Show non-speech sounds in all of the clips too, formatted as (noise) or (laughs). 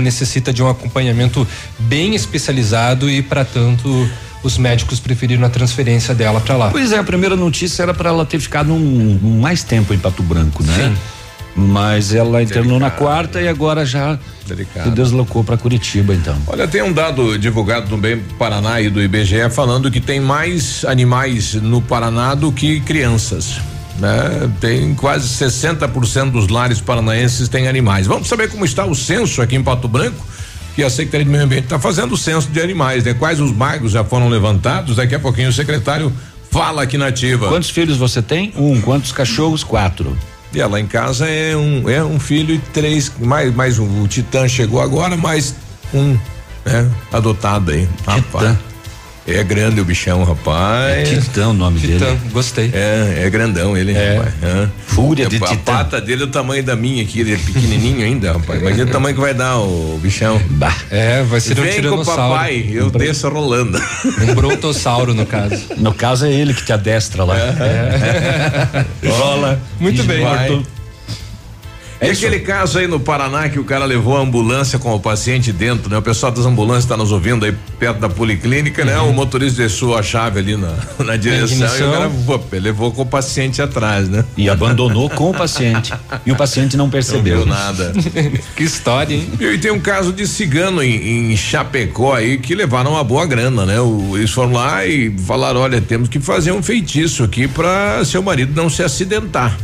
necessita de um acompanhamento bem especializado e para tanto os médicos preferiram a transferência dela para lá. Pois é, a primeira notícia era para ela ter ficado um, um, mais tempo em Pato Branco, né? Sim. Mas ela internou na quarta e agora já Delicado. se deslocou para Curitiba, então. Olha, tem um dado divulgado no Bem Paraná e do IBGE falando que tem mais animais no Paraná do que crianças. Né? Tem quase 60% dos lares paranaenses têm animais. Vamos saber como está o censo aqui em Pato Branco? Que a Secretaria de Meio Ambiente está fazendo o censo de animais, né? Quais os bairros já foram levantados? Daqui a pouquinho o secretário fala aqui na ativa. Quantos filhos você tem? Um. Quantos cachorros? Quatro. E lá em casa é um, é um filho e três, mais, mais um, o Titã chegou agora, mais um, né? Adotado aí. Titã. Rapaz. É grande o bichão, rapaz. É titã o nome titã, dele. gostei. É, é grandão ele, é. rapaz. É. Fúria de a, titã. A pata dele é o tamanho da minha aqui, ele é pequenininho (laughs) ainda, rapaz. Imagina o tamanho que vai dar o bichão. Bah. É, vai ser Vem um tiranossauro. com o papai, eu um desço rolando. Um brontossauro, no caso. No caso é ele que te adestra lá. É. é. (laughs) Rola. Muito bem. Vai. É e aquele caso aí no Paraná que o cara levou a ambulância com o paciente dentro, né? O pessoal das ambulâncias está nos ouvindo aí perto da policlínica, uhum. né? O motorista deixou a chave ali na, (laughs) na direção e o cara opa, levou com o paciente atrás, né? E abandonou com o paciente. E o paciente não percebeu. Não viu nada. (laughs) que história, hein? E tem um caso de cigano em, em Chapecó aí que levaram uma boa grana, né? O, eles foram lá e falaram: olha, temos que fazer um feitiço aqui para seu marido não se acidentar.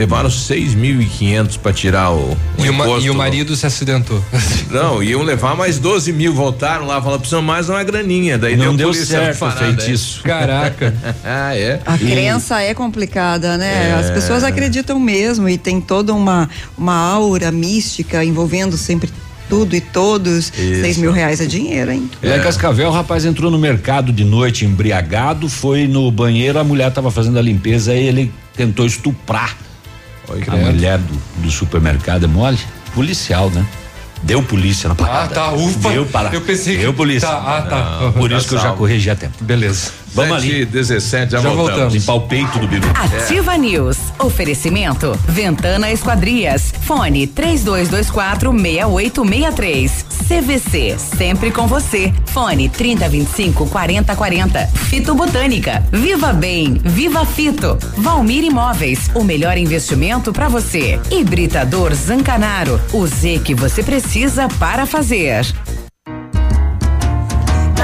Levaram seis mil e quinhentos para tirar o, o e, imposto, e o marido se acidentou. (laughs) Não, iam levar mais 12 mil, voltaram lá, falaram, precisam mais uma graninha. Daí não deu, deu certo o feitiço. Caraca. (laughs) ah, é? A e... crença é complicada, né? É. As pessoas acreditam mesmo e tem toda uma, uma aura mística envolvendo sempre tudo e todos. Isso. Seis mil reais é dinheiro, hein? É. Cascavel, o rapaz entrou no mercado de noite embriagado, foi no banheiro, a mulher estava fazendo a limpeza e ele tentou estuprar Oi, a mulher do, do supermercado é mole? Policial, né? Deu polícia na parada. Ah, tá, ufa. Deu para. Eu pensei Deu polícia. Tá, ah, tá. Por tá isso que eu já corrigi a tempo. Beleza. Vamos ali. 17, já, já voltamos. voltamos. Limpar o peito do biru. Ativa é. News. Oferecimento. Ventana Esquadrias. Fone 3224 6863. CVC. Sempre com você. Fone 3025 4040. Fito Botânica. Viva Bem. Viva Fito. Valmir Imóveis. O melhor investimento para você. Hibridador Zancanaro. O Z que você precisa para fazer.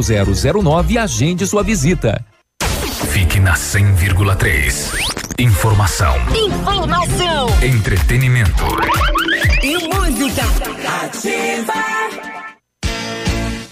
0009 e agende sua visita. Fique na 100,3. Informação. Informação. Entretenimento. E música. Ativa.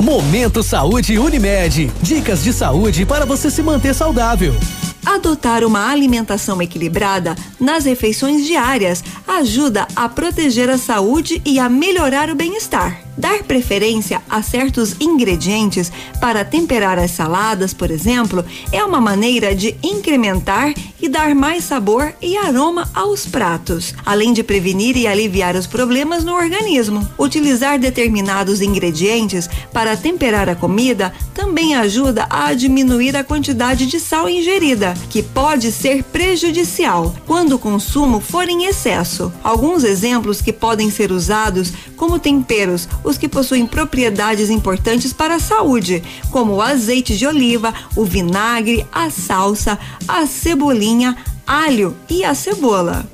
Momento Saúde Unimed. Dicas de saúde para você se manter saudável. Adotar uma alimentação equilibrada nas refeições diárias ajuda a proteger a saúde e a melhorar o bem-estar. Dar preferência a certos ingredientes para temperar as saladas, por exemplo, é uma maneira de incrementar e dar mais sabor e aroma aos pratos, além de prevenir e aliviar os problemas no organismo. Utilizar determinados ingredientes para temperar a comida também ajuda a diminuir a quantidade de sal ingerida, que pode ser prejudicial quando o consumo for em excesso. Alguns exemplos que podem ser usados como temperos os que possuem propriedades importantes para a saúde, como o azeite de oliva, o vinagre, a salsa, a cebolinha, alho e a cebola.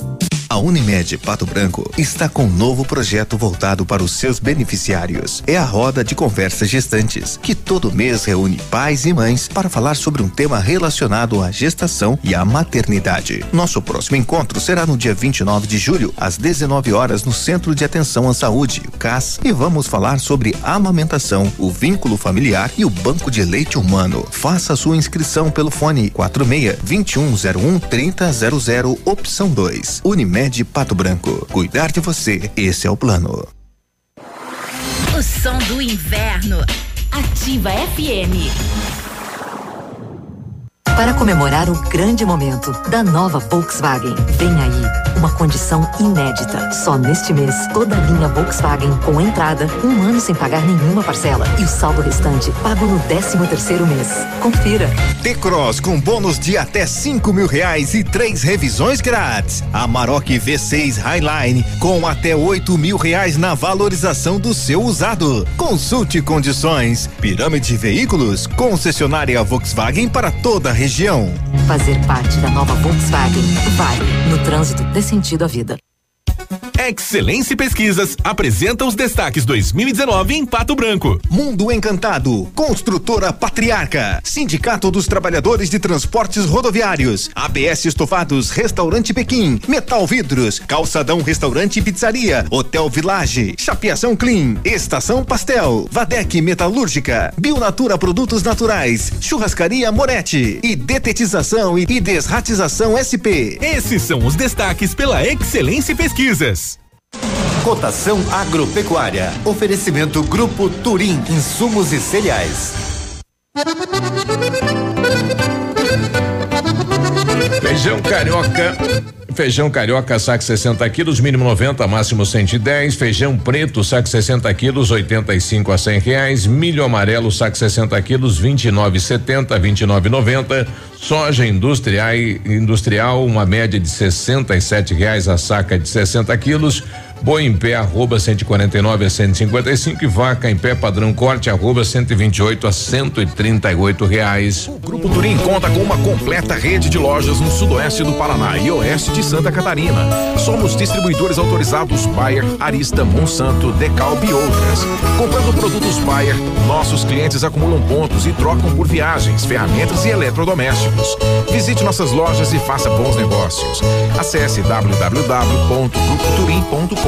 A Unimed Pato Branco está com um novo projeto voltado para os seus beneficiários. É a roda de conversas gestantes, que todo mês reúne pais e mães para falar sobre um tema relacionado à gestação e à maternidade. Nosso próximo encontro será no dia 29 de julho, às 19 horas, no Centro de Atenção à Saúde, CAS, e vamos falar sobre amamentação, o vínculo familiar e o banco de leite humano. Faça sua inscrição pelo fone 46 2101 3000 opção 2. Unimed Pato Branco. Cuidar de você, esse é o plano. O som do inverno. Ativa FM. Para comemorar o grande momento da nova Volkswagen, vem aí uma condição inédita. Só neste mês, toda a linha Volkswagen com entrada, um ano sem pagar nenhuma parcela e o saldo restante pago no 13 terceiro mês. Confira. T-Cross com bônus de até cinco mil reais e três revisões grátis. Amarok V6 Highline com até oito mil reais na valorização do seu usado. Consulte condições. Pirâmide Veículos, concessionária Volkswagen para toda a região. Fazer parte da nova Volkswagen vale. No trânsito, dê sentido à vida. Excelência Pesquisas apresenta os destaques 2019 em Pato Branco. Mundo Encantado, Construtora Patriarca, Sindicato dos Trabalhadores de Transportes Rodoviários, ABS Estofados, Restaurante Pequim, Metal Vidros, Calçadão Restaurante e Pizzaria, Hotel Village, Chapeação Clean, Estação Pastel, Vadec Metalúrgica, Bionatura Produtos Naturais, Churrascaria Moretti e Detetização e Desratização SP. Esses são os destaques pela Excelência Pesquisas. Cotação agropecuária. Oferecimento Grupo Turim, insumos e cereais. Feijão carioca. Feijão carioca, saco 60 quilos, mínimo 90, máximo 110. Feijão preto, saco 60 quilos, 85 a 100 reais. Milho amarelo, saco 60 quilos, 29,70, 29,90. Soja industrial, industrial, uma média de 67 reais a saca de 60 quilos. Boi em pé, arroba 149 a 155 e vaca em pé padrão corte, arroba 128 a 138 reais. O Grupo Turim conta com uma completa rede de lojas no sudoeste do Paraná e oeste de Santa Catarina. Somos distribuidores autorizados Bayer, Arista, Monsanto, Decalb e outras. Comprando produtos Bayer, nossos clientes acumulam pontos e trocam por viagens, ferramentas e eletrodomésticos. Visite nossas lojas e faça bons negócios. Acesse www.grupoturim.com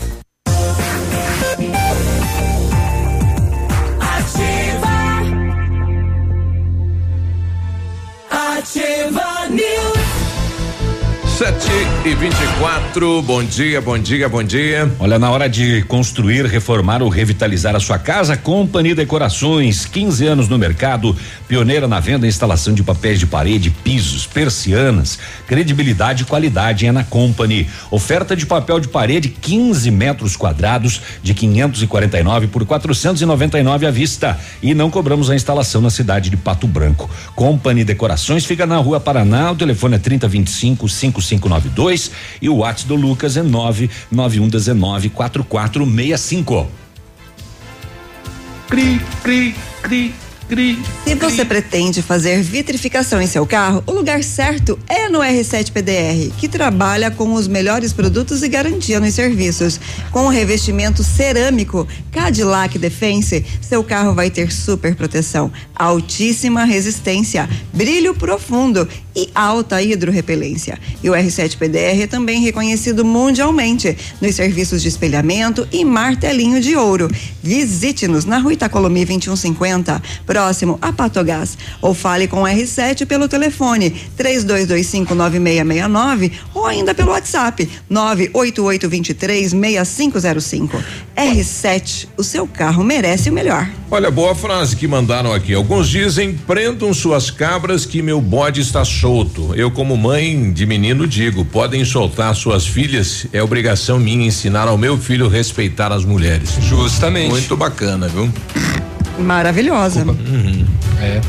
E vinte e quatro, bom dia, bom dia, bom dia. Olha, na hora de construir, reformar ou revitalizar a sua casa, Company Decorações, 15 anos no mercado, pioneira na venda e instalação de papéis de parede, pisos, persianas, credibilidade e qualidade é na Company. Oferta de papel de parede 15 metros quadrados de 549 por 499 à vista e não cobramos a instalação na cidade de Pato Branco. Company Decorações fica na Rua Paraná, o telefone é 3025 5592 e o WhatsApp do Lucas é 99119 4465. cri, cri, cri, cri. Se você pretende fazer vitrificação em seu carro, o lugar certo é no R7 PDR, que trabalha com os melhores produtos e garantia nos serviços. Com o revestimento cerâmico Cadillac Defense, seu carro vai ter super proteção, altíssima resistência, brilho profundo e alta hidrorrepelência. E o R7 PDR é também reconhecido mundialmente nos serviços de espelhamento e martelinho de ouro. Visite-nos na Rua Itacolomi 2150, próximo a Patogás, ou fale com o R7 pelo telefone 32259669 ou ainda pelo WhatsApp 988236505. R7, o seu carro merece o melhor. Olha, boa frase que mandaram aqui. Alguns dizem: prendam suas cabras que meu bode está solto. Eu, como mãe de menino, digo: podem soltar suas filhas. É obrigação minha ensinar ao meu filho respeitar as mulheres. Justamente. Muito bacana, viu? Maravilhosa. Uhum. É.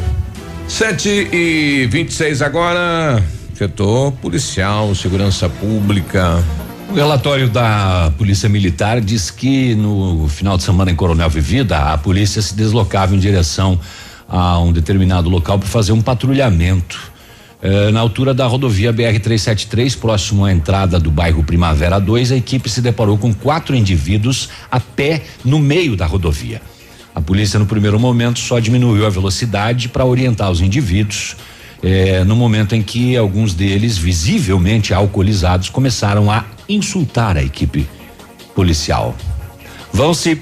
7 e 26 agora. Setor policial, segurança pública. O relatório da Polícia Militar diz que no final de semana em Coronel Vivida, a polícia se deslocava em direção a um determinado local para fazer um patrulhamento. Eh, na altura da rodovia BR-373, próximo à entrada do bairro Primavera 2, a equipe se deparou com quatro indivíduos a pé no meio da rodovia. A polícia, no primeiro momento, só diminuiu a velocidade para orientar os indivíduos. eh, no momento em que alguns deles, visivelmente alcoolizados, começaram a insultar a equipe policial. Vão se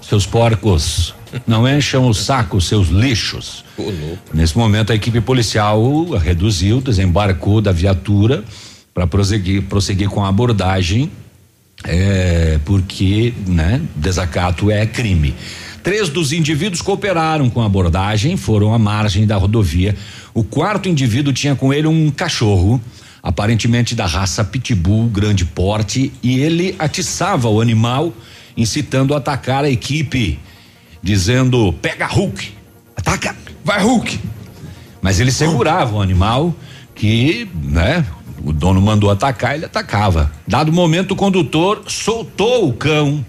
seus porcos, não encham o saco, seus lixos. Nesse momento, a equipe policial reduziu, desembarcou da viatura para prosseguir, prosseguir com a abordagem, é, porque, né, desacato é crime. Três dos indivíduos cooperaram com a abordagem, foram à margem da rodovia. O quarto indivíduo tinha com ele um cachorro, aparentemente da raça pitbull, grande porte, e ele atiçava o animal, incitando a atacar a equipe, dizendo: "Pega Hulk, ataca, vai Hulk". Mas ele segurava o animal que, né, o dono mandou atacar, ele atacava. Dado momento, o condutor soltou o cão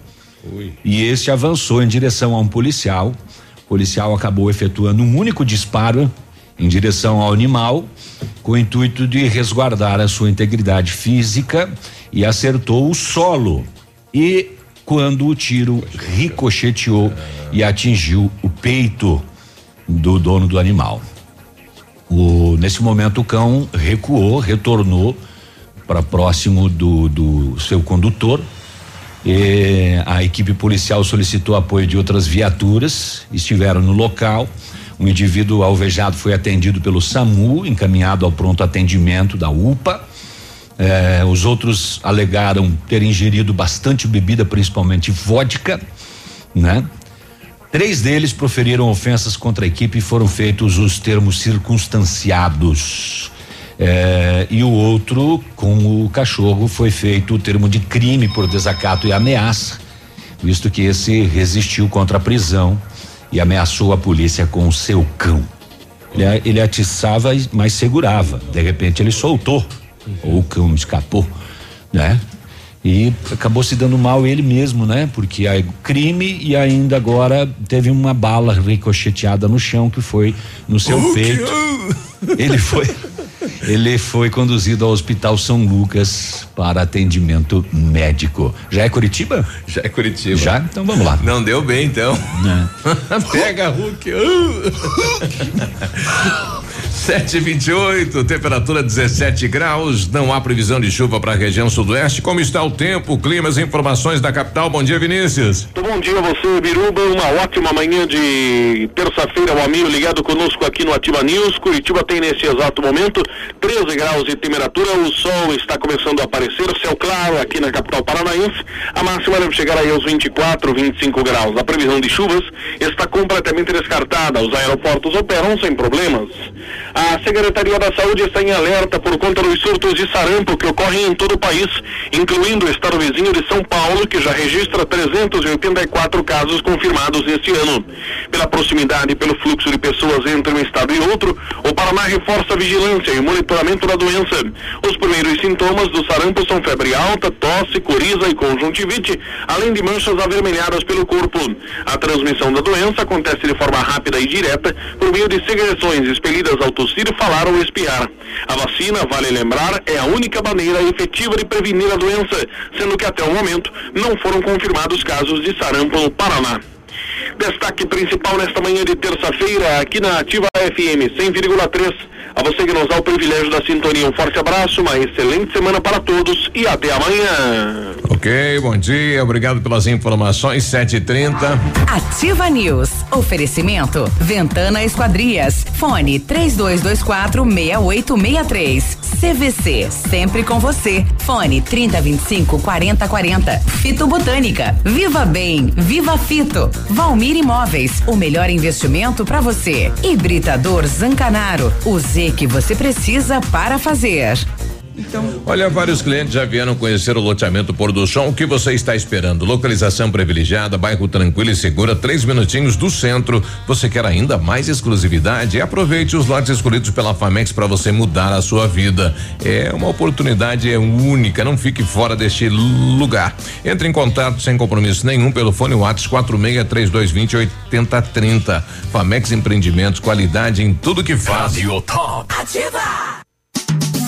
e este avançou em direção a um policial. O policial acabou efetuando um único disparo em direção ao animal, com o intuito de resguardar a sua integridade física e acertou o solo. E quando o tiro ricocheteou e atingiu o peito do dono do animal. O, nesse momento o cão recuou, retornou para próximo do, do seu condutor. E a equipe policial solicitou apoio de outras viaturas, estiveram no local. O indivíduo alvejado foi atendido pelo SAMU, encaminhado ao pronto atendimento da UPA. Eh, os outros alegaram ter ingerido bastante bebida, principalmente vodka, né? Três deles proferiram ofensas contra a equipe e foram feitos os termos circunstanciados. Eh, e o outro, com o cachorro, foi feito o termo de crime por desacato e ameaça, visto que esse resistiu contra a prisão e ameaçou a polícia com o seu cão. Ele, ele atiçava, mas segurava. De repente ele soltou, ou o cão escapou, né? E acabou se dando mal ele mesmo, né? Porque é crime e ainda agora teve uma bala ricocheteada no chão que foi no seu O peito. Ele foi ele foi conduzido ao Hospital São Lucas para atendimento médico. Já é Curitiba? Já é Curitiba. Já? Então vamos lá. Não deu bem, então. Né? (laughs) Pega Hulk. (laughs) Uh. 728, temperatura 17 graus. Não há previsão de chuva para a região sudoeste. Como está o tempo, clima, as informações da capital? Bom dia, Vinícius. Bom dia a você, Biruba. Uma ótima manhã de terça-feira, o amigo ligado conosco aqui no Ativa News. Curitiba tem nesse exato momento 13 graus de temperatura. O sol está começando a aparecer, céu claro aqui na capital paranaense. A máxima deve chegar aí aos 24, 25 graus. A previsão de chuvas está completamente descartada. Os aeroportos operam sem problemas. A Secretaria da Saúde está em alerta por conta dos surtos de sarampo que ocorrem em todo o país, incluindo o estado vizinho de São Paulo, que já registra 384 casos confirmados este ano. Pela proximidade e pelo fluxo de pessoas entre um estado e outro, o Paraná reforça a vigilância e monitoramento da doença. Os primeiros sintomas do sarampo são febre alta, tosse, coriza e conjuntivite, além de manchas avermelhadas pelo corpo. A transmissão da doença acontece de forma rápida e direta por meio de secreções expelidas ao tossir, falar ou espirrar. A vacina, vale lembrar, é a única maneira efetiva de prevenir a doença, sendo que até o momento não foram confirmados casos de sarampo no Paraná. Destaque principal nesta manhã de terça-feira, aqui na Ativa FM 100,3. A você que nos dá o privilégio da sintonia, um forte abraço, uma excelente semana para todos e até amanhã. Ok, bom dia, obrigado pelas informações. 7h30. Ativa News. Oferecimento. Ventana Esquadrias. Fone 3224 6863. CVC. Sempre com você. Fone 3025 4040. Fito Botânica. Viva Bem. Viva Fito. Valmir Imóveis. O melhor investimento para você. Hibridador Zancanaro. O Z que você precisa para fazer. Então. Olha, vários clientes já vieram conhecer o loteamento Pôr do Chão. O que você está esperando? Localização privilegiada, bairro tranquilo e segura, três minutinhos do centro. Você quer ainda mais exclusividade? Aproveite os lotes escolhidos pela Famex para você mudar a sua vida. É uma oportunidade única. Não fique fora deste lugar. Entre em contato sem compromisso nenhum pelo fone WhatsApp 46 3220 8030. Famex Empreendimentos, qualidade em tudo que faz. Radio Top. Ativa.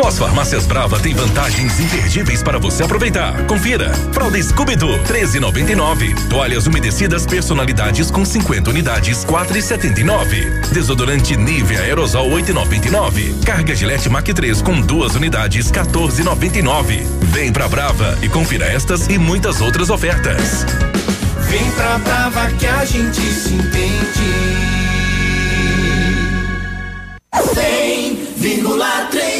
Só as farmácias Brava tem vantagens imperdíveis para você aproveitar. Confira. Fralda Scooby-Doo, 13,99. Toalhas umedecidas personalidades com 50 unidades, 4,79. Desodorante Nivea Aerosol, 8,99. Carga Gillette Mac 3 com duas unidades, 14,99. Vem pra Brava e confira estas e muitas outras ofertas. Vem pra Brava que a gente se entende. 100,3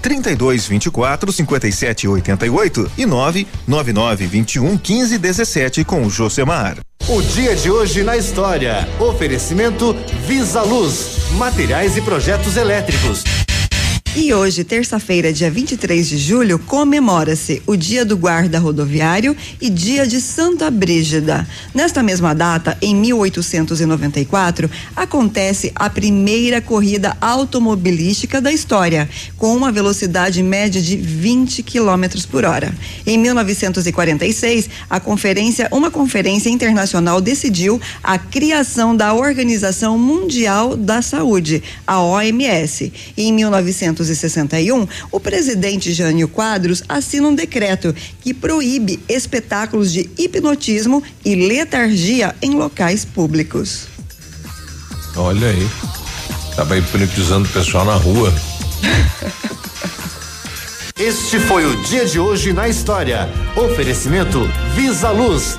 32 24 57 88 e 999 21 15 17 com o Josemar. O dia de hoje na história. Oferecimento Visa Luz, materiais e projetos elétricos. E hoje, terça-feira, dia 23 de julho, comemora-se o Dia do Guarda Rodoviário e Dia de Santa Brígida. Nesta mesma data, em 1894, acontece a primeira corrida automobilística da história, com uma velocidade média de 20 km por hora. Em 1946, a conferência, uma conferência internacional decidiu a criação da Organização Mundial da Saúde, a OMS. E em 1900 1961, o presidente Jânio Quadros assina um decreto que proíbe espetáculos de hipnotismo e letargia em locais públicos. Olha aí. Tava hipnotizando o pessoal na rua. Este foi o dia de hoje na história. Oferecimento Visa Luz.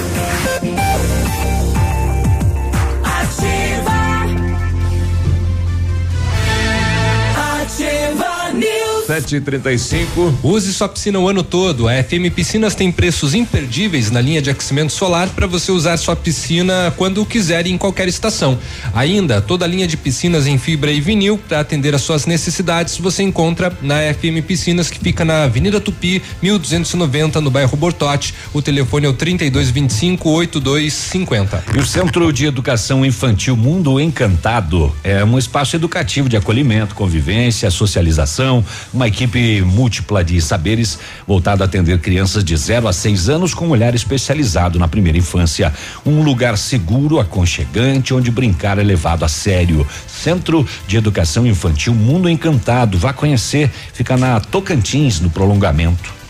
News. 7h35. Use sua piscina o ano todo. A FM Piscinas tem preços imperdíveis na linha de aquecimento solar para você usar sua piscina quando quiser e em qualquer estação. Ainda, toda a linha de piscinas em fibra e vinil para atender às suas necessidades você encontra na FM Piscinas que fica na Avenida Tupi, 1290, no bairro Bortote. O telefone é o 3225 8250. E o Centro de Educação Infantil Mundo Encantado é um espaço educativo de acolhimento, convivência, socialização, uma equipe múltipla de saberes voltada a atender crianças de 0 a 6 anos com um olhar especializado na primeira infância. Um lugar seguro, aconchegante, onde brincar é levado a sério. Centro de Educação Infantil Mundo Encantado. Vá conhecer, fica na Tocantins, no prolongamento.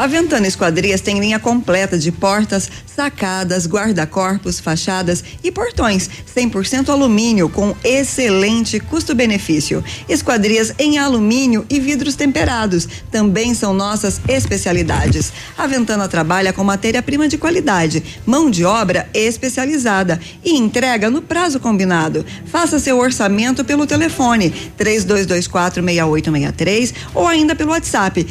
A Ventana Esquadrias tem linha completa de portas, sacadas, guarda-corpos, fachadas e portões 100% alumínio com excelente custo-benefício. Esquadrias em alumínio e vidros temperados também são nossas especialidades. A Ventana trabalha com matéria-prima de qualidade, mão de obra especializada e entrega no prazo combinado. Faça seu orçamento pelo telefone 3224 6863 ou ainda pelo WhatsApp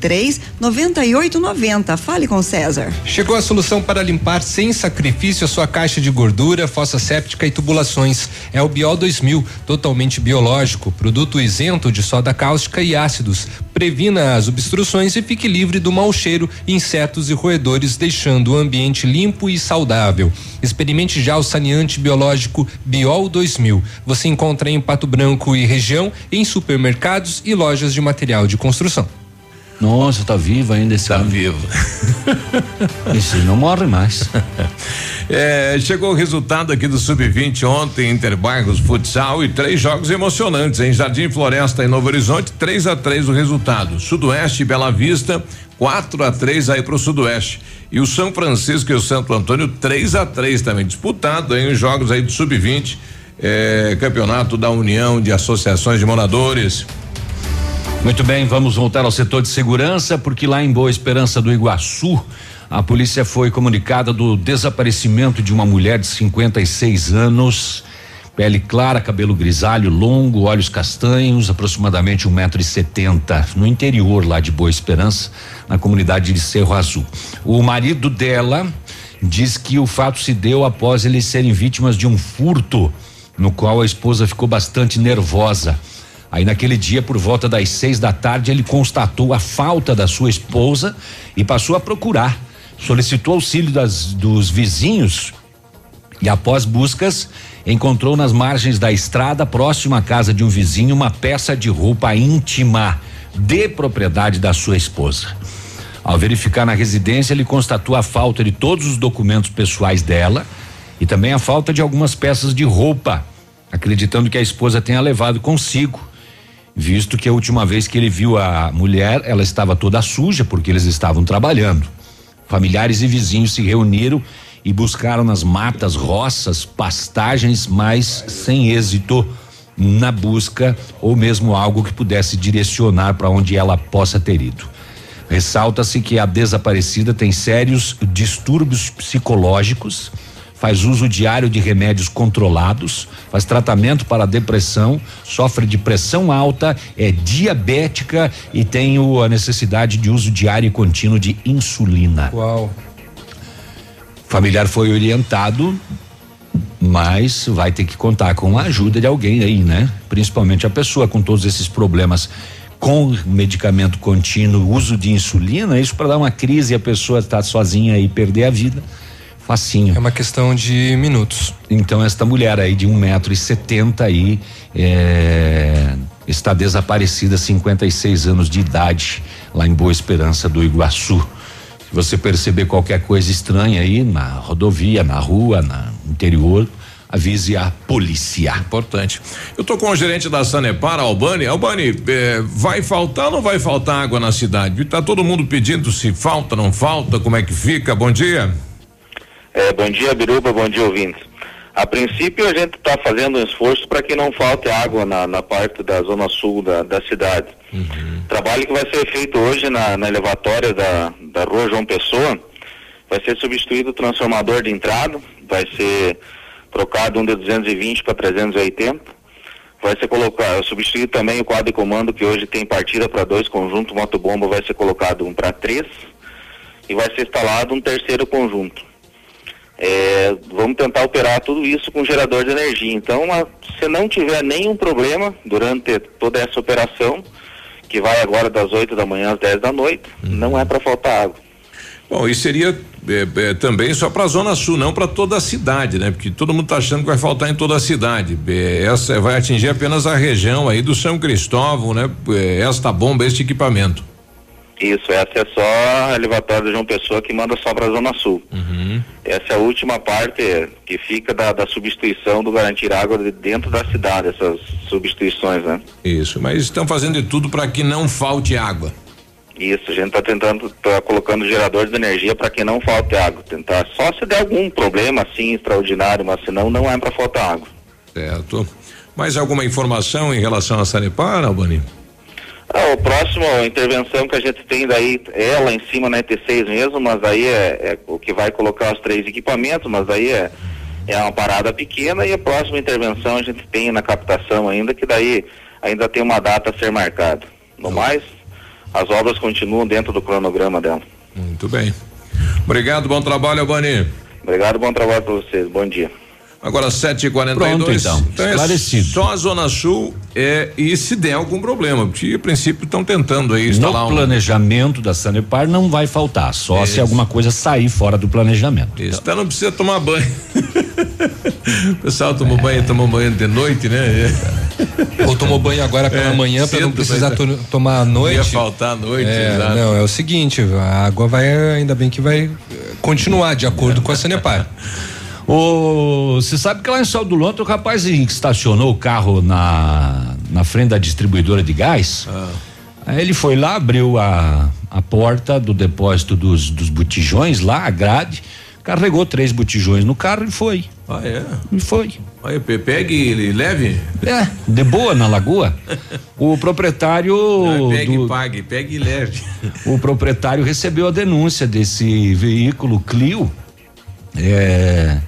99983 9890. Fale com César. Chegou a solução para limpar sem sacrifício a sua caixa de gordura, fossa séptica e tubulações. É o Biol 2000, totalmente biológico, produto isento de soda cáustica e ácidos. Previna as obstruções e fique livre do mau cheiro, insetos e roedores, deixando o ambiente limpo e saudável. Experimente já o saneante biológico Biol 2000. Você encontra em Pato Branco e região, em supermercados e lojas de material de construção. Nossa, tá vivo ainda esse Tá homem. vivo. (laughs) Esse não morre mais. (laughs) É, chegou o resultado aqui do Sub-20 ontem, Interbairros Futsal e três jogos emocionantes em Jardim Floresta e Novo Horizonte, 3 a 3 o resultado. Sudoeste e Bela Vista, 4 a 3 aí pro Sudoeste. E o São Francisco e o Santo Antônio, 3 a 3 também disputado aí os jogos aí do Sub-20, é, campeonato da União de Associações de Moradores. Muito bem, vamos voltar ao setor de segurança, porque lá em Boa Esperança do Iguaçu, a polícia foi comunicada do desaparecimento de uma mulher de 56 anos, pele clara, cabelo grisalho, longo, olhos castanhos, aproximadamente um metro e setenta, no interior lá de Boa Esperança, na comunidade de Cerro Azul. O marido dela diz que o fato se deu após eles serem vítimas de um furto, no qual a esposa ficou bastante nervosa. Aí naquele dia, por volta das seis da tarde, ele constatou a falta da sua esposa e passou a procurar. Solicitou auxílio das, dos vizinhos e após buscas encontrou nas margens da estrada, próximo à casa de um vizinho, uma peça de roupa íntima de propriedade da sua esposa. Ao verificar na residência, ele constatou a falta de todos os documentos pessoais dela e também a falta de algumas peças de roupa, acreditando que a esposa tenha levado consigo. Visto que a última vez que ele viu a mulher, ela estava toda suja porque eles estavam trabalhando. Familiares e vizinhos se reuniram e buscaram nas matas, roças, pastagens, mas sem êxito na busca ou mesmo algo que pudesse direcionar para onde ela possa ter ido. Ressalta-se que a desaparecida tem sérios distúrbios psicológicos, faz uso diário de remédios controlados, faz tratamento para depressão, sofre de pressão alta, é diabética e tem o, a necessidade de uso diário e contínuo de insulina. Uau. O familiar foi orientado, mas vai ter que contar com a ajuda de alguém aí, né? Principalmente a pessoa com todos esses problemas com medicamento contínuo, uso de insulina, isso para dar uma crise e a pessoa estar sozinha e perder a vida. Facinho. É uma questão de minutos. Então esta mulher aí de um metro e setenta aí é, está desaparecida, 56 anos de idade, lá em Boa Esperança do Iguaçu. Se você perceber qualquer coisa estranha aí na rodovia, na rua, no interior, avise a polícia. Importante. Eu tô com o gerente da Sanepar, Albani. Albani, eh, vai faltar ou não vai faltar água na cidade? Tá todo mundo pedindo se falta, não falta, como é que fica? Bom dia. É, bom dia, Biruba, bom dia, ouvintes. A princípio, a gente está fazendo um esforço para que não falte água na, na parte da zona sul da, da cidade. Trabalho que vai ser feito hoje na, na elevatória da, da rua João Pessoa. Vai ser substituído o transformador de entrada, vai ser trocado um de 220 para 380. Vai ser colocado, substituído também o quadro de comando que hoje tem partida para dois conjuntos motobomba, vai ser colocado um para três e vai ser instalado um terceiro conjunto. É, vamos tentar operar tudo isso com gerador de energia. Então, se não tiver nenhum problema durante toda essa operação, que vai agora das 8 da manhã às 10 da noite, não é para faltar água. Bom, e seria eh, eh, também só para a Zona Sul, não para toda a cidade, né? Porque todo mundo está achando que vai faltar em toda a cidade. Eh, essa vai atingir apenas a região aí do São Cristóvão, né? Eh, esta bomba, este equipamento. Isso, essa é só a elevatória de João Pessoa que manda só para a Zona Sul. Essa é a última parte que fica da, da substituição do garantir água de dentro da cidade, essas substituições, né? Isso, mas estão fazendo de tudo para que não falte água. Isso, a gente está tentando, tá colocando gerador de energia para que não falte água. Tentar só se der algum problema assim extraordinário, mas senão não é para faltar água. Certo. Mais alguma informação em relação a Sanepar, Albani? Ah, o próximo a intervenção que a gente tem daí é lá em cima na ET6 mesmo, mas aí é, é o que vai colocar os três equipamentos, mas aí é, é uma parada pequena e a próxima intervenção a gente tem na captação ainda, que daí ainda tem uma data a ser marcada. No mais, as obras continuam dentro do cronograma dela. Muito bem. Obrigado, bom trabalho, Albani. Obrigado, bom trabalho para vocês. Bom dia. Agora 7h42. Pronto, então. é Esclarecido. só a Zona Sul é, e se der algum problema, porque a princípio estão tentando aí instalar no um. planejamento da Sanepar não vai faltar, só se Isso. alguma coisa sair fora do planejamento. Isso, então não precisa tomar banho. (laughs) o pessoal tomou banho, tomou banho de noite, né? (laughs) Ou tomou banho agora pela É, manhã para não precisar mas- to- tomar à noite. Ia faltar à noite, É, exato. não, é o seguinte, a água vai, ainda bem que vai continuar de acordo com a Sanepar. (laughs) Você sabe que lá em Saldo Lonto o rapaz estacionou o carro na, na frente da distribuidora de gás. Aí ele foi lá, abriu a, a porta do depósito dos, dos botijões lá, a grade, carregou três botijões no carro e foi. Ah, é? E foi. Aí, pe- pegue e leve. É, de boa na lagoa. O proprietário. Não, é pegue do- e pague, pegue e leve. o proprietário recebeu a denúncia desse veículo Clio. É,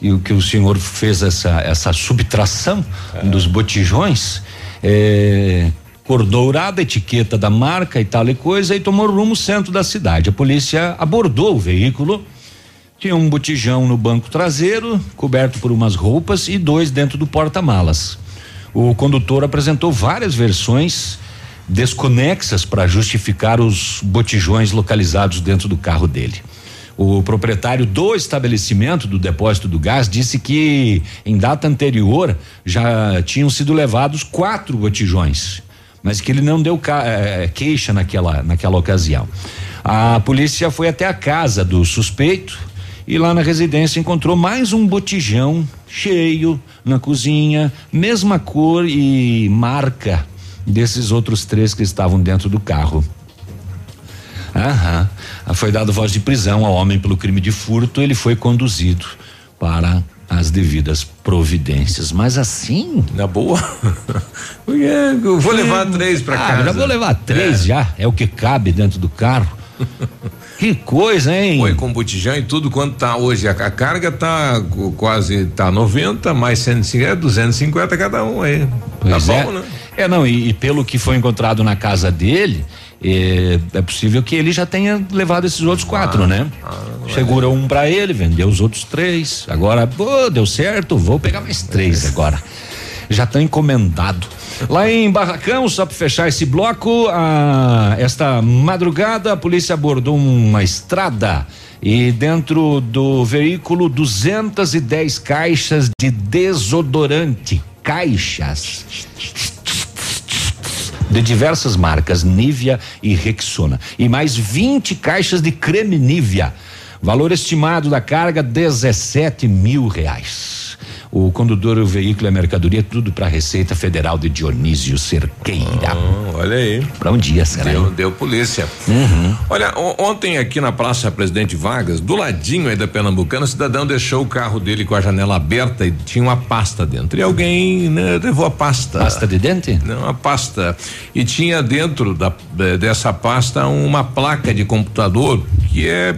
e o que o senhor fez essa, essa subtração dos botijões. É, cor dourada, etiqueta da marca e tal e coisa, e tomou rumo ao centro da cidade. A polícia abordou o veículo. Tinha um botijão no banco traseiro, coberto por umas roupas, e dois dentro do porta-malas. O condutor apresentou várias versões desconexas para justificar os botijões localizados dentro do carro dele. O proprietário do estabelecimento do depósito do gás disse que em data anterior já tinham sido levados quatro botijões, mas que ele não deu eh, queixa naquela, naquela ocasião. A polícia foi até a casa do suspeito e lá na residência encontrou mais um botijão cheio na cozinha, mesma cor e marca desses outros três que estavam dentro do carro. Aham. Foi dado voz de prisão ao homem pelo crime de furto. Ele foi conduzido para as devidas providências. Mas assim. Na boa. (laughs) eu vou levar três para ah, casa. Já vou levar três É. já. É o que cabe dentro do carro. (laughs) que coisa, hein? Foi com botijão e tudo quanto tá hoje. A, a carga tá quase tá 90, mais 150, 250 cada um aí. Pois tá é. bom, né? É, não, e, e pelo que foi encontrado na casa dele, é, é possível que ele já tenha levado esses outros quatro, Ah, né? Segura um pra ele, vendeu os outros três. Agora, pô, deu certo, vou pegar mais três agora. Já tá encomendado. Lá em Barracão, só para fechar esse bloco, a, esta madrugada a polícia abordou uma estrada e dentro do veículo 210 caixas de desodorante. Caixas de diversas marcas, Nivea e Rexona, e mais 20 caixas de creme Nivea. Valor estimado da carga 17 mil reais. O condutor, o veículo e a mercadoria, tudo para a Receita Federal de Dionísio Cerqueira. olha aí. Para um dia, será? Deu, deu polícia. Uhum. Olha, ontem aqui na Praça Presidente Vargas, do ladinho aí da Pernambucana, o cidadão deixou o carro dele com a janela aberta e tinha uma pasta dentro. E alguém né, levou a pasta. Pasta de dente? Não, a pasta. E tinha dentro da, eh, dessa pasta uma placa de computador que é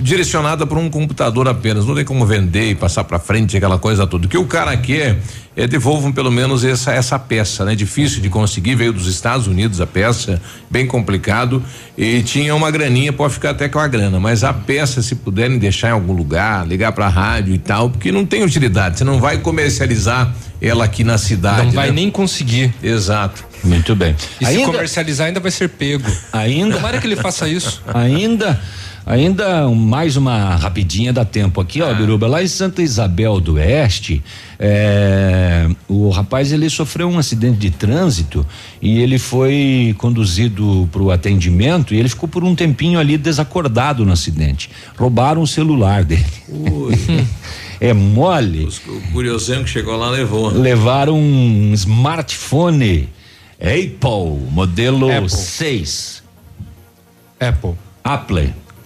direcionada para um computador apenas. Não tem como vender e passar para frente aquela coisa toda. O que o cara quer é devolvam pelo menos essa essa peça, né? Difícil de conseguir, veio dos Estados Unidos a peça, bem complicado e tinha uma graninha, pode ficar até com a grana, mas a peça se puderem deixar em algum lugar, ligar para rádio e tal, porque não tem utilidade, você não vai comercializar ela aqui na cidade. Não vai né? nem conseguir. Exato. Muito bem. E se comercializar ainda vai ser pego. Ainda? Tomara que ele faça isso. Ainda, ainda um- mais uma rapidinha dá tempo aqui, ó, Biruba, lá em Santa Isabel do Oeste, é, o rapaz ele sofreu um acidente de trânsito e ele foi conduzido para o atendimento e ele ficou por um tempinho ali desacordado no acidente. Roubaram o celular dele. (laughs) é mole. O curiosão que chegou lá levou. Levaram um smartphone Apple, modelo Apple. 6. Apple. Apple.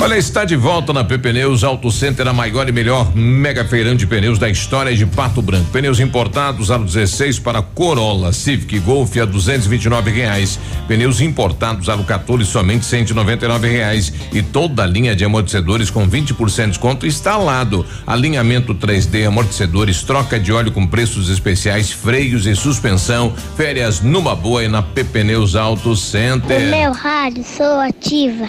Olha, está de volta na PP Pneus Auto Center, a maior e melhor mega feirão de pneus da história de Pato Branco. Pneus importados aro 16 para Corolla, Civic Golf a 229 reais. Pneus importados aro 14 somente 199 reais e toda a linha de amortecedores com 20% de desconto instalado. Alinhamento 3D, amortecedores, troca de óleo com preços especiais, freios e suspensão. Férias numa boa e na PP Pneus Auto Center. No meu rádio, sou ativa.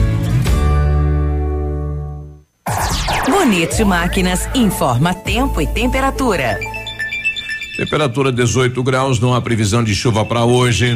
Bonito Máquinas informa tempo e temperatura. Temperatura 18 graus, não há previsão de chuva para hoje.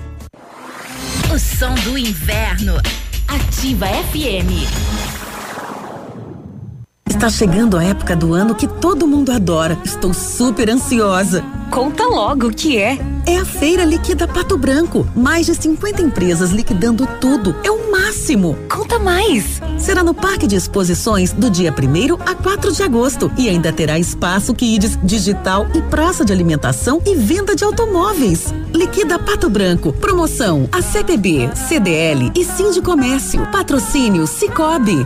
O som do inverno. Ativa FM. Está chegando a época do ano que todo mundo adora. Estou super ansiosa. Conta logo o que é. É a Feira Liquida Pato Branco. Mais de 50 empresas liquidando tudo. É o máximo. Conta mais. Será no Parque de Exposições do dia 1 a 4 de agosto. E ainda terá espaço Kids, digital e praça de alimentação e venda de automóveis. Liquida Pato Branco. Promoção a CPB, CDL e Sim de Comércio. Patrocínio Cicobi.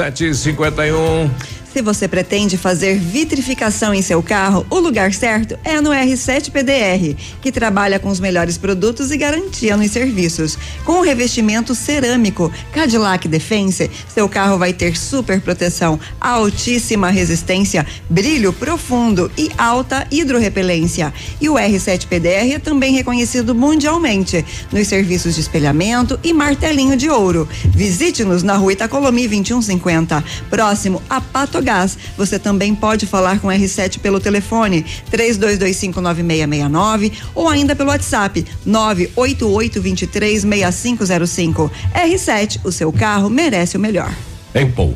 Sete e cinquenta e um. Se você pretende fazer vitrificação em seu carro, o lugar certo é no R7 PDR, que trabalha com os melhores produtos e garantia nos serviços. Com o revestimento cerâmico Cadillac Defense, seu carro vai ter super proteção, altíssima resistência, brilho profundo e alta hidrorrepelência. E o R7 PDR é também reconhecido mundialmente nos serviços de espelhamento e martelinho de ouro. Visite-nos na rua Itacolomi 2150, próximo a Pato Gás. Você também pode falar com o R7 pelo telefone 32259669 ou ainda pelo WhatsApp 988236505. R7, o seu carro merece o melhor. Apple.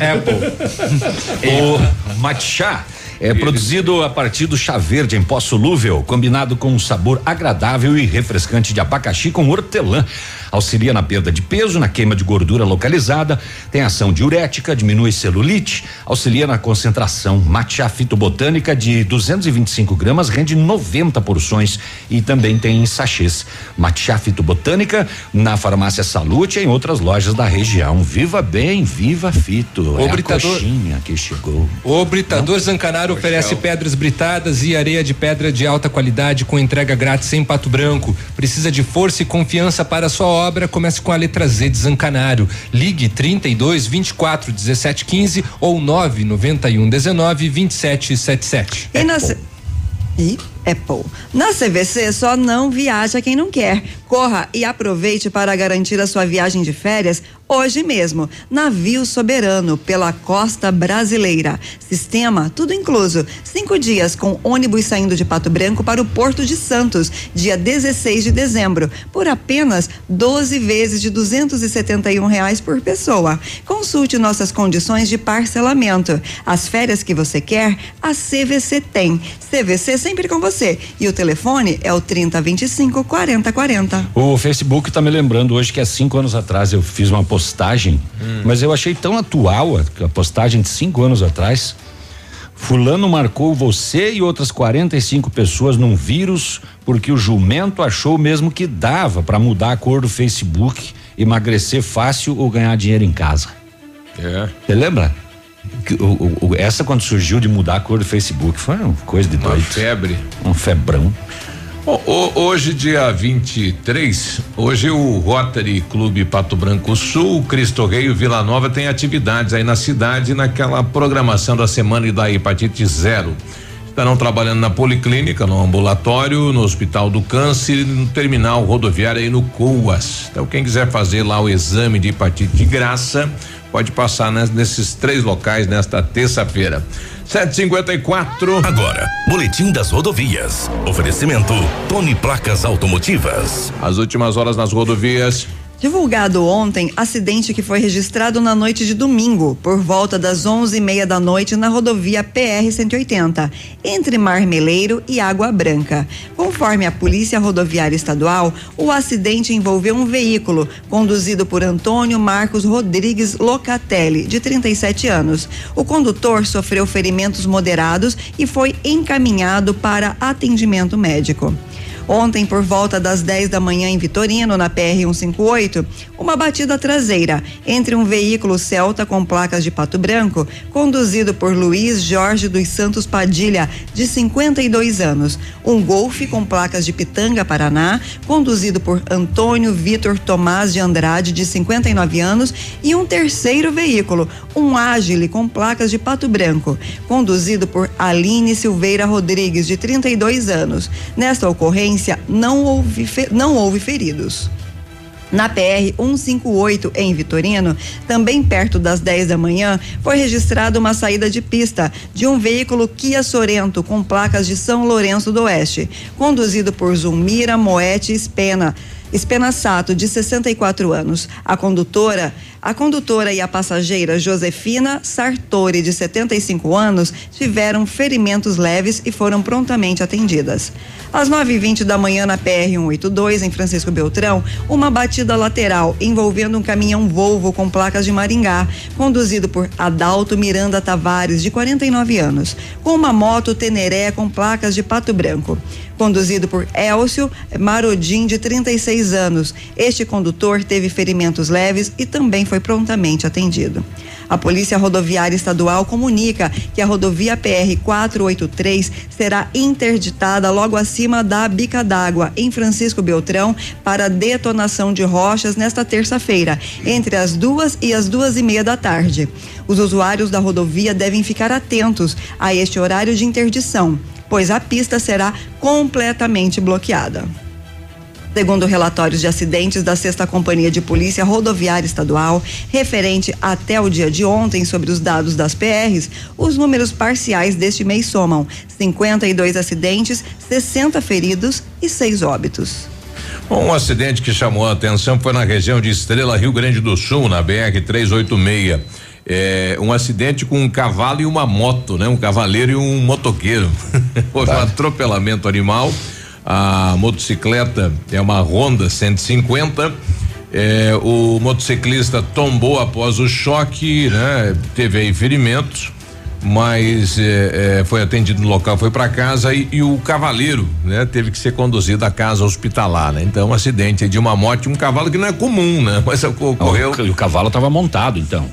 Apple. (laughs) o matcha é produzido a partir do chá verde em pó solúvel, combinado com um sabor agradável e refrescante de abacaxi com hortelã. Auxilia na perda de peso, na queima de gordura localizada, tem ação diurética, diminui celulite, auxilia na concentração. Matcha fitobotânica de 225 gramas rende 90 porções e também tem sachês. Matcha fitobotânica na farmácia Salute e em outras lojas da região. Viva bem, viva fito. O é britador- a coxinha que chegou. O Britador Zancanaro oferece pedras britadas e areia de pedra de alta qualidade com entrega grátis em Pato Branco. Precisa de força e confiança para sua obra? Comece com a letra Z de Zancanaro. Ligue 32 24 17 15 ou 991 19 27 77. E na C- E Apple. Na CVC só não viaja quem não quer. Corra e aproveite para garantir a sua viagem de férias hoje mesmo. Navio Soberano pela costa brasileira. Sistema tudo incluso. Cinco dias com ônibus saindo de Pato Branco para o Porto de Santos, dia 16 de dezembro, por apenas 12 vezes de 271 reais por pessoa. Consulte nossas condições de parcelamento. As férias que você quer, a CVC tem. CVC sempre com você. E o telefone é o 3025 4040. O Facebook tá me lembrando hoje que há cinco anos atrás eu fiz uma postagem, mas eu achei tão atual a, a postagem de cinco anos atrás. Fulano marcou você e outras 45 pessoas num vírus porque o jumento achou mesmo que dava para mudar a cor do Facebook, emagrecer fácil ou ganhar dinheiro em casa. É. Você lembra? O- o- essa quando surgiu de mudar a cor do Facebook foi uma coisa de Uma doido. febre. Um febrão. Bom, ho- hoje, dia 23, hoje o Rotary Clube Pato Branco Sul, Cristo Rei e Vila Nova tem atividades aí na cidade naquela programação da semana da hepatite zero. Estarão trabalhando na policlínica, no ambulatório, no Hospital do Câncer, no terminal rodoviário e no COAS. Então, quem quiser fazer lá o exame de hepatite de graça, pode passar nes- nesses três locais nesta terça-feira. 754. Agora, Boletim das Rodovias. Oferecimento Tony Placas Automotivas. As últimas horas nas rodovias. Divulgado ontem, acidente que foi registrado na noite de domingo, por volta das onze e meia da noite, na rodovia PR-180, entre Marmeleiro e Água Branca. Conforme a Polícia Rodoviária Estadual, o acidente envolveu um veículo conduzido por Antônio Marcos Rodrigues Locatelli, de 37 anos. O condutor sofreu ferimentos moderados e foi encaminhado para atendimento médico. Ontem, por volta das 10 da manhã em Vitorino, na PR-158, uma batida traseira entre um veículo Celta com placas de Pato Branco, conduzido por Luiz Jorge dos Santos Padilha, de 52 anos, um Golfe com placas de Pitanga, Paraná, conduzido por Antônio Vitor Tomás de Andrade, de 59 anos, e um terceiro veículo, um Agile com placas de Pato Branco, conduzido por Aline Silveira Rodrigues, de 32 anos. Nesta ocorrência, não houve, não houve feridos. Na PR 158 em Vitorino, também perto das 10 da manhã, foi registrada uma saída de pista de um veículo Kia Sorento com placas de São Lourenço do Oeste, conduzido por Zulmira Moete Espena. Espena Sato, de 64 anos. A condutora, a condutora e a passageira Josefina Sartori, de 75 anos, tiveram ferimentos leves e foram prontamente atendidas. Às 9h20 da manhã, na PR-182, em Francisco Beltrão, uma batida lateral envolvendo um caminhão Volvo com placas de Maringá, conduzido por Adalto Miranda Tavares, de 49 anos, com uma moto Teneré com placas de Pato Branco. Conduzido por Elcio Marodim, de 36 anos. Este condutor teve ferimentos leves e também foi prontamente atendido. A Polícia Rodoviária Estadual comunica que a rodovia PR 483 será interditada logo acima da Bica d'Água, em Francisco Beltrão, para detonação de rochas nesta terça-feira, entre as duas e as duas e meia da tarde. Os usuários da rodovia devem ficar atentos a este horário de interdição, pois a pista será completamente bloqueada. Segundo relatórios de acidentes da Sexta Companhia de Polícia Rodoviária Estadual, referente até o dia de ontem sobre os dados das PRs, os números parciais deste mês somam 52 acidentes, 60 feridos e 6 óbitos. Um acidente que chamou a atenção foi na região de Estrela, Rio Grande do Sul, na BR 386. É, um acidente com um cavalo e uma moto, né? Um cavaleiro e um motoqueiro. (laughs) Houve um atropelamento animal. A motocicleta é uma Honda 150. É, o motociclista tombou após o choque, né? Teve aí ferimentos, mas é, é, foi atendido no local, foi para casa e, e o cavaleiro, né? Teve que ser conduzido à casa hospitalar, né? Então, um acidente de uma moto e um cavalo que não é comum, né? Mas ocorreu. E o cavalo estava montado, então.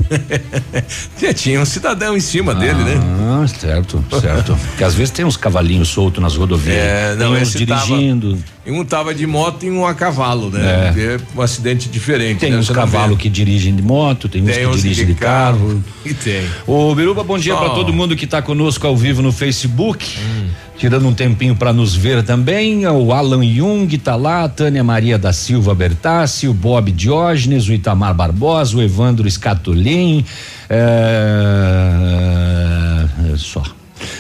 (laughs) Tinha um cidadão em cima dele, né? Ah, certo, certo. (laughs) Porque às vezes tem uns cavalinhos soltos nas rodovias. É, não, tem uns esse tava- dirigindo. E um tava de moto e um a cavalo, né? É, um acidente diferente. Tem né? uns cavalos que dirigem de moto, tem uns Tem que uns dirigem de carro. (laughs) E tem. Ô, Biruba, bom dia para todo mundo que está conosco ao vivo no Facebook. Hum. Tirando um tempinho para nos ver também, o Alan Jung tá lá, a Tânia Maria da Silva Bertassi, o Bob Diógenes, o Itamar Barbosa, o Evandro Scatolin, é, é, só.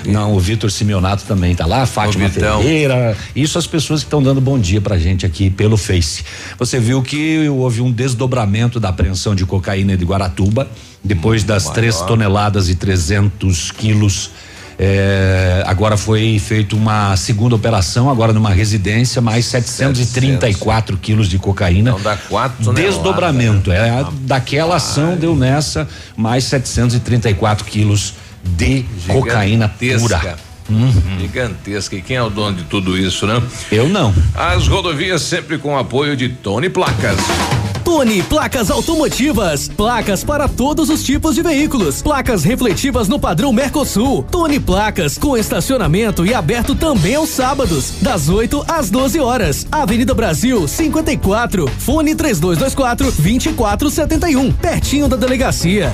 Não, o Vitor Simeonato também tá lá, a Fátima. Ferreira. Isso as pessoas que estão dando bom dia pra gente aqui pelo Face. Você viu que houve um desdobramento da apreensão de cocaína de Guaratuba, depois das maior. três toneladas e 300 quilos. É, agora foi feita uma segunda operação, agora numa residência, mais 734 quilos de cocaína. Então dá quatro Desdobramento. né? É, daquela ação deu nessa mais 734 quilos de cocaína pura. Gigantesca. Gigantesca. E quem é o dono de tudo isso, né? Eu não. As rodovias sempre com apoio de Tony Placas. Tony Placas Automotivas. Placas para todos os tipos de veículos. Placas refletivas no padrão Mercosul. Tony Placas com estacionamento e aberto também aos sábados, das 8 às 12 horas. Avenida Brasil 54. Fone 3224 2471. Pertinho da delegacia.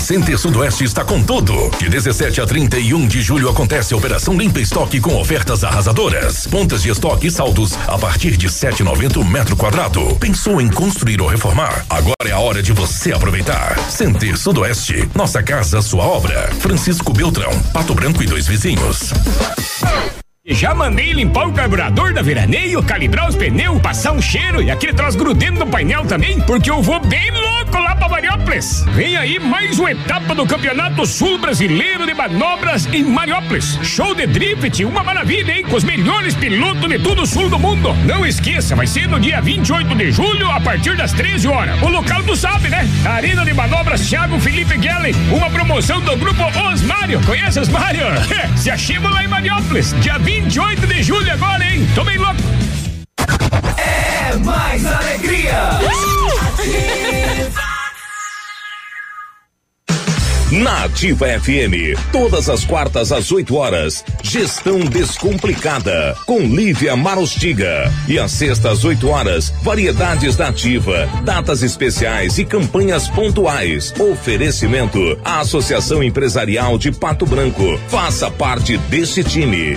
A Center Sudoeste está com tudo. De 17 a 31 de julho acontece a Operação Limpa Estoque com ofertas arrasadoras. Pontas de estoque e saldos a partir de 7,90 metro quadrado. Pensou em construir ou reformar? Agora é a hora de você aproveitar. Center Sudoeste, nossa casa, sua obra. Francisco Beltrão, Pato Branco e dois vizinhos. Já mandei limpar o carburador da veraneio, calibrar os pneus, passar um cheiro e aquele troço grudento no painel também, porque eu vou bem louco lá pra Mariópolis. Vem aí mais uma etapa do Campeonato Sul Brasileiro de Manobras em Mariópolis. Show de drift, uma maravilha, hein? Com os melhores pilotos de todo o sul do mundo. Não esqueça, vai ser no dia 28 de julho, a partir das 13 horas. O local tu sabe, né? Arena de Manobras Thiago Felipe Guellen, uma promoção do grupo Osmário. Conhece Osmário? (laughs) Se achamos lá em Mariópolis, dia 28 de julho agora, hein? Tô bem louco. É mais alegria! Na Ativa FM, todas as quartas às 8 horas, Gestão Descomplicada, com Lívia Marostiga. E às sextas às 8 horas, variedades da Ativa, datas especiais e campanhas pontuais. Oferecimento à Associação Empresarial de Pato Branco. Faça parte desse time.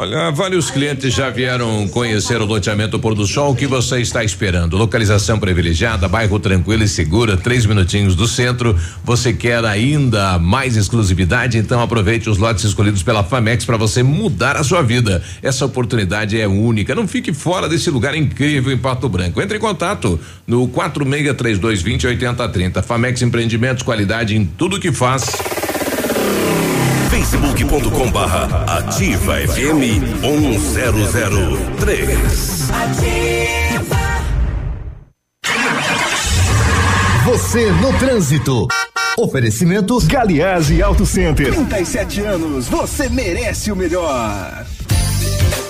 Olha, vários clientes já vieram conhecer o loteamento Pôr do Sol. O que você está esperando? Localização privilegiada, bairro tranquilo e segura, três minutinhos do centro. Você quer ainda mais exclusividade? Então aproveite os lotes escolhidos pela Famex para você mudar a sua vida. Essa oportunidade é única. Não fique fora desse lugar incrível em Pato Branco. Entre em contato no 463220 8030. Famex Empreendimentos, qualidade em tudo que faz facebook.com barra ativa FM 1003. Você no trânsito. Oferecimento Galiase Auto Center. 37 anos, você merece o melhor.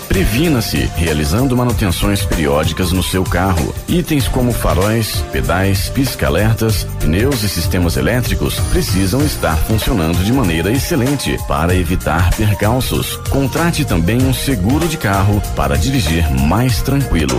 Previna-se realizando manutenções periódicas no seu carro. Itens como faróis, pedais, pisca-alertas, pneus e sistemas elétricos precisam estar funcionando de maneira excelente para evitar percalços. Contrate também um seguro de carro para dirigir mais tranquilo.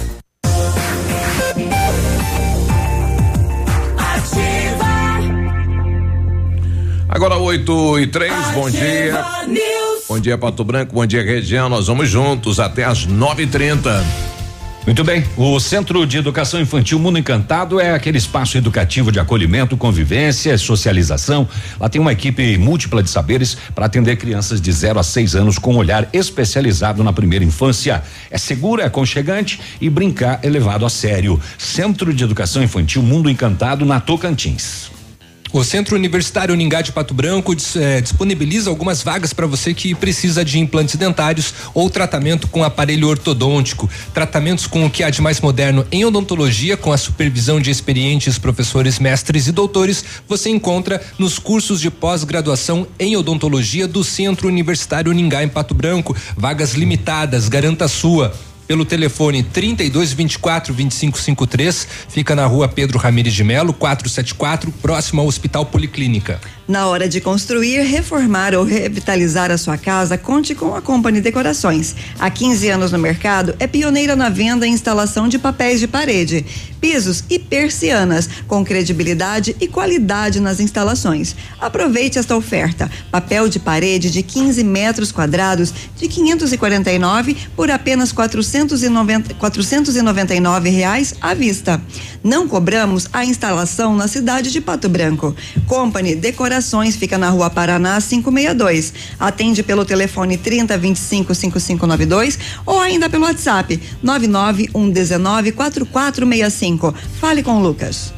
Agora 8 e 3, bom dia. Bom dia, Pato Branco, bom dia, região. Nós vamos juntos até as 9h30. Muito bem. O Centro de Educação Infantil Mundo Encantado é aquele espaço educativo de acolhimento, convivência, socialização. Lá tem uma equipe múltipla de saberes para atender crianças de 0 a 6 anos com um olhar especializado na primeira infância. É seguro, é aconchegante e brincar é levado a sério. Centro de Educação Infantil Mundo Encantado na Tocantins. O Centro Universitário Uningá de Pato Branco eh, disponibiliza algumas vagas para você que precisa de implantes dentários ou tratamento com aparelho ortodôntico. Tratamentos com o que há de mais moderno em odontologia, com a supervisão de experientes professores, mestres e doutores, você encontra nos cursos de pós-graduação em odontologia do Centro Universitário Uningá em Pato Branco. Vagas limitadas, garanta a sua pelo telefone 32 24 25 53, fica na rua Pedro Ramires de Melo, 474, próximo ao Hospital Policlínica. Na hora de construir, reformar ou revitalizar a sua casa, conte com a Company Decorações. Há 15 anos no mercado, é pioneira na venda e instalação de papéis de parede, pisos e persianas, com credibilidade e qualidade nas instalações. Aproveite esta oferta: papel de parede de 15 metros quadrados de 549 por apenas 490, 499 reais à vista. Não cobramos a instalação na cidade de Pato Branco. Company Decorações fica na rua Paraná 562. Atende pelo telefone 30 25 5592 ou ainda pelo WhatsApp 99119 4465. Fale com o Lucas.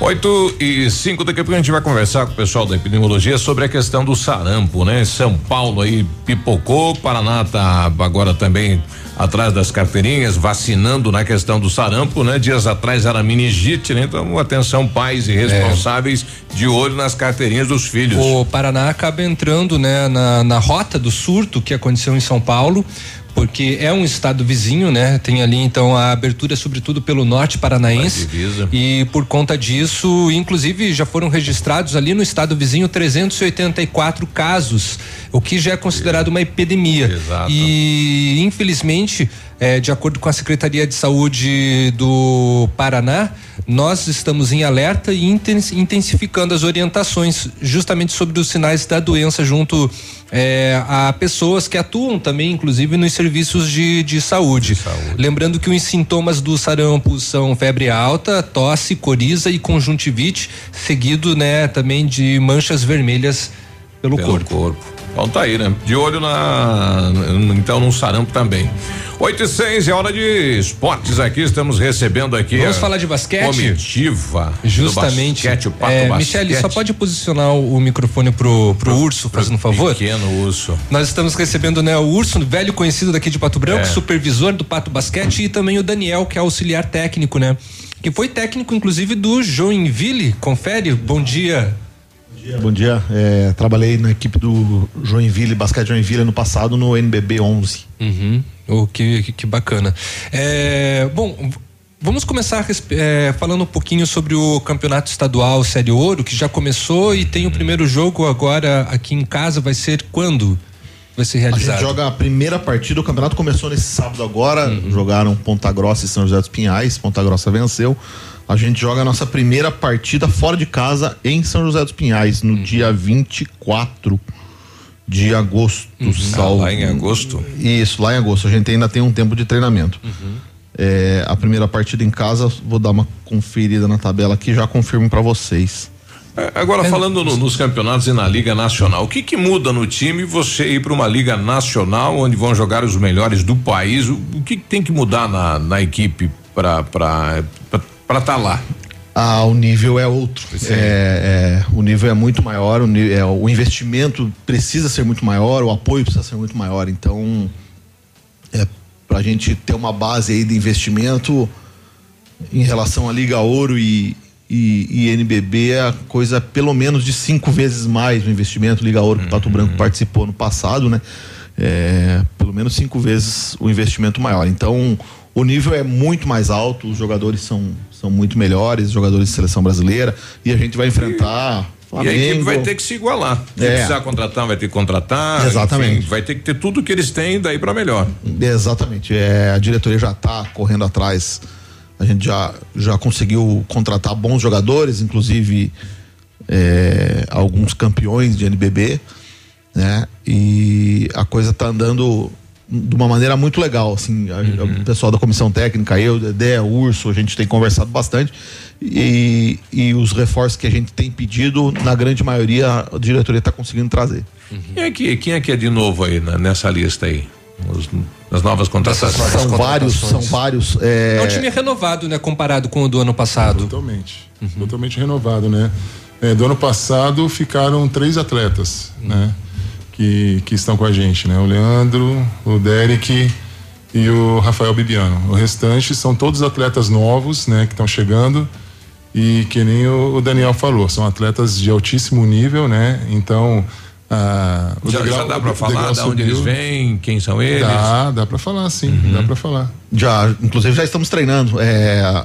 8 e 5, daqui a pouco a gente vai conversar com o pessoal da epidemiologia sobre a questão do sarampo, né? São Paulo aí pipocou, Paraná tá agora também atrás das carteirinhas, vacinando na questão do sarampo, né? Dias atrás era meningite, né? Então, atenção, pais e responsáveis é. de olho nas carteirinhas dos filhos. O Paraná acaba entrando, né, na, na rota do surto que aconteceu em São Paulo porque é um estado vizinho, né? Tem ali então a abertura sobretudo pelo norte paranaense e por conta disso, inclusive já foram registrados ali no estado vizinho 384 casos, o que já é considerado uma epidemia. Exato. E infelizmente é, de acordo com a Secretaria de Saúde do Paraná, nós estamos em alerta e intensificando as orientações justamente sobre os sinais da doença junto é, a pessoas que atuam também, inclusive, nos serviços de, de, saúde. de saúde. Lembrando que os sintomas do sarampo são febre alta, tosse, coriza e conjuntivite, seguido, né, também de manchas vermelhas pelo, pelo corpo. corpo. Então tá aí, né? De olho na. Então no sarampo também. 8 e 6 é hora de esportes aqui. Estamos recebendo aqui. Vamos falar de basquete? Comitiva. Justamente. Basquete, o pato é, basquete. Michele, só pode posicionar o, microfone pro, pro, pro urso, fazendo um favor? Pequeno urso. Nós estamos recebendo, né, o urso, velho conhecido daqui de Pato Branco, é. supervisor do Pato Basquete e também o Daniel, que é auxiliar técnico, né? Que foi técnico, inclusive, do Joinville. Confere, bom dia. Dia. Bom dia. É, trabalhei na equipe do Joinville, Basquete Joinville, no passado no NBB 11. Uhum. Oh, que, que, que bacana. É, bom, Vamos começar é, falando um pouquinho sobre o campeonato estadual Série Ouro, que já começou e tem o primeiro jogo agora aqui em casa. Vai ser quando? Vai ser realizado? A gente joga a primeira partida. O campeonato começou nesse sábado agora. Uhum. Jogaram Ponta Grossa e São José dos Pinhais. Ponta Grossa venceu. A gente joga a nossa primeira partida fora de casa em São José dos Pinhais, no uhum. dia 24 de agosto. Uhum. Salvo. Ah, lá em agosto? Isso, lá em agosto. A gente ainda tem um tempo de treinamento. Uhum. É, a primeira partida em casa, vou dar uma conferida na tabela aqui já confirmo para vocês. É, agora, falando no, nos campeonatos e na Liga Nacional, o que, que muda no time você ir para uma Liga Nacional, onde vão jogar os melhores do país? O, o que, que tem que mudar na, na equipe para estar tá lá? Ah, o nível é outro. É, é, o nível é muito maior, o, é, o investimento precisa ser muito maior, o apoio precisa ser muito maior. Então, é, para a gente ter uma base aí de investimento em relação à Liga Ouro e, e, e NBB, é a coisa pelo menos de cinco vezes mais o investimento. Liga Ouro que o Pato Branco uhum. participou no passado, né? É, pelo menos cinco vezes o investimento maior. Então, o nível é muito mais alto, os jogadores são, são muito melhores, jogadores de seleção brasileira, e a gente vai enfrentar. Flamengo. E a equipe vai ter que se igualar. Se é. precisar contratar, vai ter que contratar. Exatamente. Enfim, vai ter que ter tudo que eles têm daí para melhor. Exatamente. É, a diretoria já está correndo atrás. A gente já, já conseguiu contratar bons jogadores, inclusive é, alguns campeões de NBB, né? E a coisa está andando de uma maneira muito legal, assim, a- Uhum. o pessoal da comissão técnica, eu, Dedé, o Urso, a gente tem conversado bastante e, e os reforços que a gente tem pedido, na grande maioria, a diretoria está conseguindo trazer. Quem é que, quem é que é de novo aí na- nessa lista aí? Os- as novas contratações. São vários, são vários. É, É um time renovado, né? Comparado com o do ano passado. Totalmente. Totalmente renovado, né? É, do ano passado ficaram três atletas, né? Que, que estão com a gente, né? O Leandro, o Derek e o Rafael Bibiano. O restante são todos atletas novos, né? Que estão chegando e que nem o, o Daniel falou, são atletas de altíssimo nível, né? Então, ah, o Já, degrau- já dá o pra falar de onde subiu. eles vêm, quem são eles? Dá, dá pra falar sim, dá pra falar. Já, inclusive já estamos treinando. É,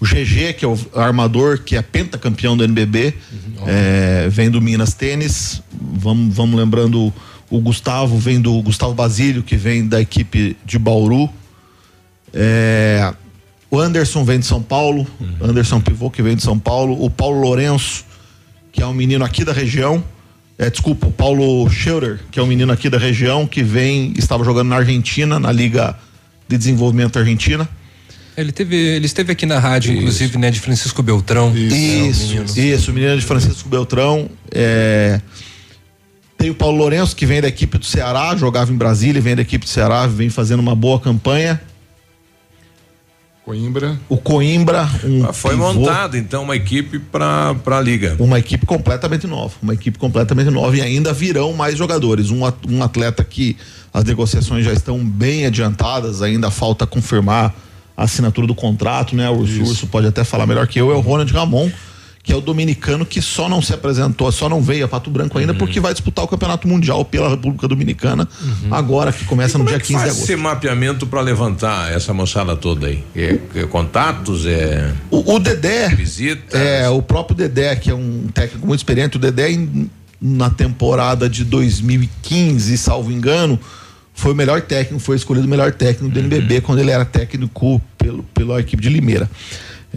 o GG, que é o armador, que é pentacampeão do NBB, é, vem do Minas Tênis. Vamos, vamos lembrando o Gustavo, vem do Gustavo Basílio, que vem da equipe de Bauru. É, o Anderson vem de São Paulo, Anderson Pivô, que vem de São Paulo. O Paulo Lourenço, que é um menino aqui da região. É, desculpa, o Paulo Scheurer, que é um menino aqui da região, que vem, estava jogando na Argentina, na Liga de Desenvolvimento Argentina. Ele teve, ele esteve aqui na rádio, inclusive, né? De Francisco Beltrão. Isso, É, o menino. isso, o menino de Francisco Beltrão. é, Tem o Paulo Lourenço, que vem da equipe do Ceará, jogava em Brasília, vem da equipe do Ceará, vem fazendo uma boa campanha. Coimbra. O Coimbra, um Ah, Foi pivô, montado então uma equipe para a liga. Uma equipe completamente nova, uma equipe completamente nova e ainda virão mais jogadores. Um, um atleta que as negociações já estão bem adiantadas, ainda falta confirmar a assinatura do contrato, né? O Urso, Urso pode até falar melhor que eu, é o Ronald Ramon, que é o dominicano que só não se apresentou, só não veio a Pato Branco ainda porque vai disputar o Campeonato Mundial pela República Dominicana, agora que começa no dia 15 de Faz agosto. esse mapeamento para levantar essa moçada toda aí. É, é contatos, é. O, o Dedé. Visita. É, o próprio Dedé, que é um técnico muito experiente, o Dedé em- na temporada de 2015, salvo engano, foi o melhor técnico, foi escolhido o melhor técnico do NBB quando ele era técnico pelo, pela equipe de Limeira.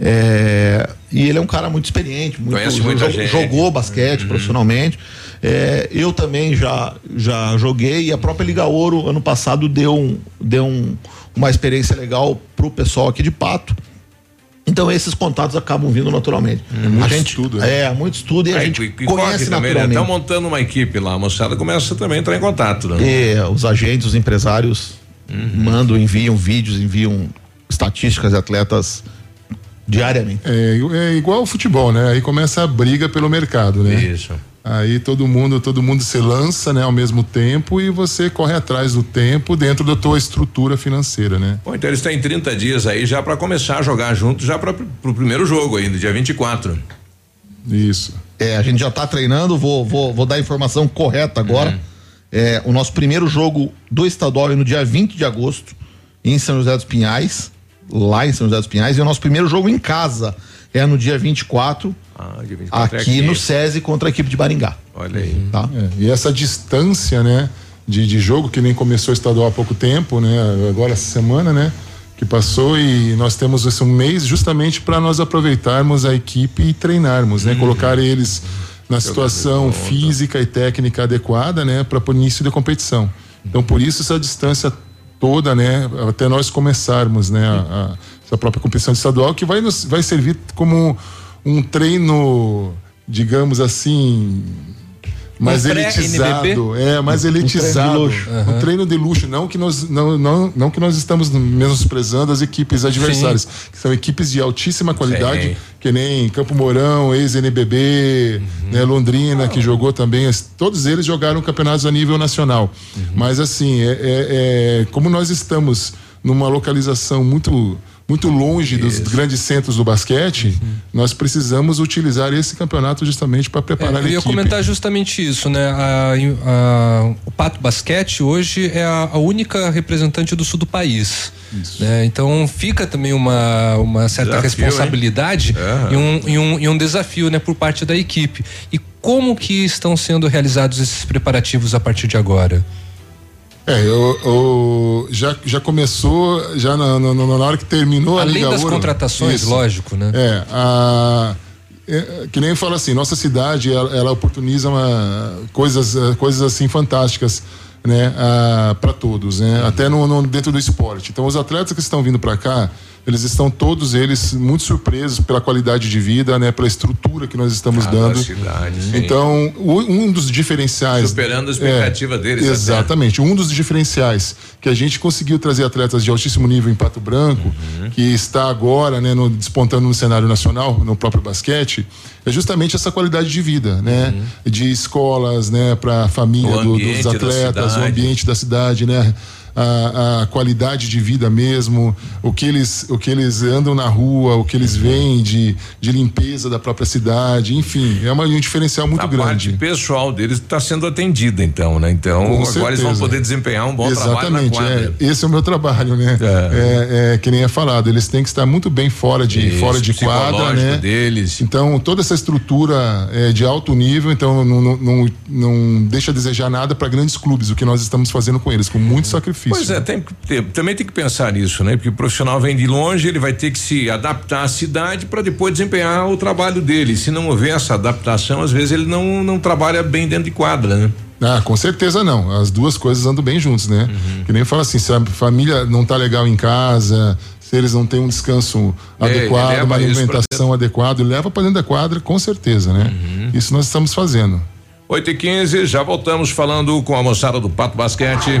É, e ele é um cara muito experiente, muito, Conhece muita jo- gente. jogou basquete profissionalmente. É, eu também já, já joguei e a própria Liga Ouro ano passado deu, um, deu um- uma experiência legal pro pessoal aqui de Pato. Então esses contatos acabam vindo naturalmente. muito a gente, estudo, né? né? É, muito estudo e a É, gente e- e conhece também, né? naturalmente. Estão montando uma equipe lá, a moçada começa também a entrar em contato, né? E os agentes, os empresários mandam, enviam vídeos, enviam estatísticas de atletas diariamente. É, é igual ao futebol, né? Aí começa a briga pelo mercado, né? Isso. Aí todo mundo, todo mundo se lança, né, ao mesmo tempo e você corre atrás do tempo dentro da tua estrutura financeira, né? Bom, então eles têm 30 dias aí já para começar a jogar junto, já para o primeiro jogo ainda, dia 24. Isso. É, a gente já está treinando, vou, vou, vou dar a informação correta agora. É, o nosso primeiro jogo do estadual é no dia 20 de agosto, em São José dos Pinhais, lá em São José dos Pinhais, e o nosso primeiro jogo em casa é no dia 24, Ah, dia 24 é aqui, no SESI contra a equipe de Maringá. Olha aí. Tá? É, e essa distância, né, de, de jogo que nem começou o estadual há pouco tempo, né, agora essa semana, né, que passou e nós temos esse um mês justamente para nós aproveitarmos a equipe e treinarmos, né, colocar eles na situação física e técnica adequada, né, para o início da competição. Então, por isso essa distância toda, né, até nós começarmos, né, a, a- essa própria competição estadual que vai nos vai servir como um treino, digamos assim, mais Um elitizado, é, mais Um treino de elitizado, luxo. um Aham. treino de luxo, não que nós não, não, não que nós estamos menosprezando as equipes adversárias, que são equipes de altíssima qualidade, Sim. que nem Campo Mourão, ex-NBB, né, Londrina, que jogou também. Todos eles jogaram campeonatos a nível nacional. Mas assim, é, é- é- como nós estamos numa localização muito muito longe dos grandes centros do basquete, nós precisamos utilizar esse campeonato justamente para preparar É, a eu ia equipe. comentar justamente isso, né? A- a- o Pato Basquete hoje é a, a única representante do sul do país. né? Então fica também uma, uma certa Desafio, responsabilidade hein? e, um, e, um, e um desafio né, por parte da equipe. E como que estão sendo realizados esses preparativos a partir de agora? É, eu, eu- já, já começou, já na, na- na- hora que terminou a Além Liga das Ouro. contratações, lógico, né? É, a, é, que nem fala assim, nossa cidade, ela, ela oportuniza uma, coisas, eh, coisas assim fantásticas. né, para todos, né, até no, no, dentro do esporte. Então, os atletas que estão vindo para cá, eles estão todos eles muito surpresos pela qualidade de vida, né, pela estrutura que nós estamos Cada dando. cidade, então, um dos diferenciais Superando a expectativa deles até. Exatamente, um dos diferenciais que a gente conseguiu trazer atletas de altíssimo nível em Pato Branco, Uhum. que está agora, né, no- despontando no cenário nacional, no próprio basquete, é justamente essa qualidade de vida, né, de escolas, né, para a família do- dos atletas, o ambiente da cidade, né? A, a qualidade de vida mesmo, o que eles, o que eles andam na rua, o que eles veem de, de limpeza da própria cidade, enfim, é uma, um diferencial muito a grande. parte pessoal deles está sendo atendida, então, né? Então, Com agora eles vão certeza. poder desempenhar um bom trabalho na Exatamente, é, esse é o meu trabalho, né? É. é, que nem é falado, eles têm que estar muito bem fora de, Isso, fora de quadra, né? deles. Então, toda essa estrutura é de alto nível, então não, não, não, não deixa a desejar nada para grandes clubes, o que nós estamos fazendo com eles, com muito sacrifício. Pois é, tem que ter- também tem que pensar nisso, né? Porque o profissional vem de longe, ele vai ter que se adaptar à cidade para depois desempenhar o trabalho dele. Se não houver essa adaptação, às vezes ele não, não trabalha bem dentro de quadra, né? Ah, com certeza não. As duas coisas andam bem juntos, né? Uhum. Que nem fala assim, se a família não tá legal em casa, se eles não têm um descanso É, adequado, uma alimentação adequada, leva para dentro da quadra, com certeza, né? Uhum. Isso nós estamos fazendo. 8 e 15 já voltamos falando com a moçada do Pato Basquete.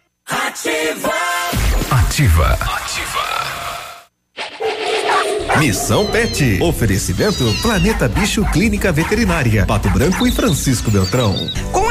Ativa. Ativa. Missão Pet. Oferecimento Planeta Bicho Clínica Veterinária. Pato Branco e Francisco Beltrão. Com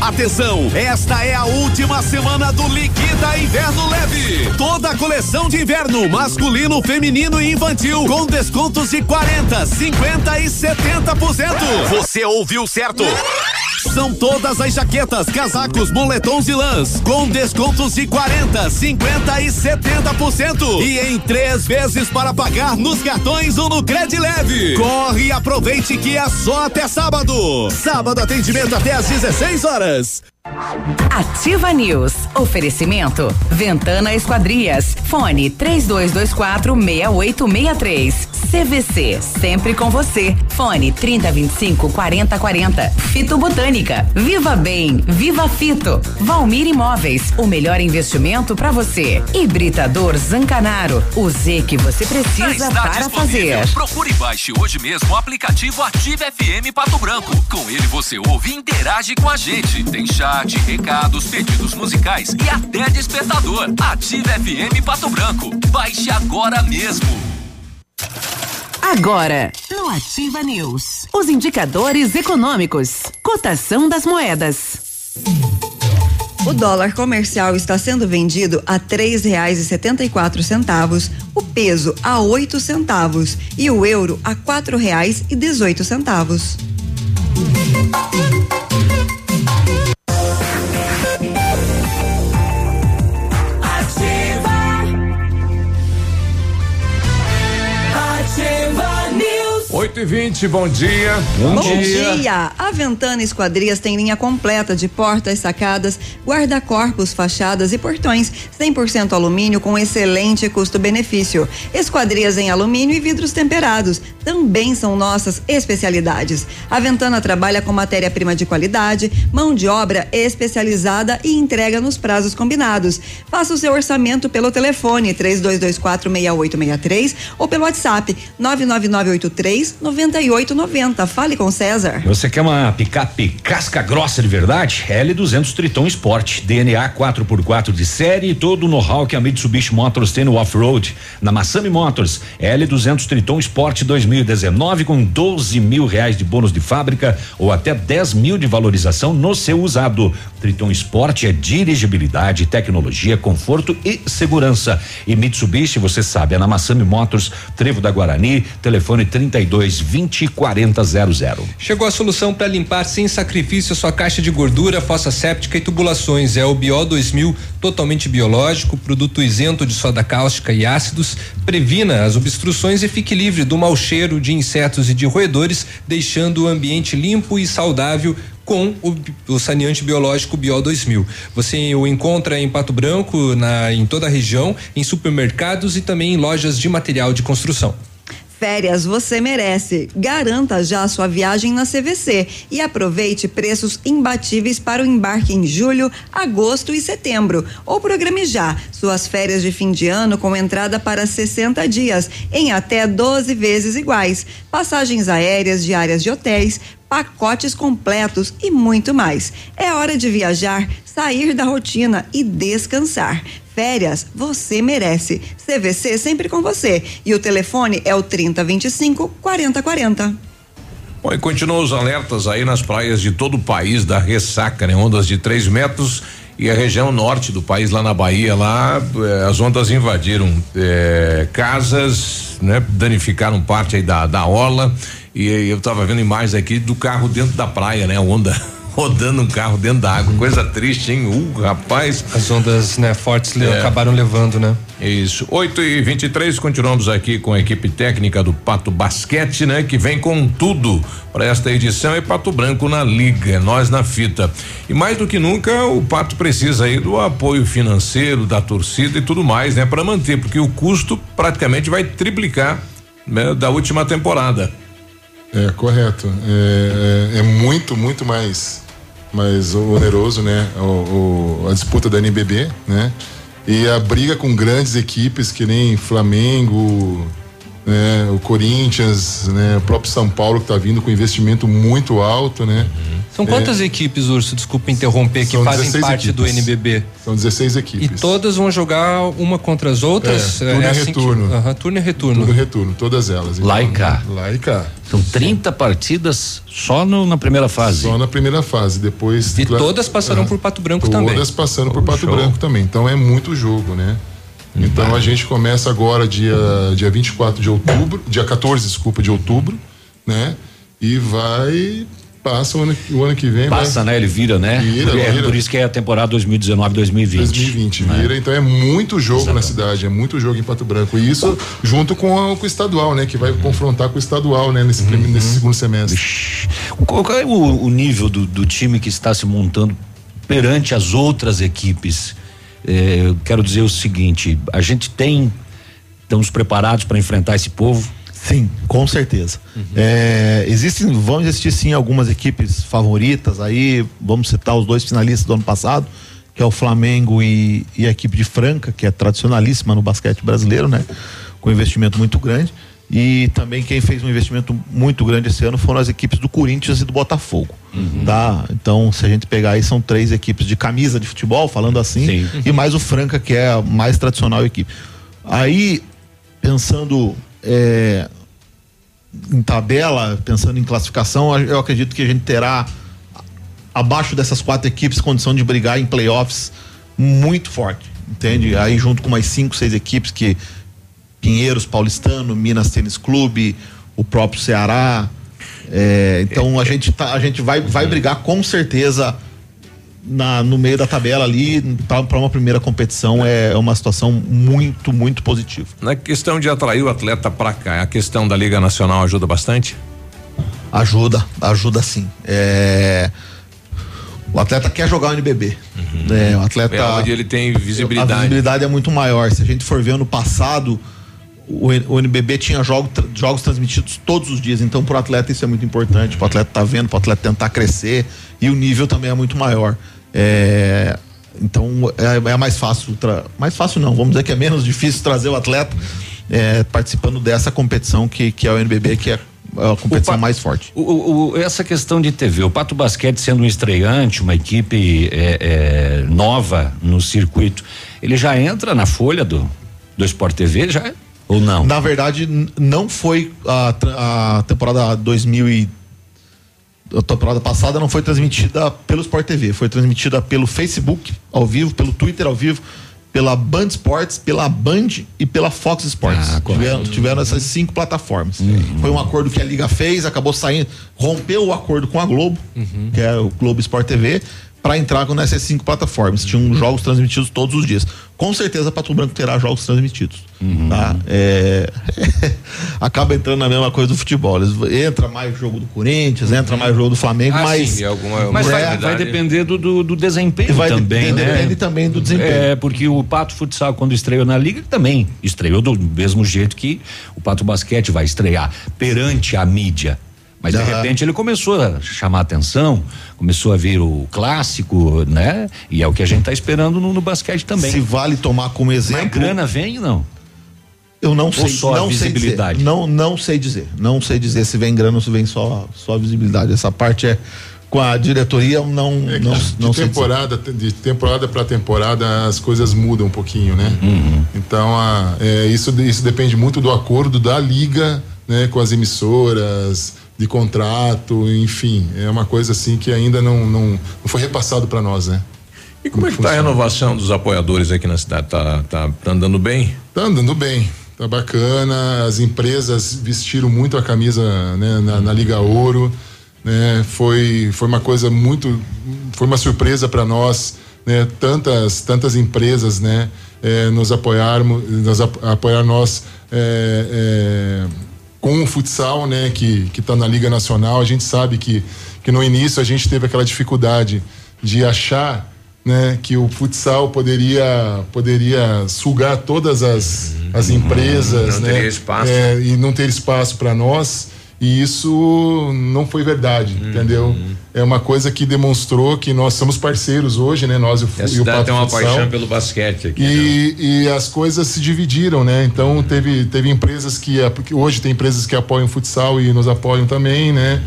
Atenção, esta é a última semana do Liquida Inverno Leve. Toda a coleção de inverno, masculino, feminino e infantil, com descontos de 40, 50 e 70%. Você ouviu certo? São todas as jaquetas, casacos, moletons e lãs, com descontos de 40, 50 e 70%. E em três vezes para pagar nos cartões ou no Leve. Corre e aproveite que é só até sábado. Sábado atendimento até às 16 horas. Yes. Ativa News. Oferecimento. Ventana Esquadrias. Fone 3224 6863. CVC. Sempre com você. Fone 3025 4040. Fito Botânica. Viva Bem. Viva Fito. Valmir Imóveis. O melhor investimento para você. Hibridador Zancanaro. O Z que você precisa para fazer. Procure e baixe hoje mesmo o aplicativo Ative FM Pato Branco. Com ele você ouve e interage com a gente. Tem chat chat, recados, pedidos musicais e até despertador. Ative FM Pato Branco. Baixe agora mesmo. Agora, no Ativa News, os indicadores econômicos, cotação das moedas. O dólar comercial está sendo vendido a três reais e setenta e quatro centavos, o peso a oito centavos e o euro a quatro reais e dezoito centavos. Oito e vinte, bom dia. Bom, bom dia. dia. A Ventana Esquadrias tem linha completa de portas, sacadas, guarda-corpos, fachadas e portões, 100% alumínio com excelente custo-benefício. Esquadrias em alumínio e vidros temperados também são nossas especialidades. A Ventana trabalha com matéria-prima de qualidade, mão de obra especializada e entrega nos prazos combinados. Faça o seu orçamento pelo telefone 3224 6863 ou pelo WhatsApp 99983 9890. Fale com César. Você quer uma picape casca grossa de verdade? L200 Triton Sport, DNA 4x4 de série e todo o know-how que a Mitsubishi Motors tem no off-road. Na Massami Motors, L200 Triton Sport 2019 com 12 mil reais de bônus de fábrica ou até 10 mil de valorização no seu usado. Triton Sport é dirigibilidade, tecnologia, conforto e segurança. E Mitsubishi, você sabe, é na Massami Motors, Trevo da Guarani, telefone 32 32 20 40 00. Chegou a solução para limpar sem sacrifício a sua caixa de gordura, fossa séptica e tubulações. É o Bio 2000, totalmente biológico, produto isento de soda cáustica e ácidos. Previna as obstruções e fique livre do mau cheiro de insetos e de roedores, deixando o ambiente limpo e saudável com o, o, saneante biológico Bio 2000. Você o encontra em Pato Branco, na, em toda a região, em supermercados e também em lojas de material de construção. Férias você merece. Garanta já sua viagem na CVC e aproveite preços imbatíveis para o embarque em julho, agosto e setembro. Ou programe já suas férias de fim de ano com entrada para 60 dias, em até 12 vezes iguais. Passagens aéreas, diárias de hotéis, pacotes completos e muito mais. É hora de viajar, sair da rotina e descansar. Férias você merece. CVC sempre com você. E o telefone é o 3025 4040. Bom, e continuam os alertas aí nas praias de todo o país da ressaca, né? Ondas de 3 metros e a região norte do país, lá na Bahia, lá eh, as ondas invadiram eh, casas, né? Danificaram parte aí da, da orla e, eu estava vendo imagens aqui do carro dentro da praia, né? Onda (laughs) rodando um carro dentro da água. Coisa triste, hein? Uh, rapaz. As ondas, né, fortes é. acabaram levando, né? Isso. 8 e 23 continuamos aqui com a equipe técnica do Pato Basquete, né? Que vem com tudo para esta edição e Pato Branco na liga, nós na fita. E mais do que nunca o Pato precisa aí do apoio financeiro da torcida e tudo mais, né? Para manter, porque o custo praticamente vai triplicar né, da última temporada. É, correto. É, é, é muito, muito mais, mais oneroso, né? O, o- a disputa da NBB, né? E a briga com grandes equipes que nem Flamengo, né? o Corinthians, né? o próprio São Paulo que está vindo com investimento muito alto, né? São quantas equipes, Urso? Desculpa interromper, que fazem 16 parte do equipes. NBB? São 16 equipes. E todas vão jogar uma contra as outras? É, turno e assim que- retorno. Aham, turno e retorno. Tudo retorno, todas elas. Então, Lá e cá. Lá e cá. São 30 partidas só no- na primeira fase. Só na primeira fase, depois. E todas passarão por Pato Branco todas também. Todas passando por Pato show. Branco também. Então é muito jogo, né? Então a gente começa agora dia, dia 24 de outubro, dia 14, desculpa, de outubro, né? E vai. Passa o ano, o ano que vem. Passa, vai, né? Ele vira, né? Vira, é vira. por isso que é a temporada 2019-2020. 2020 vira, então é muito jogo na cidade, é muito jogo em Pato Branco. E isso junto com, a- com o estadual, né? Que vai confrontar com o estadual, né? Nesse, prime- nesse segundo semestre. Qual qual é o, o nível do, do time que está se montando perante as outras equipes? É, eu quero dizer o seguinte: a gente tem. Estamos preparados para enfrentar esse povo? Sim, com certeza. É, existem, vão existir sim algumas equipes favoritas aí, vamos citar os dois finalistas do ano passado, que é o Flamengo e, e a equipe de Franca, que é tradicionalíssima no basquete brasileiro, né? Com investimento muito grande. E também quem fez um investimento muito grande esse ano foram as equipes do Corinthians e do Botafogo. Tá? Então, se a gente pegar aí, são três equipes de camisa de futebol, falando assim, e mais o Franca, que é a mais tradicional equipe. Aí, pensando é, em tabela, pensando em classificação, eu acredito que a gente terá abaixo dessas quatro equipes condição de brigar em playoffs muito forte, entende? Aí junto com mais cinco, seis equipes que Pinheiros, Paulistano, Minas Tênis Clube, o próprio Ceará. é, então a gente tá, a gente vai vai brigar com certeza na, no meio da tabela ali para uma primeira competição é uma situação muito muito positiva. Na questão de atrair o atleta pra cá, a questão da Liga Nacional ajuda bastante? Ajuda, ajuda sim. É, O atleta quer jogar o NBB. né? O atleta. É onde ele tem visibilidade. A visibilidade é muito maior. Se a gente for ver ano passado, o, NBB tinha jogo, jogos transmitidos todos os dias. Então, para o atleta, isso é muito importante. Para o atleta tá vendo, para o atleta tentar crescer. E o nível também é muito maior. É, então, é, é mais fácil. Mais fácil não, vamos dizer que é menos difícil trazer o atleta é, participando dessa competição que, que é o NBB, que é a competição mais forte. O, o- o- essa questão de TV, o Pato Basquete sendo um estreante, uma equipe é, é, nova no circuito, ele já entra na folha do, do Sport TV, já? Ou não? Na verdade, não foi a, a temporada 2000 e a temporada passada não foi transmitida pelo Sport TV, foi transmitida pelo Facebook ao vivo, pelo Twitter ao vivo, pela Band Sports, pela Band e pela Fox Sports. tiveram, tiveram essas cinco plataformas. Foi um acordo que a liga fez, acabou saindo, rompeu o acordo com a Globo, que é o Globo Sport TV, para entrar com nessas cinco plataformas. Tinham jogos transmitidos todos os dias. Com certeza, Pato Branco terá jogos transmitidos. Tá? É, (laughs) Acaba entrando na mesma coisa do futebol. Eles- Entra mais jogo do Corinthians, entra mais jogo do Flamengo, Ah, mas. sim, Mas vai, vai depender do, do, do desempenho Vai também, depender- né? depende também do desempenho. É, porque o Pato Futsal, quando estreou na Liga, também estreou do mesmo jeito que o Pato Basquete vai estrear, perante a mídia. Mas de Aham. repente ele começou a chamar atenção, começou a vir o clássico, né? E é o que a gente está esperando no, no basquete também. Se vale tomar como exemplo. Mas grana vem ou não? Eu não Ou sei, só não sei dizer. visibilidade? Não, não sei dizer. Não sei dizer se vem grana ou se vem só, só visibilidade. Essa parte é com a diretoria, eu não, É que não, de não sei dizer. temporada, de temporada para temporada as coisas mudam um pouquinho, né? Então a, é, isso, isso depende muito do acordo da liga, né, com as emissoras, de contrato, enfim, é uma coisa assim que ainda não, não, não foi repassado para nós, né? E como é que tá a renovação dos apoiadores aqui na cidade? Tá, tá, tá andando bem? Tá andando bem, tá bacana. As empresas vestiram muito a camisa né, na, na Liga Ouro. Né, foi, foi uma coisa muito. Foi uma surpresa para nós. Né, tantas, tantas empresas né, eh, nos apoiarmos, nos ap- apoiar nós eh, eh, com o futsal, né, que está na Liga Nacional. A gente sabe que, que no início a gente teve aquela dificuldade de achar né, que o futsal poderia poderia sugar todas as, as empresas, Não né, teria espaço. é, e não ter espaço para nós. E isso não foi verdade, Uhum. entendeu? É uma coisa que demonstrou que nós somos parceiros hoje, né? Nós e o, E a e o cidade Pato tem uma Futsal. paixão pelo basquete aqui. né? E, e as coisas se dividiram, né? Então teve, teve empresas que, hoje tem empresas que apoiam o futsal e nos apoiam também, né?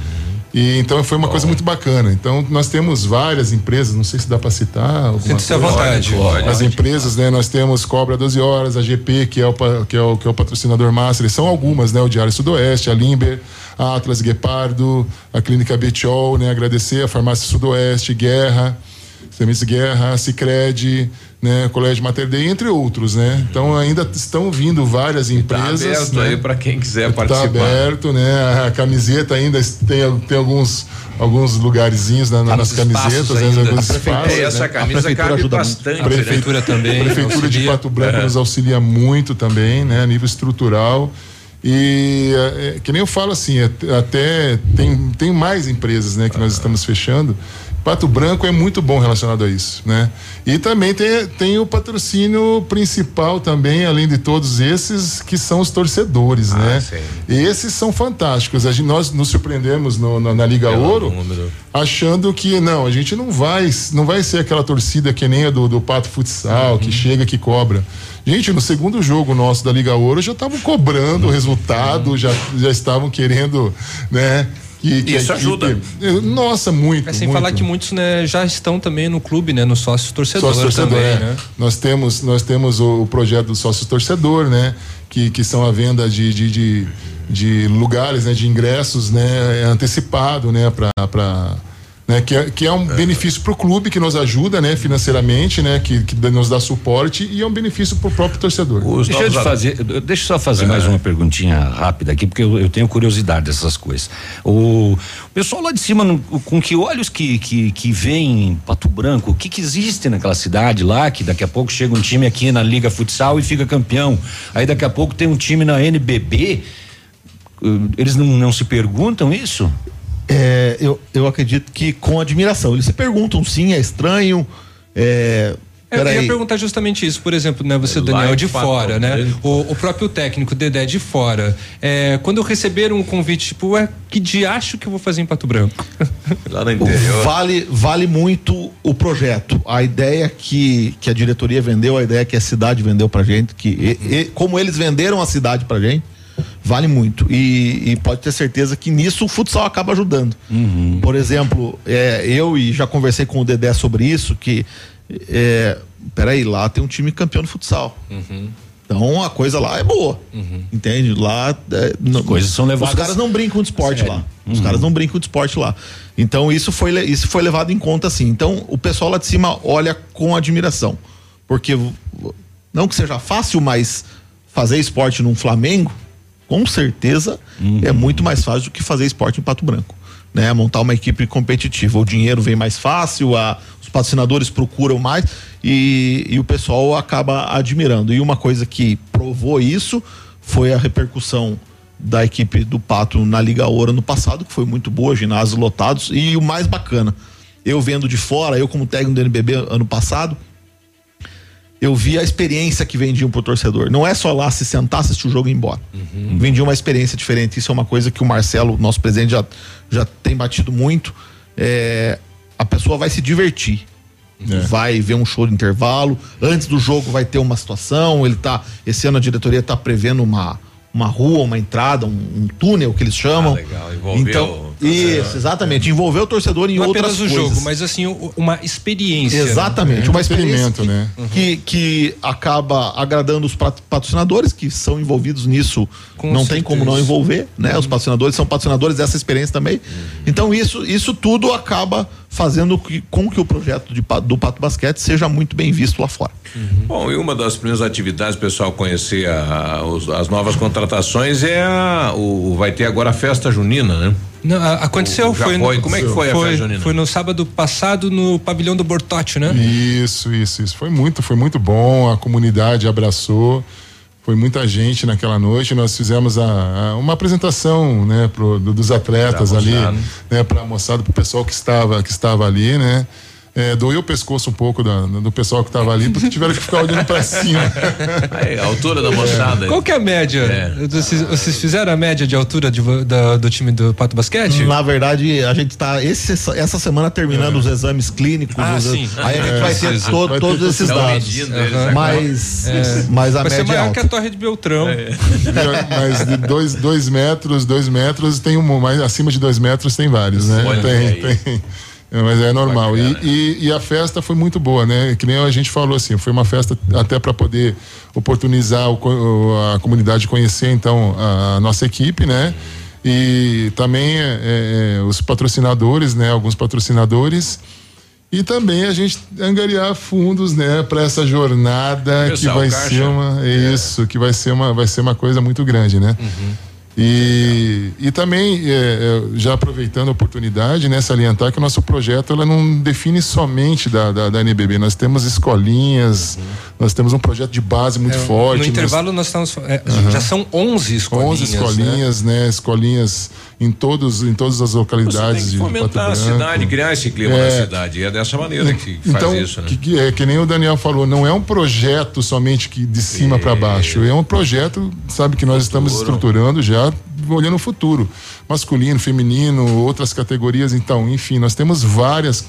E então foi uma coisa muito bacana. Então nós temos várias empresas, não sei se dá para citar alguma Sinta-se à vontade. Pode, As empresas, né? Nós temos Cobra 12 horas, a GP, que é o que é o, que é o patrocinador master, são algumas, né? O Diário Sudoeste, a Limber, a Atlas Guepardo, a Clínica Betiol, né? Agradecer a Farmácia Sudoeste, Guerra, Sementes Guerra, Cicred, né, Colégio Mater Dei, entre outros, né? Então ainda estão vindo várias Tá empresas. aberto né? aí para quem quiser Tá participar. aberto, né? A camiseta ainda tem, tem alguns alguns lugarzinhos na- nas Alguns espaços camisetas, né? ainda. Alguns espaços, É, essa né? camisa A prefeitura cabe ajuda bastante. muito. A prefeitura também A prefeitura de auxilia. Pato Branco É. nos auxilia muito também, né? A nível estrutural. E é, que nem eu falo assim, é, até tem, tem mais empresas né, que nós estamos fechando. Pato Branco é muito bom relacionado a isso, né? E também tem, tem o patrocínio principal também, além de todos esses, que são os torcedores, né? Esses são fantásticos. A gente, nós nos surpreendemos no- na, na Liga Ouro, achando que não, a gente não vai, não vai ser aquela torcida que nem a do, do Pato Futsal, que chega, que cobra. Gente, no segundo jogo nosso da Liga Ouro já estavam cobrando o resultado, já, já estavam querendo, né? Que, que Isso equipe- ajuda. Nossa, muito. É sem muito. falar que muitos né, já estão também no clube, né? No sócio torcedor, Sócio torcedor, também, é. né? Nós temos, nós temos o, o projeto do sócio torcedor, né? Que, que são a venda de, de, de, de lugares, né? De ingressos, né? é Antecipado, né? Para né, que, é, que é um benefício para o clube que nos ajuda né, financeiramente, né, que, que nos dá suporte e é um benefício para o próprio torcedor. Deixa eu, te fazer, deixa eu só fazer mais uma perguntinha rápida aqui, porque eu, eu tenho curiosidade dessas coisas. O, o pessoal lá de cima, no- com que olhos que, que, que vem em Pato Branco, o que, que existe naquela cidade lá, que daqui a pouco chega um time aqui na Liga Futsal e fica campeão. Aí daqui a pouco tem um time na NBB. Eles não, não se perguntam isso? É, eu, eu acredito que com admiração. Eles se perguntam, sim, é estranho. É, Eu ia perguntar justamente isso, por exemplo, né? Você, Daniel, de fora, né? Branco. O, o próprio técnico, Dedé, de fora. É, quando receberam um convite, tipo, ué, que diacho que eu vou fazer em Pato Branco? (laughs) Lá no Vale, vale muito o projeto. A ideia que, que a diretoria vendeu, a ideia que a cidade vendeu pra gente, que e- e- como eles venderam a cidade pra gente, vale muito. E, e pode ter certeza que nisso o futsal acaba ajudando. Por exemplo, é, eu e já conversei com o Dedé sobre isso, que é, peraí, lá tem um time campeão de futsal. Então a coisa lá é boa. Entende? Lá. É, não- coisas são levadas Os caras não brincam de esporte sério. lá. Os Uhum. caras não brincam de esporte lá. Então isso foi, isso foi levado em conta assim. Então o pessoal lá de cima olha com admiração. Porque não que seja fácil, mas fazer esporte num Flamengo, com certeza é muito mais fácil do que fazer esporte em Pato Branco. Né? Montar uma equipe competitiva. O dinheiro vem mais fácil, a- os patrocinadores procuram mais e, e o pessoal acaba admirando. E uma coisa que provou isso foi a repercussão da equipe do Pato na Liga Ouro no passado, que foi muito boa, ginásios lotados. E o mais bacana, eu vendo de fora, eu como técnico do NBB ano passado, eu vi a experiência que vendiam pro torcedor. Não é só lá se sentar, assistir o jogo e ir embora. Vendiam uma experiência diferente. Isso é uma coisa que o Marcelo, nosso presidente, já, já tem batido muito. É, a pessoa vai se divertir. Vai ver um show de intervalo. Antes do jogo vai ter uma situação. Ele tá. Esse ano a diretoria está prevendo uma, uma rua, uma entrada, um, um túnel que eles chamam. legal. Envolveu Então, isso, exatamente. Envolver o torcedor em Não outras apenas o coisas. jogo, mas assim, uma experiência. Exatamente, né? uma experiência que, né? que, que acaba agradando os pat- patrocinadores que são envolvidos nisso. Com não tem como não certeza. envolver, né? Os patrocinadores são patrocinadores dessa experiência também. Então isso, isso tudo acaba fazendo que, com que o projeto de do Pato Basquete seja muito bem visto lá fora. Bom, e uma das primeiras atividades, pessoal, conhecer a- os- as novas contratações é a, o, vai ter agora a festa junina, né? Não, a- aconteceu, O- foi, foi? Como é que foi a festa junina? Foi no sábado passado no pavilhão do Bortote, né? Isso, isso, isso. Foi muito, foi muito bom. A comunidade abraçou. Foi muita gente naquela noite. Nós fizemos a, a- uma apresentação, né, pro, do- dos atletas Pra ali, né, para a moçada, para o pessoal que estava, que estava ali, né. É, doeu o pescoço um pouco da- do pessoal que tava ali, porque tiveram que ficar olhando pra cima. (laughs) Aí, a altura da moçada. Qual que é a média? É. Vocês, vocês fizeram a média de altura de da- do time do Pato Basquete? Na verdade, a gente tá esse, essa semana terminando os exames clínicos. Ah, os- sim. Aí a gente É, vai ter to- Vai ter todos esses dados. medindo agora. Mas, É. mas a Vai ser média é maior que alta. a Torre de Beltrão. Mas de dois, dois metros, dois metros tem um, mais acima de dois metros tem vários, né? Olha tem, tem. É, Mas é normal. E, e, e a festa foi muito boa, né? Que nem a gente falou assim, foi uma festa até para poder oportunizar o a comunidade conhecer então a nossa equipe, né? E também é, é, os patrocinadores, né? Alguns patrocinadores. E também a gente angariar fundos, né, para essa jornada que Pessoal, vai caixa. ser uma isso, que vai ser uma vai ser uma coisa muito grande, né? E, e também, é, é, já aproveitando a oportunidade, né, salientar que o nosso projeto ela não define somente da, da, da NBB. Nós temos escolinhas, nós temos um projeto de base muito É, forte. No nós- intervalo nós estamos. é, Aham. Já são 11 escolinhas. 11 escolinhas, né? Escolinhas em, todos, em todas as Você localidades tem que fomentar a cidade, criar esse clima É. na cidade. É dessa maneira que faz Então, isso, né? que, que é que nem o Daniel falou, não é um projeto somente que de cima para baixo, é um projeto, sabe que nós estamos estruturando já olhando o futuro, masculino, feminino, outras categorias, então, enfim, nós temos várias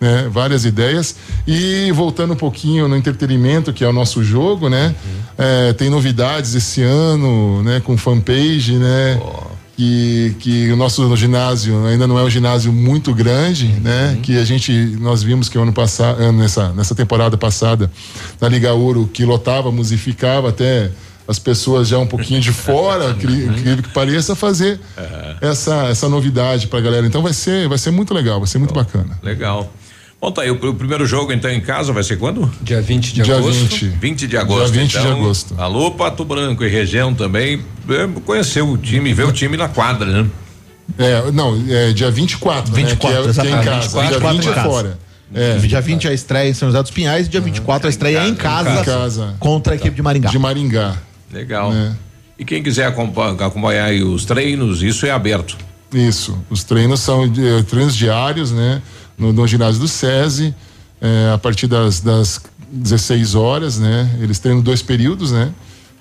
né, várias ideias e voltando um pouquinho no entretenimento que é o nosso jogo, né? É, tem novidades esse ano, né? Com fanpage, né? Que, que o nosso ginásio ainda não é um ginásio muito grande, né? Que a gente nós vimos que o ano passado eh, nessa nessa temporada passada na Liga Ouro que lotávamos e ficava até as pessoas já um pouquinho de fora, (laughs) cri- incrível que pareça, fazer essa, essa novidade pra galera. Então vai ser, vai ser muito legal, vai ser muito bacana. Legal. Bom, tá aí. O, o primeiro jogo, então, em casa vai ser quando? Dia 20 de Dia agosto. 20. 20 de agosto. Dia 20 de então, agosto. Alô, Pato Branco e região também. É, conhecer o time, ver o time na quadra, né? É, não, é dia 24, 24, né? Que é, que é em casa. 24 dia 20 em é fora. É. Dia 20 é a estreia em São José dos Pinhais, dia 24 a estreia em casa, Em casa. contra a equipe de Maringá. De Maringá. Legal. É. E quem quiser acompa- acompanhar aí os treinos, isso é aberto. Isso. Os treinos são eh, treinos diários, né? No, no ginásio do SESI, eh, a partir das, das 16 horas, né? Eles treinam dois períodos, né?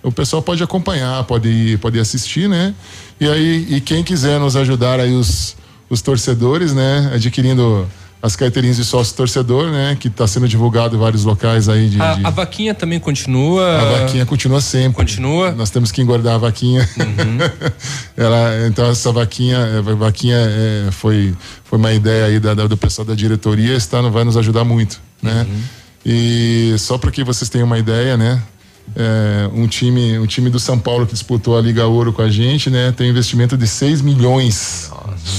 O pessoal pode acompanhar, pode pode ir assistir, né? E aí, e quem quiser nos ajudar aí, os, os torcedores, né? Adquirindo as carteirinhas de sócio torcedor, né? Que está sendo divulgado em vários locais aí de, A, de- a vaquinha também continua. A vaquinha continua sempre. Continua. Nós temos que engordar a vaquinha. (laughs) Ela, então essa vaquinha, eh, vaquinha eh, foi foi uma ideia aí da, da- do pessoal da diretoria, está vai nos ajudar muito, né? E só para que vocês tenham uma ideia, né? É, um time um time do São Paulo que disputou a Liga Ouro com a gente, né? Tem um investimento de 6 milhões.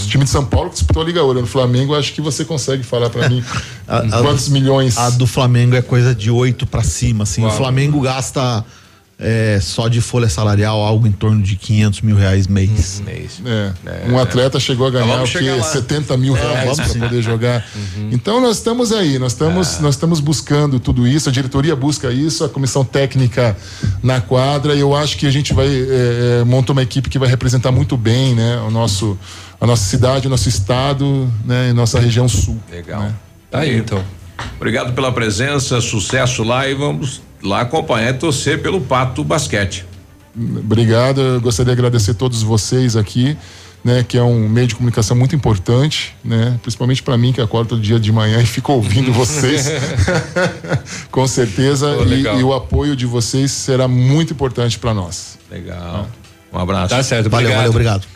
O time de São Paulo que disputou a Liga Ouro. No Flamengo, acho que você consegue falar para mim (laughs) A- a- quantos milhões. A do Flamengo é coisa de 8 para cima, assim. O Flamengo gasta é, só de folha salarial algo em torno de 500 mil reais mês. É. um atleta chegou a ganhar vamos o quê? chegar lá. 70 mil É, reais para poder jogar. Então nós estamos aí, nós estamos, nós estamos buscando tudo isso, a diretoria busca isso, a comissão técnica na quadra, e eu acho que a gente vai é, é, montar uma equipe que vai representar muito bem, né, o nosso, a nossa cidade, o nosso estado, né, e nossa região sul. Legal. Tá aí, então. Obrigado pela presença, sucesso lá e vamos lá acompanhar e torcer pelo Pato Basquete. Obrigado, eu gostaria de agradecer a todos vocês aqui, né, que é um meio de comunicação muito importante, né, principalmente para mim que acordo todo dia de manhã (laughs) e fico ouvindo vocês, (laughs) com certeza, Pô, e, e o apoio de vocês será muito importante para nós. Legal. Um abraço. Tá certo, Valeu, obrigado. valeu, obrigado.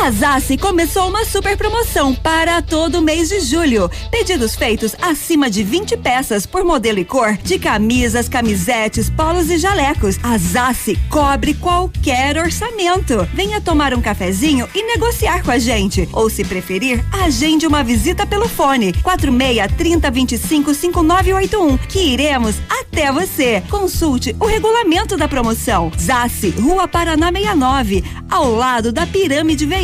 A Zassi começou uma super promoção para todo mês de julho. Pedidos feitos acima de 20 peças por modelo e cor de camisas, camisetes, polos e jalecos. A Zassi cobre qualquer orçamento. Venha tomar um cafezinho e negociar com a gente. Ou se preferir, agende uma visita pelo fone 46 30 25 5981 que iremos até você. Consulte o regulamento da promoção. Zassi, Rua Paraná 69, ao lado da Pirâmide Veículos,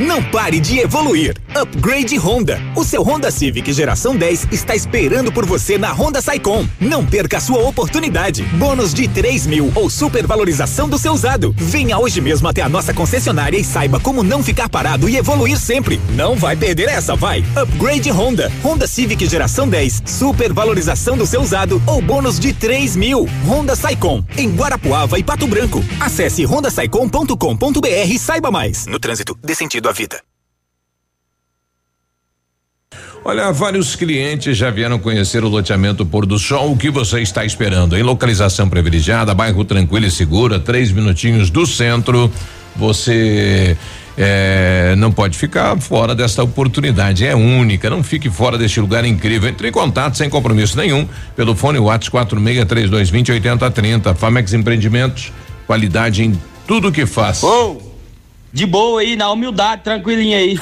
Não pare de evoluir. Upgrade Honda. O seu Honda Civic geração 10 está esperando por você na Honda Saicom. Não perca a sua oportunidade. Bônus de 3 mil ou supervalorização do seu usado. Venha hoje mesmo até a nossa concessionária e saiba como não ficar parado e evoluir sempre. Não vai perder essa, vai. Upgrade Honda. Honda Civic geração 10. Supervalorização do seu usado ou bônus de 3 mil. Honda Saicom. Em Guarapuava e Pato Branco. Acesse hondasaicom.com.br e saiba mais. No trânsito, dê à vida. Olha, vários clientes já vieram conhecer o loteamento Pôr do Sol. O que você está esperando? Em localização privilegiada, bairro tranquilo e seguro, a três minutinhos do centro. Você é, não pode ficar fora dessa oportunidade. É única. Não fique fora deste lugar incrível. Entre em contato sem compromisso nenhum pelo fone WhatsApp 463220 8030. Famex Empreendimentos, qualidade em tudo que faz. Ô, de boa aí, na humildade, tranquilinho aí.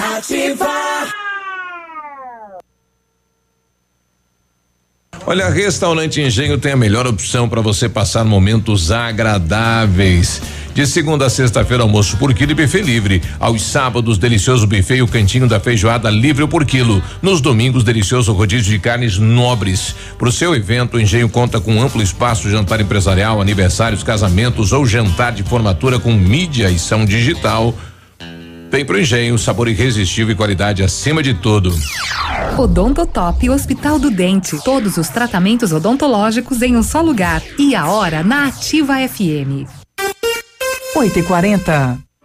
Olha, Restaurante Engenho tem a melhor opção para você passar momentos agradáveis. De segunda a sexta-feira, almoço por quilo e buffet livre. Aos sábados, delicioso buffet e o cantinho da feijoada livre por quilo. Nos domingos, delicioso rodízio de carnes nobres. Para o seu evento, o Engenho conta com amplo espaço jantar empresarial, aniversários, casamentos ou jantar de formatura com mídia e som digital. Tem pro Engenho, sabor irresistível e qualidade acima de tudo. Odontotop Hospital do Dente. Todos os tratamentos odontológicos em um só lugar. E a hora na Ativa FM. 8 e 40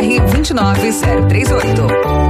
29038.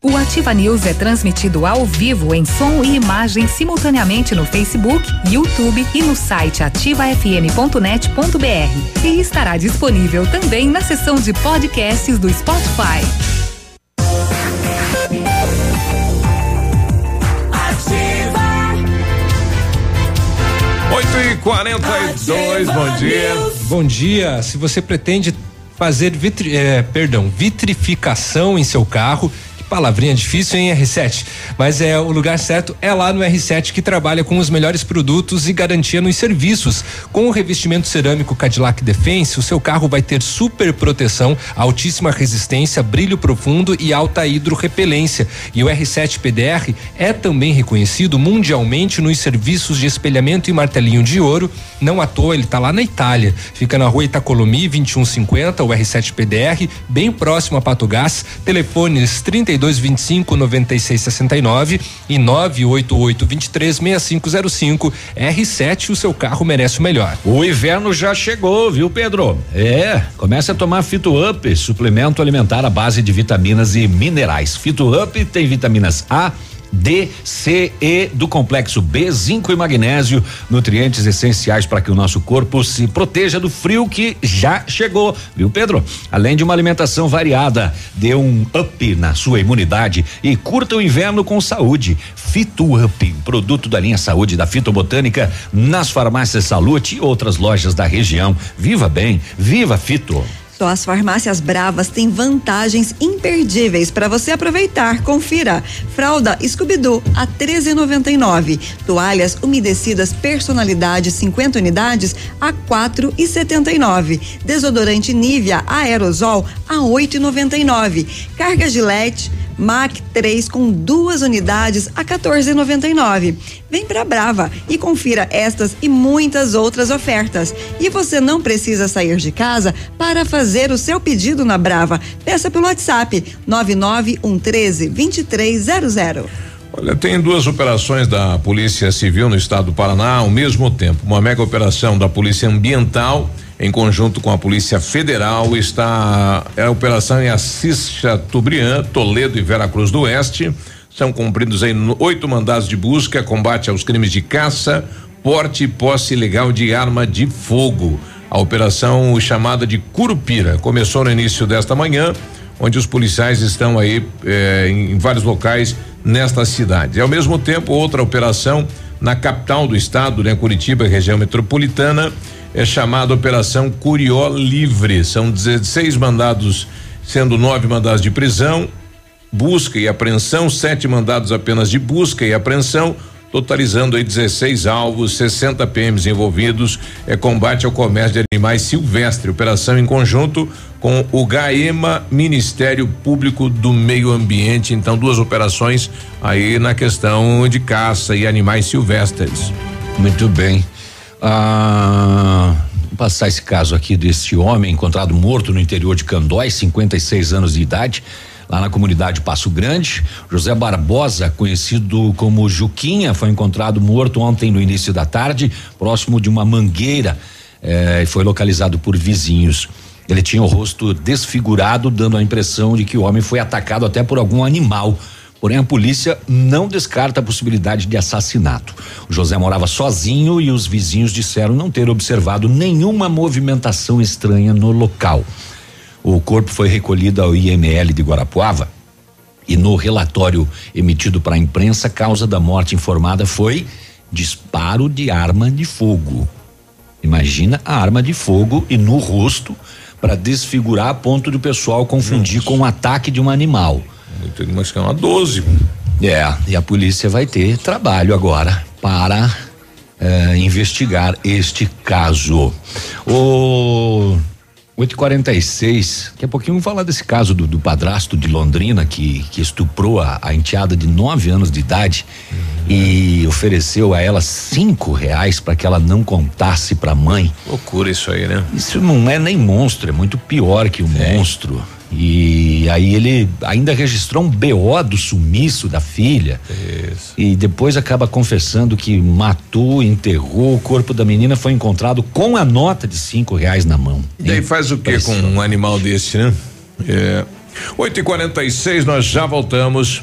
O Ativa News é transmitido ao vivo em som e imagem simultaneamente no Facebook, YouTube e no site ativafm.net.br. E estará disponível também na seção de podcasts do Spotify. Oito e quarenta e dois, bom dia. Bom dia. Se você pretende fazer vitri, eh, perdão, vitrificação em seu carro palavrinha difícil em R7, mas é o lugar certo é lá no R7 que trabalha com os melhores produtos e garantia nos serviços. Com o revestimento cerâmico Cadillac Defense, o seu carro vai ter super proteção, altíssima resistência, brilho profundo e alta hidrorrepelência. E o R7 PDR é também reconhecido mundialmente nos serviços de espelhamento e martelinho de ouro. Não à toa, ele está lá na Itália. Fica na rua Itacolomi 2150, o R7 PDR, bem próximo a Pato Gás. Telefones 3225 9669 e 988 23 6505. R7, o seu carro merece o melhor. O inverno já chegou, viu, Pedro? É, comece a tomar Fito Up, suplemento alimentar à base de vitaminas e minerais. Fito Up tem vitaminas A, D, C, E do complexo B, zinco e magnésio, nutrientes essenciais para que o nosso corpo se proteja do frio que já chegou, viu, Pedro? Além de uma alimentação variada, dê um up na sua imunidade e curta o inverno com saúde. Fito Up, produto da linha Saúde da Fitobotânica, nas farmácias Salute e outras lojas da região. Viva bem, viva Fito. Só as farmácias Bravas têm vantagens imperdíveis para você aproveitar. Confira. Fralda Scooby-Doo a 13,99. Toalhas umedecidas personalidade 50 unidades a 4,79. Desodorante Nivea aerosol a 8,99. Carga Gillette Mac 3 com duas unidades a 14,99. Vem pra Brava e confira estas e muitas outras ofertas. E você não precisa sair de casa para fazer o seu pedido na Brava. Peça pelo WhatsApp 99113 2300. Olha, tem duas operações da Polícia Civil no estado do Paraná ao mesmo tempo. Uma mega operação da Polícia Ambiental em conjunto com a Polícia Federal, está a operação em Assis Chateaubriand, Toledo e Veracruz do Oeste. São cumpridos aí oito mandados de busca, combate aos crimes de caça, porte e posse ilegal de arma de fogo. A operação chamada de Curupira começou no início desta manhã, onde os policiais estão aí eh, em vários locais nesta cidade. Ao mesmo tempo, outra operação na capital do estado, né, Curitiba, região metropolitana, é chamada Operação Curió Livre. São 16 mandados, sendo nove mandados de prisão, busca e apreensão, sete mandados apenas de busca e apreensão, totalizando aí 16 alvos, 60 PMs envolvidos. É combate ao comércio de animais silvestres. Operação em conjunto com o GAEMA, Ministério Público do Meio Ambiente. Então, duas operações aí na questão de caça e animais silvestres. Muito bem. Ah, passar esse caso aqui desse homem encontrado morto no interior de Candói, 56 anos de idade, lá na comunidade Passo Grande. José Barbosa, conhecido como Juquinha, foi encontrado morto ontem no início da tarde, próximo de uma mangueira, eh, e foi localizado por vizinhos. Ele tinha o rosto desfigurado, dando a impressão de que o homem foi atacado até por algum animal. Porém, a polícia não descarta a possibilidade de assassinato. O José morava sozinho e os vizinhos disseram não ter observado nenhuma movimentação estranha no local. O corpo foi recolhido ao IML de Guarapuava e no relatório emitido para a imprensa, a causa da morte informada foi disparo de arma de fogo. Imagina a arma de fogo e no rosto para desfigurar a ponto do pessoal confundir com o um ataque de um animal. Mas que é uma 12. É, e a polícia vai ter trabalho agora para eh, investigar este caso. O 846, daqui a pouquinho vamos falar desse caso do, do padrasto de Londrina que, que estuprou a, a enteada de nove anos de idade uhum. e ofereceu a ela cinco reais para que ela não contasse para a mãe. Loucura isso aí, né? Isso não é nem monstro, é muito pior que o um é. monstro. E aí ele ainda registrou um BO do sumiço da filha. Isso. E depois acaba confessando que matou, enterrou, o corpo da menina foi encontrado com a nota de cinco reais na mão. E daí faz o que com um animal desse, né? É. 8 e 46 nós já voltamos.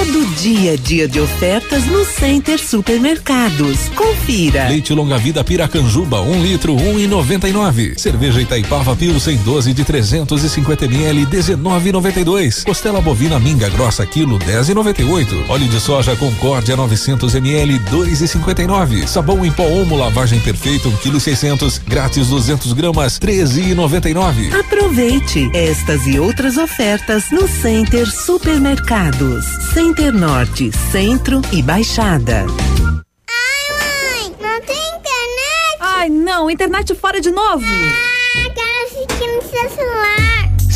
Todo dia, dia de ofertas no Center Supermercados. Confira. Leite longa vida Piracanjuba, um litro, um e noventa e nove. Cerveja Itaipava Pilsen 12 de 350 ml, 19,92. Costela bovina minga grossa quilo, 10,98. Óleo de soja Concórdia 900 ml, 2,59. Sabão em pó Omo lavagem perfeita, 1 kg 600, grátis 200 gramas, 13,99. Aproveite estas e outras ofertas no Center Supermercados. Center Norte, Centro e Baixada. Ai, mãe, não tem internet? Ai, não, internet fora de novo. Ah, quero assistir no seu celular.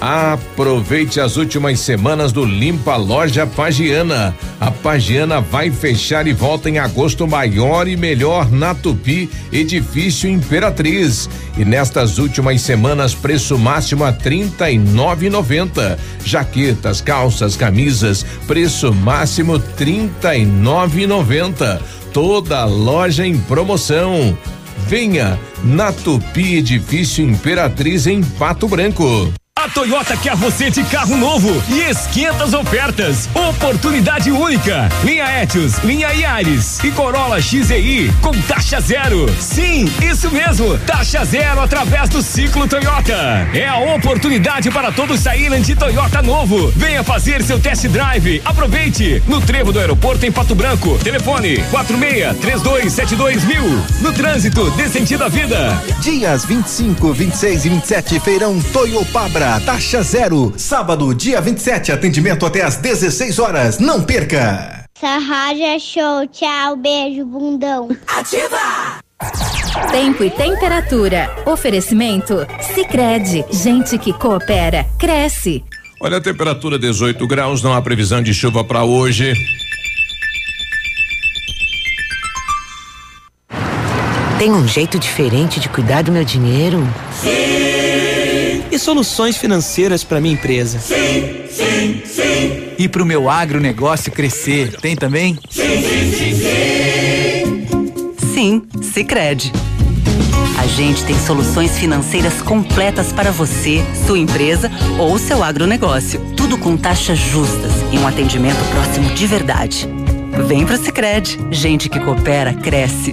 Aproveite as últimas semanas do Limpa Loja Pagiana. A Pagiana vai fechar e volta em agosto maior e melhor na Tupi, edifício Imperatriz. E nestas últimas semanas, preço máximo a trinta e nove noventa. Jaquetas, calças, camisas, preço máximo trinta e nove noventa. Toda loja em promoção. Venha na Tupi Edifício Imperatriz em Pato Branco. A Toyota quer você de carro novo e esquenta as ofertas. Oportunidade única. Linha Etios, linha Yaris e Corolla XEI com taxa zero. Sim, isso mesmo. Taxa zero através do ciclo Toyota. É a oportunidade para todos saírem de Toyota novo. Venha fazer seu test drive. Aproveite. No trevo do aeroporto em Pato Branco. Telefone 46 3272 mil. No trânsito, dê sentido à vida. Dias 25, 26 e 27, feirão Toyopabra, taxa zero. Sábado, dia 27, atendimento até às 16 horas. Não perca! Essa rádio é show. Tchau, beijo, bundão. Ativa! Tempo e temperatura. Oferecimento? Sicredi Gente que coopera, cresce. Olha a temperatura 18 graus, não há previsão de chuva para hoje. Tem um jeito diferente de cuidar do meu dinheiro? Sim. E soluções financeiras para minha empresa? Sim, sim, sim. E para o meu agronegócio crescer, tem também? Sim, sim, sim, sim. Sim, Sicredi. A gente tem soluções financeiras completas para você, sua empresa ou seu agronegócio. Tudo com taxas justas e um atendimento próximo de verdade. Vem pro Sicredi. Gente que coopera cresce.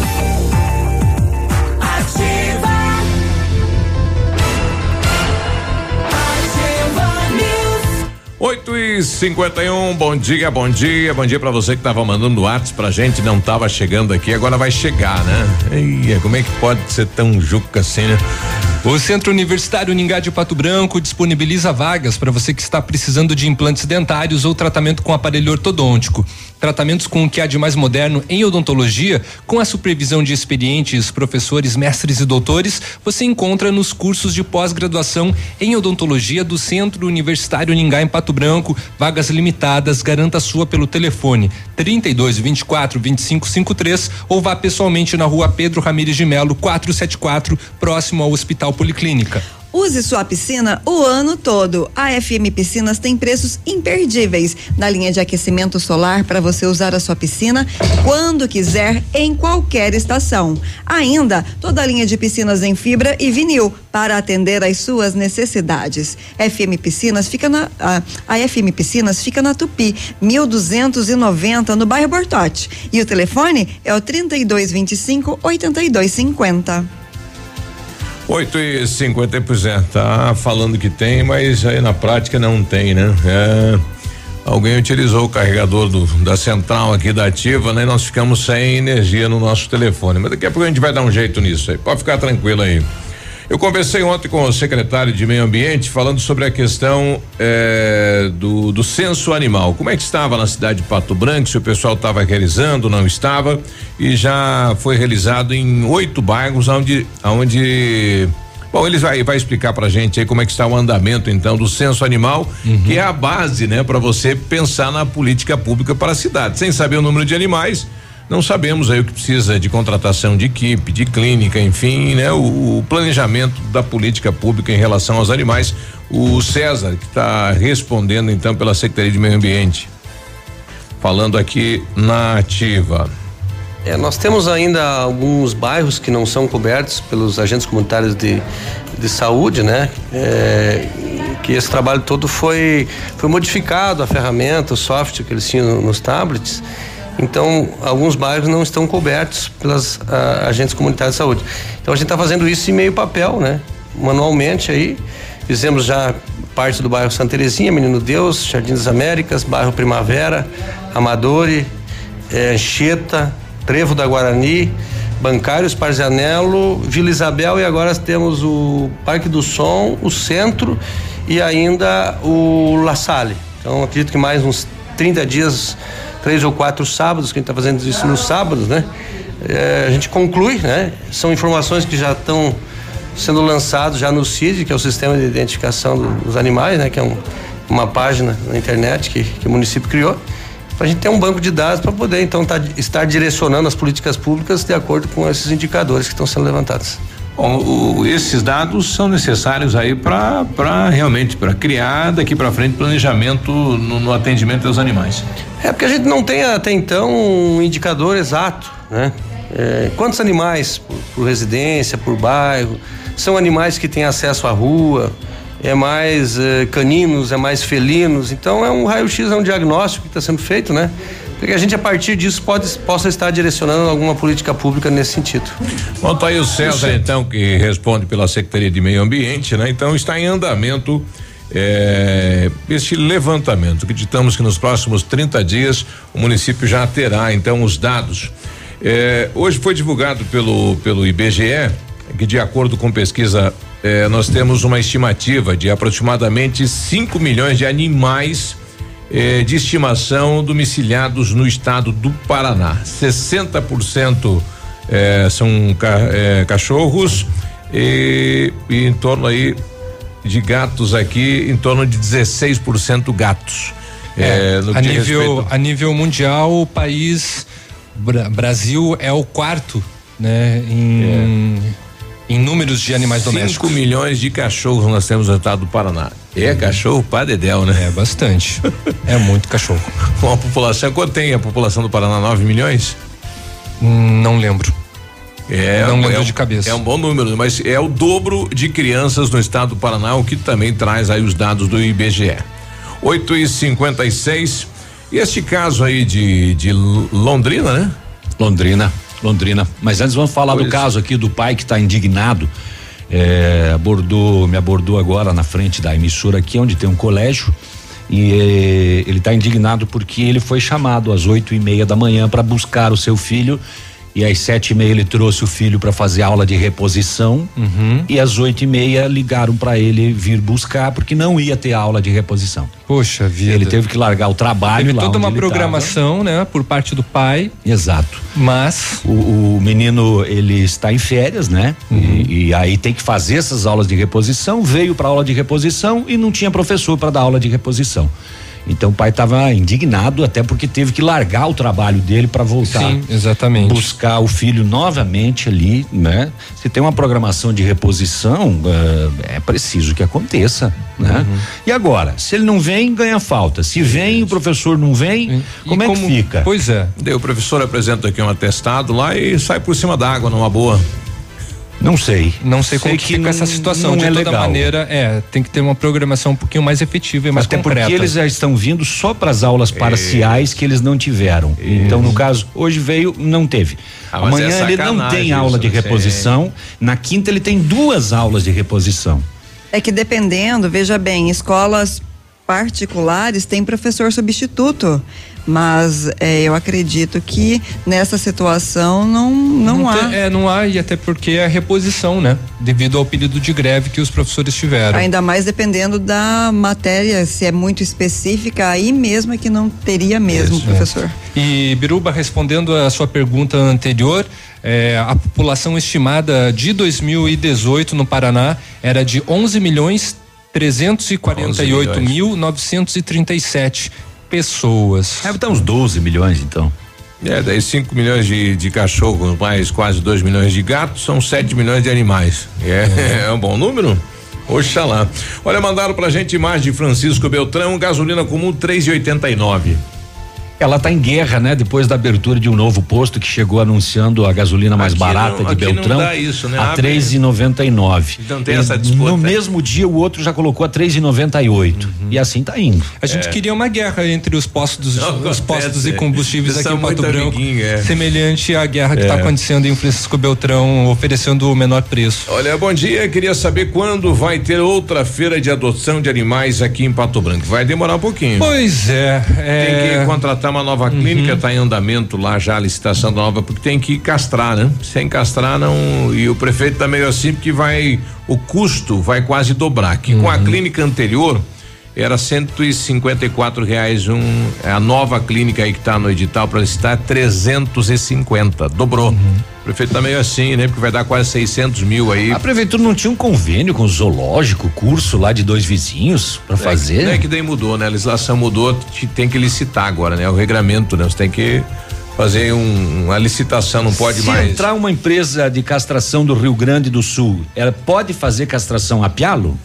8 e 51 bom dia, bom dia, bom dia pra você que tava mandando artes pra gente, não tava chegando aqui, agora vai chegar, né? Eia, como é que pode ser tão juca assim, né? O Centro Universitário Ningá de Pato Branco disponibiliza vagas para você que está precisando de implantes dentários ou tratamento com aparelho ortodôntico. Tratamentos com o que há de mais moderno em odontologia, com a supervisão de experientes professores, mestres e doutores, você encontra nos cursos de pós-graduação em odontologia do Centro Universitário Ningá em Pato Branco. Vagas limitadas, garanta sua pelo telefone 32 24 25 53 ou vá pessoalmente na rua Pedro Ramires de Melo 474, próximo ao Hospital Policlínica. Use sua piscina o ano todo. A FM Piscinas tem preços imperdíveis na linha de aquecimento solar para você usar a sua piscina quando quiser, em qualquer estação. Ainda toda a linha de piscinas em fibra e vinil para atender às suas necessidades. FM Piscinas fica na a, a FM Piscinas fica na Tupi, 1290 no bairro Bortote. E o telefone é o 3225 8250. 8 e 50%. Tá falando que tem, mas aí na prática não tem, né? É, alguém utilizou o carregador do, da central aqui da ativa, né? E nós ficamos sem energia no nosso telefone. Mas daqui a pouco a gente vai dar um jeito nisso aí. Pode ficar tranquilo aí. Eu conversei ontem com o secretário de Meio Ambiente falando sobre a questão eh, do, do censo animal. Como é que estava na cidade de Pato Branco? Se o pessoal estava realizando, não estava? E já foi realizado em oito bairros, onde, onde Bom, eles vai, vai explicar pra gente aí como é que está o andamento então do censo animal, uhum. que é a base, né, para você pensar na política pública para a cidade. Sem saber o número de animais, não sabemos aí o que precisa de contratação de equipe, de clínica, enfim, né? O, o planejamento da política pública em relação aos animais. O César, que está respondendo então pela Secretaria de Meio Ambiente. Falando aqui na ativa. É, nós temos ainda alguns bairros que não são cobertos pelos agentes comunitários de, de saúde, né? É, que esse trabalho todo foi, foi modificado, a ferramenta, o software que eles tinham nos tablets então, alguns bairros não estão cobertos pelas uh, agentes comunitários de saúde. Então, a gente está fazendo isso em meio papel, né? Manualmente aí. Fizemos já parte do bairro Santa Terezinha, Menino Deus, Jardim das Américas, bairro Primavera, eh, Anchieta, Trevo da Guarani, Bancários, Parzianello, Vila Isabel e agora temos o Parque do Som, o Centro e ainda o La Salle. Então acredito que mais uns 30 dias três ou quatro sábados, que a gente está fazendo isso nos sábados, né? É, a gente conclui, né? São informações que já estão sendo lançadas já no CID, que é o Sistema de Identificação dos Animais, né? Que é um, uma página na internet que, que o município criou para a gente ter um banco de dados para poder então tá, estar direcionando as políticas públicas de acordo com esses indicadores que estão sendo levantados. Bom, o, esses dados são necessários aí para realmente para criar daqui para frente planejamento no, no, atendimento aos animais. É porque a gente não tem até então um indicador exato, né? É, quantos animais por, por, residência, por bairro, são animais que têm acesso à rua, é mais é, caninos, é mais felinos, então é um raio-x, é um diagnóstico que está sendo feito, né? Porque a gente, a partir disso, pode, possa estar direcionando alguma política pública nesse sentido. Bom, tá aí o César, então, que responde pela Secretaria de Meio Ambiente, né? Então está em andamento é, esse levantamento. Acreditamos que nos próximos 30 dias o município já terá então os dados. É, hoje foi divulgado pelo, pelo IBGE que, de acordo com pesquisa, é, nós temos uma estimativa de aproximadamente 5 milhões de animais eh, de estimação domiciliados no estado do Paraná. 60% eh, são ca, eh, cachorros e, e, em torno aí de gatos aqui, em torno de 16% gatos. É, a nível respeito... a nível mundial, o país Bra Brasil é o quarto, né, em é em números de animais domésticos. 5 milhões de cachorros nós temos no estado do Paraná. É uhum. cachorro para dedéu, né? É bastante. é muito cachorro. (laughs) Com a população, quanto tem a população do Paraná? 9 milhões? Hum, não lembro. É, não lembro é, de cabeça. É um bom número, mas é o dobro de crianças no estado do Paraná, o que também traz aí os dados do IBGE. 8 e 56 e este caso aí de, de Londrina, né? Londrina. Londrina. Mas antes vamos falar pois. do caso aqui do pai que está indignado. É, abordou, me abordou agora na frente da emissora aqui, onde tem um colégio. E é, ele está indignado porque ele foi chamado às oito e meia da manhã para buscar o seu filho E às sete e meia ele trouxe o filho para fazer aula de reposição. Uhum. E às oito e meia ligaram para ele vir buscar porque não ia ter aula de reposição. Poxa vida. Ele teve que largar o trabalho Teve lá toda uma programação, né, por parte do pai. Exato. Mas O, o menino ele está em férias, né? Uhum. E, e aí tem que fazer essas aulas de reposição. Veio para aula de reposição e não tinha professor para dar aula de reposição. Então o pai estava indignado até porque teve que largar o trabalho dele para voltar. Sim, exatamente. Buscar o filho novamente ali, né? Se tem uma programação de reposição, eh, é preciso que aconteça, né? Uhum. E agora, se ele não vem, ganha falta. Se vem, o professor não vem, como é que fica? Pois é. O professor apresenta aqui um atestado lá e sai por cima da água numa boa. Não sei. Não sei, como Sei que que fica essa situação. não de é toda legal. maneira, é, tem que ter uma programação um pouquinho mais efetiva e mais Até concreta. porque eles já estão vindo só para as aulas parciais que eles não tiveram. Então, no caso, hoje veio, não teve. Ah, Amanhã é ele não tem aula de né? reposição. Na quinta ele tem duas aulas de reposição. É que dependendo, veja bem, escolas particulares têm professor substituto. Mas é, eu acredito que nessa situação não, não, há. tem- é, não há, e até porque é a reposição, né? Devido ao período de greve que os professores tiveram. Ainda mais dependendo da matéria, se é muito específica, aí mesmo é que não teria mesmo, Isso, professor. é. E Biruba, respondendo a sua pergunta anterior, é, a população estimada de 2018 no Paraná era de 11 milhões 348 mil 937 pessoas. É, tá uns 12 milhões, então. É, daí 5 milhões de, de cachorros, mais quase 2 milhões de gatos, são 7 milhões de animais. É, (laughs) é. um bom número? Oxalá. Olha, mandaram pra gente imagem de Francisco Beltrão, gasolina comum 3,89. Ela está em guerra, né? Depois da abertura de um novo posto que chegou anunciando a gasolina mais Aqui barata não- de aqui não Beltrão dá isso, né? a Abre- 3,99. Então tem essa disputa. No mesmo dia o outro já colocou a 3,98 Uhum. e assim tá indo. A gente queria uma guerra entre os postos, Não os acontece. postos e combustíveis Vocês aqui em Pato Branco, é. semelhante à guerra que É. está acontecendo em Francisco Beltrão, oferecendo o menor preço. Olha, bom dia. Queria saber quando vai ter outra feira de adoção de animais aqui em Pato Branco. Vai demorar um pouquinho. Pois é. é... Tem que contratar uma nova clínica, está em andamento lá já a licitação nova, porque tem que castrar, né? Sem castrar não. E o prefeito tá meio assim porque vai. O custo vai quase dobrar. Que com a clínica anterior era 154 reais um. A nova clínica aí que tá no edital para licitar 350. Dobrou. O prefeito tá meio assim, né? Porque vai dar quase 600 mil aí. A prefeitura não tinha um convênio com o zoológico, curso lá de dois vizinhos para fazer? É que daí mudou, né? A legislação mudou, te- tem que licitar agora, né? O regramento, né? Você tem que fazer um, uma licitação, não pode Se mais. entrar uma empresa de castração do Rio Grande do Sul, ela pode fazer castração a pialo?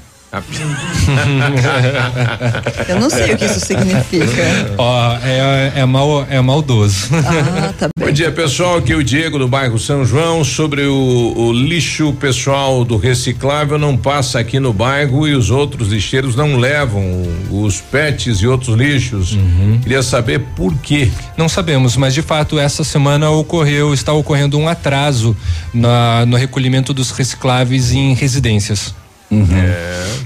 Eu não sei o que isso significa. Ó, é, é, mal, é maldoso. Ah, tá Bom dia, pessoal. Aqui é o Diego do bairro São João. Sobre o, o lixo pessoal do reciclável, não passa aqui no bairro e os outros lixeiros não levam os pets e outros lixos. Queria saber por quê. Não sabemos, mas de fato essa semana ocorreu, está ocorrendo um atraso na, no recolhimento dos recicláveis em residências.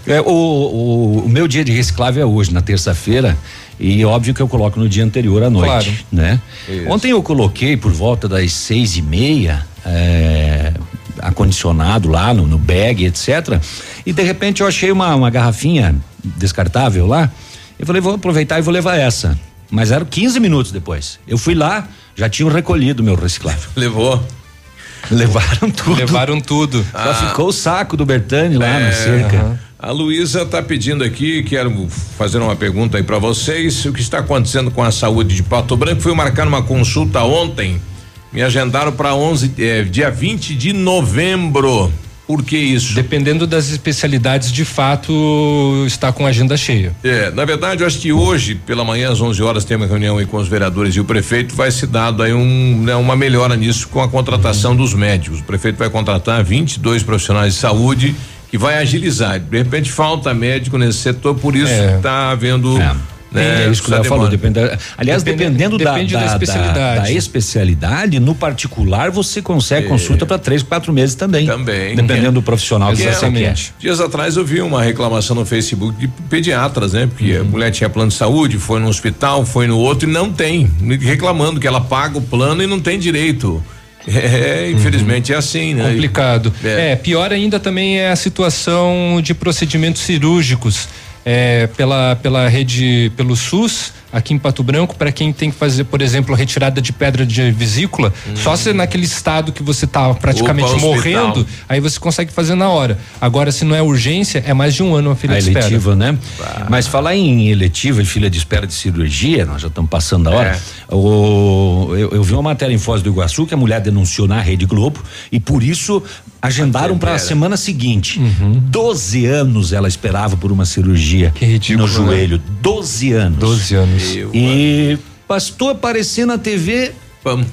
É, o, o, o meu dia de reciclável é hoje, na terça-feira, e óbvio que eu coloco no dia anterior à noite, Claro. né? Isso. Ontem eu coloquei por volta das seis e meia, é, acondicionado lá no, no bag, etc. E de repente eu achei uma, uma garrafinha descartável lá. Eu falei, vou aproveitar e vou levar essa. Mas eram 15 minutos depois. Eu fui lá, já tinham recolhido o meu reciclável. Levou. Levaram tudo. Levaram tudo. Só ficou o saco do Bertani lá na É, cerca. aham. A Luísa está pedindo aqui, quero fazer uma pergunta aí para vocês. O que está acontecendo com a saúde de Pato Branco? Fui marcar uma consulta ontem. Me agendaram para 11, eh, dia 20 de novembro. Por que isso? Dependendo das especialidades, de fato, está com a agenda cheia. É, na verdade, eu acho que hoje, pela manhã, às 11 horas, tem uma reunião aí com os vereadores e o prefeito. Vai se dado aí um, né, uma melhora nisso com a contratação dos médicos. O prefeito vai contratar 22 profissionais de saúde que vai agilizar. De repente, falta médico nesse setor, por isso É. está havendo. Né, É isso que o Léo falou. Depende, aliás, Depende- dependendo da, depende da, da da- especialidade. da especialidade, no particular, você consegue É. consulta para três, quatro meses também. Também. Dependendo do profissional que você quer. Dias atrás eu vi uma reclamação no Facebook de pediatras, né? Porque Uhum. a mulher tinha plano de saúde, foi no hospital, foi no outro e não tem. Reclamando que ela paga o plano e não tem direito. É, infelizmente uhum. é assim, né? Complicado. É. é. pior ainda também é a situação de procedimentos cirúrgicos. É, pela, pela rede, pelo SUS, aqui em Pato Branco, para quem tem que fazer, por exemplo, retirada de pedra de vesícula, hum. só se naquele estado que você tá praticamente Opa, morrendo, aí você consegue fazer na hora. Agora, se não é urgência, é mais de um ano a fila a de espera. eletiva, né? Mas falar em eletiva e fila de espera de cirurgia, nós já estamos passando a hora. É. O, eu, eu, vi uma matéria em Foz do Iguaçu que a mulher denunciou na Rede Globo e por isso agendaram para a semana seguinte. Uhum. 12 anos ela esperava por uma cirurgia ridículo, no né? joelho. Né? 12 anos. 12 anos. E pastor aparecer na TV,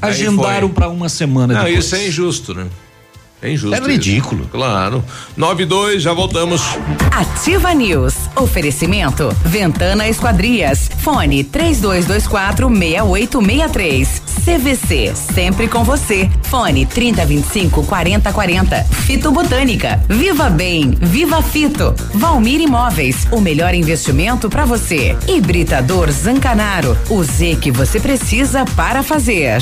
agendaram para uma semana Não, depois. isso é injusto, né? É injusto. É ridículo. Isso. Claro. 9 e 2, já voltamos. Ativa News. Oferecimento. Ventana Esquadrias. Fone 3224 6863. CVC. Sempre com você. Fone 3025 4040. Fito Botânica. Viva Bem. Viva Fito. Valmir Imóveis. O melhor investimento para você. Hibridador Zancanaro. O Z que você precisa para fazer.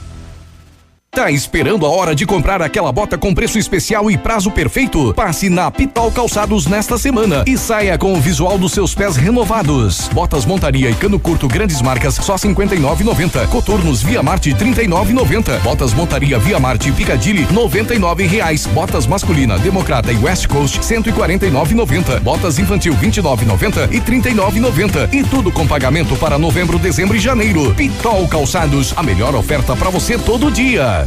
Tá esperando a hora de comprar aquela bota com preço especial e prazo perfeito? Passe na Pitol Calçados nesta semana e saia com o visual dos seus pés renovados. Botas montaria e cano curto grandes marcas só 59,90. Coturnos Via Marte 39,90. Botas montaria Via Marte Picadilly 99 reais. Botas masculina Democrata e West Coast 149,90. Botas infantil 29,90 e 39,90. E tudo com pagamento para novembro, dezembro e janeiro. Pitol Calçados, a melhor oferta para você todo dia.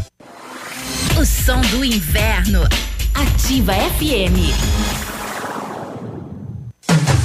Som do inverno. Ativa FM.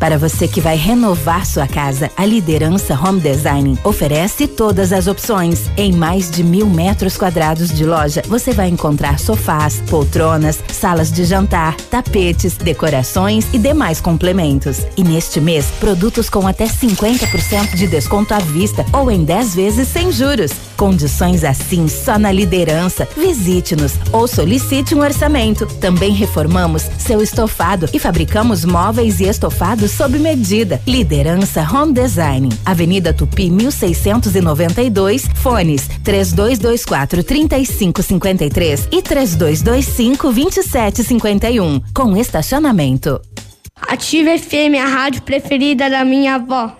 Para você que vai renovar sua casa, a Liderança Home Design oferece todas as opções. Em mais de mil metros quadrados de loja, você vai encontrar sofás, poltronas, salas de jantar, tapetes, decorações e demais complementos. E neste mês, produtos com até 50% de desconto à vista ou em 10 vezes sem juros. Condições assim só na liderança. Visite-nos ou solicite um orçamento. Também reformamos seu estofado e fabricamos móveis e estofados sob medida. Liderança Home Design. Avenida Tupi 1692, fones 3224 3553 e 3225 2751, com estacionamento. Ative FM, a rádio preferida da minha avó.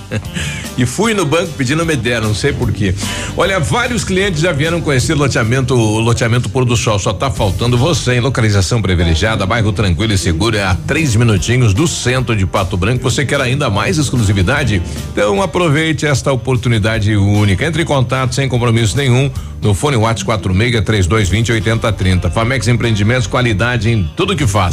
(laughs) e fui no banco pedindo me deram, não sei porquê. Olha, vários clientes já vieram conhecer o loteamento, o loteamento Pôr do Sol. Só tá faltando você em localização privilegiada, bairro tranquilo e seguro, é a três minutinhos do centro de Pato Branco. Você quer ainda mais exclusividade? Então aproveite esta oportunidade única. Entre em contato sem compromisso nenhum no fone WhatsApp 46 3220 8030. Famex Empreendimentos, qualidade em tudo que faz.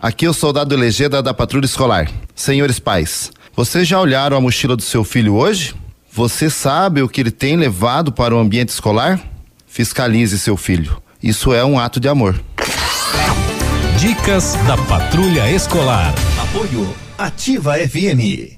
Aqui é o soldado Legenda da Patrulha Escolar. Senhores pais, vocês já olharam a mochila do seu filho hoje? Você sabe o que ele tem levado para o ambiente escolar? Fiscalize seu filho. Isso é um ato de amor. Dicas da Patrulha Escolar. Apoio Ativa FM.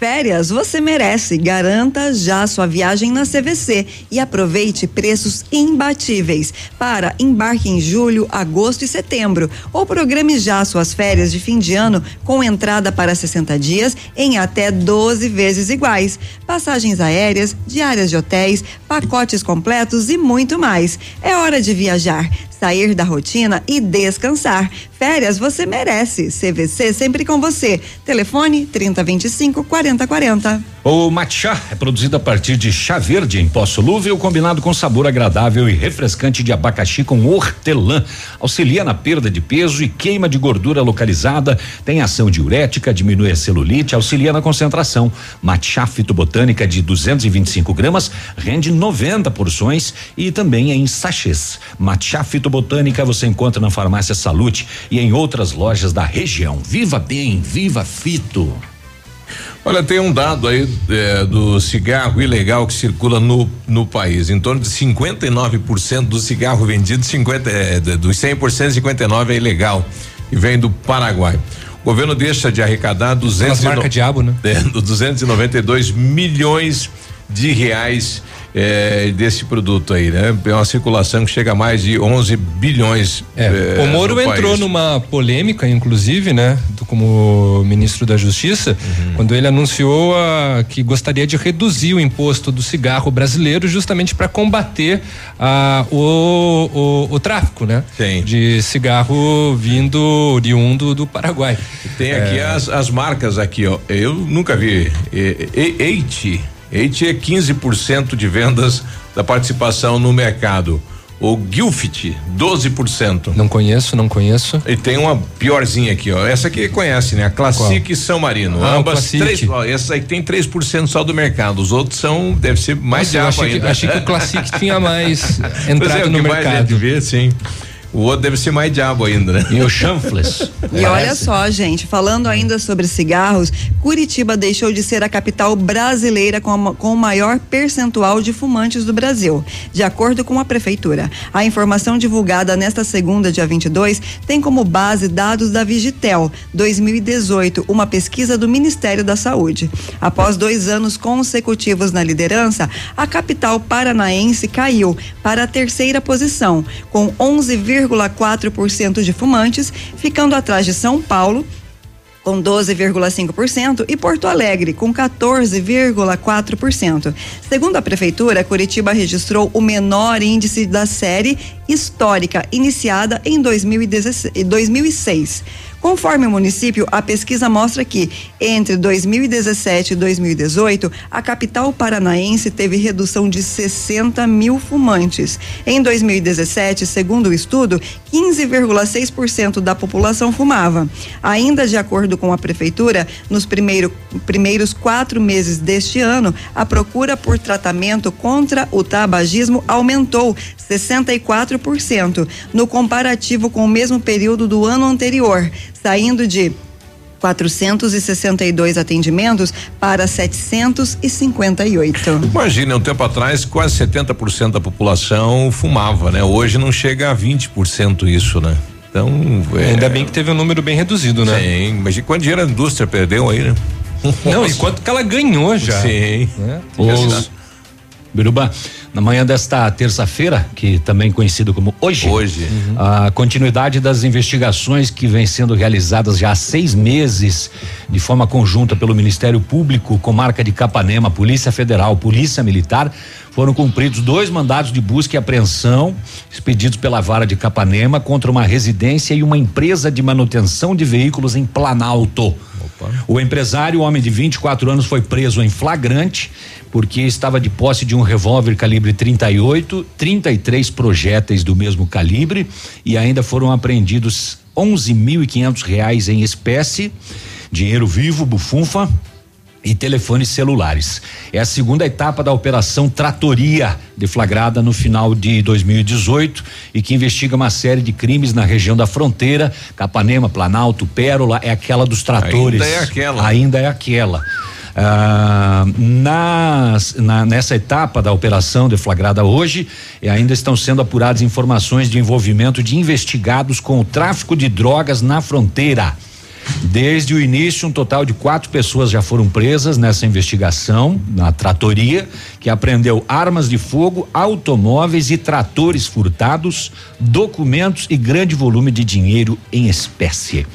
Férias você merece. Garanta já sua viagem na CVC e aproveite preços imbatíveis para embarque em julho, agosto e setembro. Ou programe já suas férias de fim de ano com entrada para 60 dias em até 12 vezes iguais. Passagens aéreas, diárias de hotéis, pacotes completos e muito mais. É hora de viajar sair da rotina e descansar. Férias você merece. CVC sempre com você. Telefone 3025 4040. O matcha é produzido a partir de chá verde em pó solúvel, combinado com sabor agradável e refrescante de abacaxi com hortelã. Auxilia na perda de peso e queima de gordura localizada, tem ação diurética, diminui a celulite, auxilia na concentração. Matcha fitobotânica de 225 gramas rende 90 porções e também é em sachês. Matcha fitobotânica você encontra na farmácia Salute e em outras lojas da região. Viva bem, viva fito. Olha, tem um dado aí é, do cigarro ilegal que circula no, no país. Em torno de 59% do cigarro vendido, 50, é, dos 100%, 59% é ilegal e vem do Paraguai. O governo deixa de arrecadar 200 marca diabo, né? (laughs) É, 292 milhões de reais é, desse produto aí, né? É uma circulação que chega a mais de 11 bilhões. É, o Moro entrou país. numa polêmica, inclusive, né? Do, como ministro da Justiça, uhum. quando ele anunciou a, que gostaria de reduzir o imposto do cigarro brasileiro justamente para combater a, o, o, o, tráfico, né? Tem. De cigarro vindo oriundo do Paraguai. Tem aqui é. as, as marcas aqui, ó. Eu nunca vi. Eite. Eite é 15% de vendas da participação no mercado. O Gilfit, 12%. Não conheço, não conheço. E tem uma piorzinha aqui, ó. Essa aqui conhece, né? A Classic Qual? São Marino. Ah, Ambas três, ó, essa aí tem 3% só do mercado. Os outros são, deve ser mais Nossa, de ainda. Que, achei que o Classic (laughs) tinha mais entrado é, no mercado. Mais ver, sim. O outro deve ser mais diabo ainda, né? E o chanfles. (laughs) e olha só, gente, falando ainda sobre cigarros, Curitiba deixou de ser a capital brasileira com, a, com o maior percentual de fumantes do Brasil, de acordo com a prefeitura. A informação divulgada nesta segunda, dia 22, tem como base dados da Vigitel 2018, uma pesquisa do Ministério da Saúde. Após dois anos consecutivos na liderança, a capital paranaense caiu para a terceira posição, com 11, 12,4% de fumantes, ficando atrás de São Paulo, com 12,5% e Porto Alegre com 14,4%. Segundo a prefeitura, Curitiba registrou o menor índice da série histórica iniciada em 2006 Conforme o município, a pesquisa mostra que entre 2017 e 2018, a capital paranaense teve redução de 60 mil fumantes. Em 2017, segundo o estudo, 15,6% da população fumava. Ainda de acordo com a prefeitura, nos primeiro, primeiros quatro meses deste ano, a procura por tratamento contra o tabagismo aumentou 64% no comparativo com o mesmo período do ano anterior, saindo de 462 atendimentos para 758. Imagina, um tempo atrás, quase 70% da população fumava, né? Hoje não chega a 20% isso, né? Então. É... Ainda bem que teve um número bem reduzido, né? Sim, imagina quanto dinheiro a indústria perdeu aí, né? Não, e quanto que ela ganhou já. Sim. É, Biruba, na manhã desta terça-feira, que também conhecido como hoje, hoje. Uhum. a continuidade das investigações que vem sendo realizadas já há seis meses, de forma conjunta pelo Ministério Público, Comarca de Capanema, Polícia Federal, Polícia Militar, foram cumpridos dois mandados de busca e apreensão expedidos pela Vara de Capanema contra uma residência e uma empresa de manutenção de veículos em Planalto. O empresário, homem de 24 anos, foi preso em flagrante porque estava de posse de um revólver calibre 38, 33 projéteis do mesmo calibre e ainda foram apreendidos 11.500 reais em espécie, dinheiro vivo, bufunfa e telefones celulares. É a segunda etapa da operação Tratoria, deflagrada no final de 2018 e que investiga uma série de crimes na região da fronteira, Capanema, Planalto, Pérola, é aquela dos tratores. Ainda é aquela. Ainda é aquela. Ah, nas, na, nessa etapa da operação deflagrada hoje, ainda estão sendo apuradas informações de envolvimento de investigados com o tráfico de drogas na fronteira. Desde o início, um total de quatro pessoas já foram presas nessa investigação, na tratoria, que apreendeu armas de fogo, automóveis e tratores furtados, documentos e grande volume de dinheiro em espécie.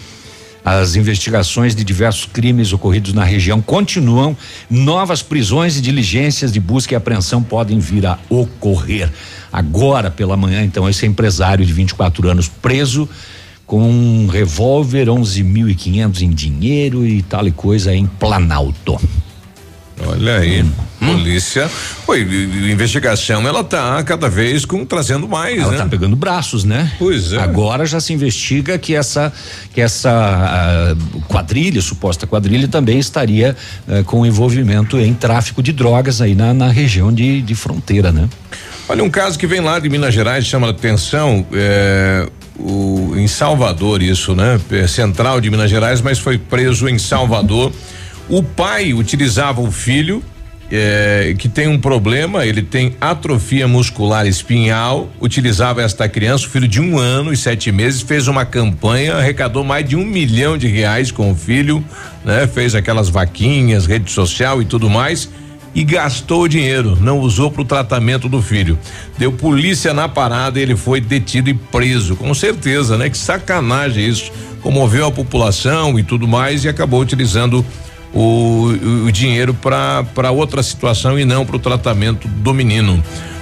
As investigações de diversos crimes ocorridos na região continuam. Novas prisões e diligências de busca e apreensão podem vir a ocorrer. Agora pela manhã, então, esse empresário de 24 anos preso com um revólver 11.500 em dinheiro e tal e coisa em Planalto. Olha aí, hum. polícia. Oi, investigação, ela tá cada vez com trazendo mais, ela né? tá pegando braços, né? Pois é. Agora já se investiga que essa que essa uh, quadrilha, suposta quadrilha, também estaria uh, com envolvimento em tráfico de drogas aí na, na região de, de fronteira, né? Olha, um caso que vem lá de Minas Gerais chama a atenção, é, o, em Salvador, isso, né? É central de Minas Gerais, mas foi preso em Salvador. O pai utilizava o filho é, que tem um problema, ele tem atrofia muscular espinhal, utilizava esta criança, o filho de um ano e sete meses, fez uma campanha, arrecadou mais de um milhão de reais com o filho, né? Fez aquelas vaquinhas, rede social e tudo mais e gastou o dinheiro, não usou para o tratamento do filho. Deu polícia na parada, ele foi detido e preso, com certeza, né? Que sacanagem isso. Comoveu a população e tudo mais e acabou utilizando o, o dinheiro para outra situação e não para o tratamento do menino.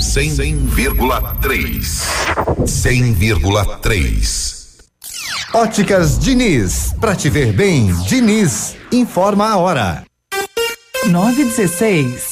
100,3. 100,3. Óticas Diniz. Pra te ver bem, Diniz. Informa a hora. 916.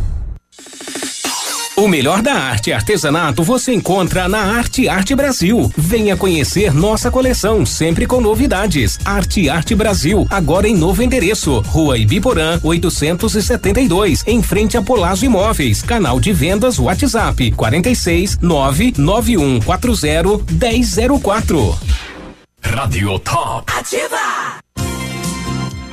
O melhor da arte e artesanato você encontra na Arte Arte Brasil. Venha conhecer nossa coleção, sempre com novidades. Arte Arte Brasil, agora em novo endereço. Rua Ibiporã, 872, em frente a Polazo Imóveis. Canal de vendas WhatsApp 46 99140 1004. Rádio Top. Ativa!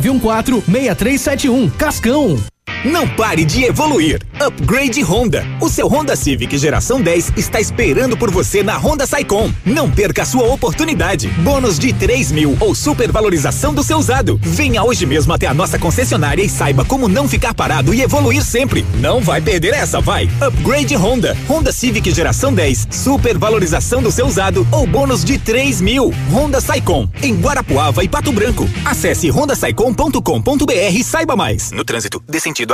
9914-6371. Cascão. Não pare de evoluir. Upgrade Honda. O seu Honda Civic geração 10 está esperando por você na Honda Saicom. Não perca a sua oportunidade. Bônus de 3 mil ou supervalorização do seu usado. Venha hoje mesmo até a nossa concessionária e saiba como não ficar parado e evoluir sempre. Não vai perder essa, vai. Upgrade Honda. Honda Civic geração 10. Supervalorização do seu usado ou bônus de 3 mil. Honda Saicom. Em Guarapuava e Pato Branco. Acesse hondasaicom.com.br e saiba mais. No trânsito, dê sentido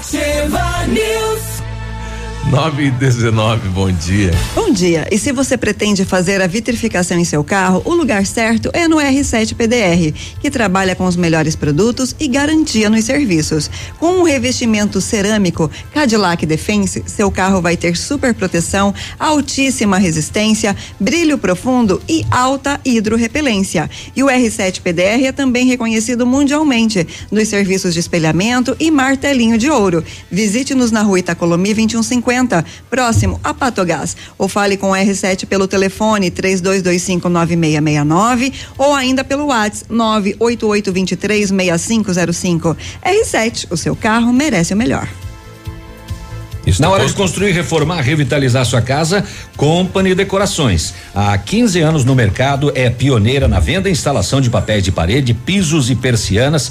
Ativa News. 9 e 19, bom dia. Bom dia. E se você pretende fazer a vitrificação em seu carro, o lugar certo é no R7 PDR, que trabalha com os melhores produtos e garantia nos serviços. Com um revestimento cerâmico Cadillac Defense, seu carro vai ter super proteção, altíssima resistência, brilho profundo e alta hidrorrepelência. E o R7 PDR é também reconhecido mundialmente nos serviços de espelhamento e martelinho de ouro. Visite-nos na rua Itacolomi 2150 próximo a Patogás. Ou fale com o R7 pelo telefone 32259669 ou ainda pelo WhatsApp 988236505. R7, o seu carro merece o melhor. Isso Na hora de construir, reformar, revitalizar sua casa, Company Decorações. Há 15 anos no mercado, é pioneira na venda e instalação de papéis de parede, pisos e persianas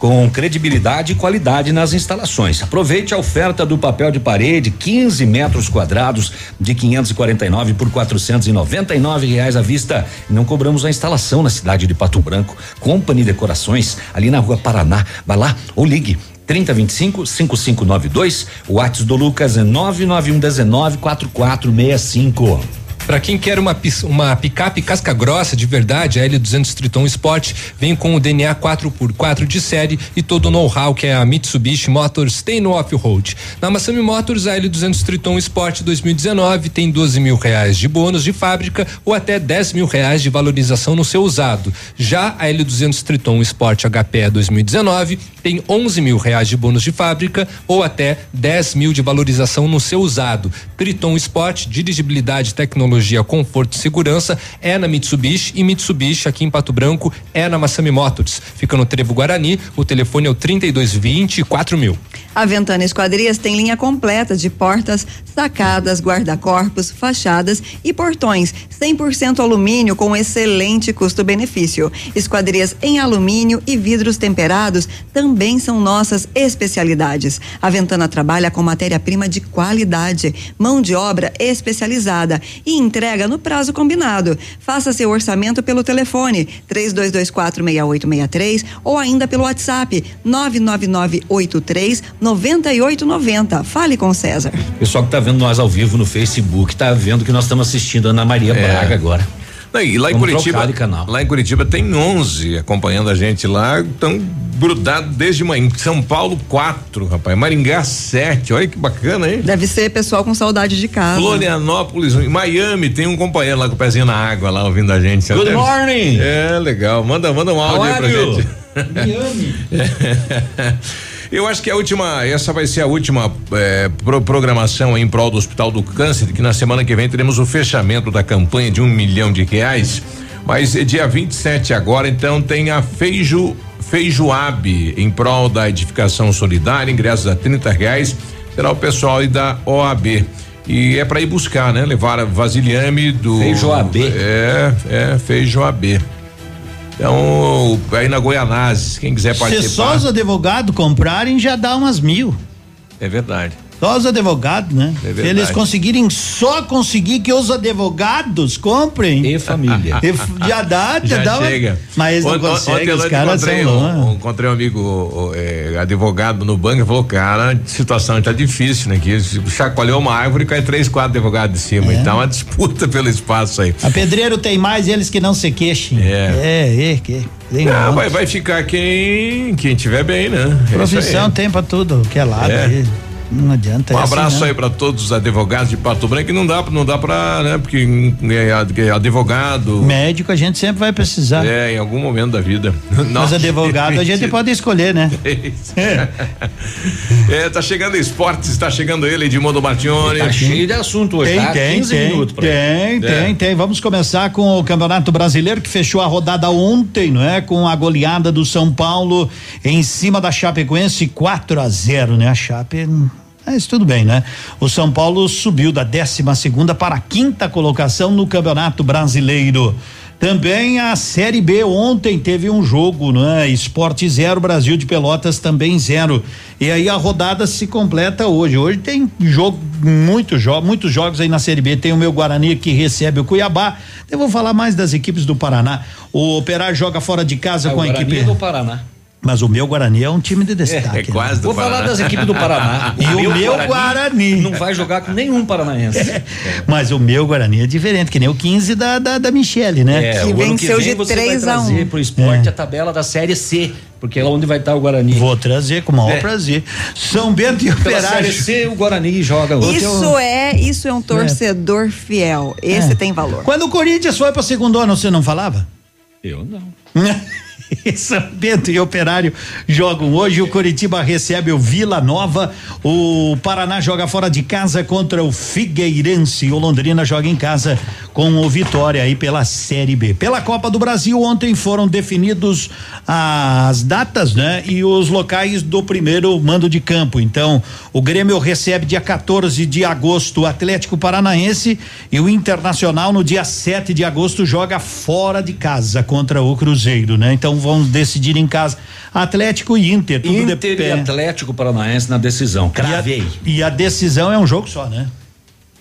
com credibilidade e qualidade nas instalações. Aproveite a oferta do papel de parede, 15 metros quadrados de 549 por 499 reais à vista. Não cobramos a instalação na cidade de Pato Branco. Company Decorações, ali na rua Paraná. Vá lá ou ligue 3025 5592. O WhatsApp do Lucas é 991 19 4465. Para quem quer uma, uma picape casca grossa de verdade, a L200 Triton Sport vem com o DNA 4x4 de série e todo o know-how que é a Mitsubishi Motors tem no off-road. Na Massami Motors, a L200 Triton Sport 2019 tem 12 mil reais de bônus de fábrica ou até 10 mil reais de valorização no seu usado. Já a L200 Triton Sport HPE 2019 tem 11 mil reais de bônus de fábrica ou até 10 mil de valorização no seu usado. Triton Sport, dirigibilidade, tecnologia, conforto e segurança é na Mitsubishi e Mitsubishi aqui em Pato Branco é na Massami Motors. Fica no Trevo Guarani, o telefone é o 3220 mil. A Ventana Esquadrias tem linha completa de portas, sacadas, guarda-corpos, fachadas e portões 100% alumínio com excelente custo-benefício. Esquadrias em alumínio e vidros temperados também são nossas especialidades. A Ventana trabalha com matéria-prima de qualidade, mão de obra especializada e entrega no prazo combinado. Faça seu orçamento pelo telefone 32246863 ou ainda pelo WhatsApp 99983 9890. Fale com César. Pessoal que tá vendo nós ao vivo no Facebook, tá vendo que nós estamos assistindo Ana Maria é. Braga agora. Não, e lá em Curitiba, lá em Curitiba tem 11 acompanhando a gente lá, estão grudados desde manhã. Em São Paulo, quatro, rapaz. Maringá, sete. Olha que bacana, hein? Deve ser pessoal com saudade de casa. Florianópolis, Miami, tem um companheiro lá com o pezinho na água lá ouvindo a gente. Good morning! É, legal. Manda, manda um áudio aí pra gente. (laughs) Miami. Eu acho que a última, essa vai ser a última é, pro, programação em prol do Hospital do Câncer, que na semana que vem teremos o fechamento da campanha de um milhão de reais. Mas é dia 27 agora, então tem a Feijo Feijoab em prol da edificação solidária, ingressos a 30 reais. Será o pessoal aí da OAB. E é para ir buscar, né? Levar a vasilhame do. Feijoab. É, é, Feijoab. Então, aí na Goianazes, quem quiser participar. Se só os advogados comprarem, já dá umas mil. É verdade. Só os advogados, né? É Se eles conseguirem só conseguir que os advogados comprem. E família. E já dá, já, dá. Chega. Uma, mas não consegue, os caras encontrei, são um, encontrei um amigo é, advogado no banco e falou, cara, a situação tá difícil, né? Que chacoalhou uma árvore e cai três, quatro advogados de cima. É. Então, uma disputa pelo espaço aí. A pedreiro tem mais eles que não se queixem. É. É, é, que. Não, vai, vai ficar quem, quem tiver bem, né? É Profissão tem pra tudo, que é lado é. aí. Não adianta. Um é assim, abraço assim, aí para todos os advogados de Pato Branco. não dá, não dá para, né? Porque é, é advogado. Médico a gente sempre vai precisar. É, em algum momento da vida. (laughs) Mas advogado a gente (laughs) pode escolher, né? É. (laughs) é, tá chegando esportes, tá chegando ele, Edmundo Martione. Tá cheio de assunto hoje, tem, tá? Tem, 15 tem, minutos. Tem, é. tem, tem. Vamos começar com o Campeonato Brasileiro que fechou a rodada ontem, não é? Com a goleada do São Paulo em cima da Chapecoense 4 a 0, né? A Chape mas tudo bem, né? O São Paulo subiu da 12 segunda para a quinta colocação no Campeonato Brasileiro. Também a Série B ontem teve um jogo, né? Esporte zero, Brasil de Pelotas também zero. E aí a rodada se completa hoje. Hoje tem jogo, muito jo muitos jogos aí na Série B. Tem o meu Guarani que recebe o Cuiabá. Eu vou falar mais das equipes do Paraná. O Operário joga fora de casa é, com a Guarani equipe. do Paraná. Mas o meu Guarani é um time de destaque. (laughs) É, é quase né? Vou Paraná. falar das equipes do Paraná. (laughs) e o, meu Guarani, Guarani, não vai jogar com nenhum paranaense. É. (laughs) Mas o meu Guarani é diferente, que nem o 15 da da, da Michele, né? É, que venceu que de 3 a 1. pro esporte é. a tabela da série C, porque é onde vai estar o Guarani. Vou trazer com o maior é. prazer. São Bento e Operário. Série C, o Guarani joga. Isso é, isso é um torcedor fiel. Esse tem valor. Quando o Corinthians foi para segundo ano, você não falava? Eu não. (laughs) São Bento e Operário jogam hoje. O Curitiba recebe o Vila Nova. O Paraná joga fora de casa contra o Figueirense. O Londrina joga em casa com o Vitória aí pela Série B. Pela Copa do Brasil, ontem foram definidos as datas, né? E os locais do primeiro mando de campo. Então, o Grêmio recebe dia 14 de agosto o Atlético Paranaense e o Internacional no dia 7 de agosto joga fora de casa contra o Cruzeiro, né? Então vão decidir em casa. Atlético e Inter, tudo Inter e Atlético Paranaense na decisão. Cravei. E a, e a decisão é um jogo só, né?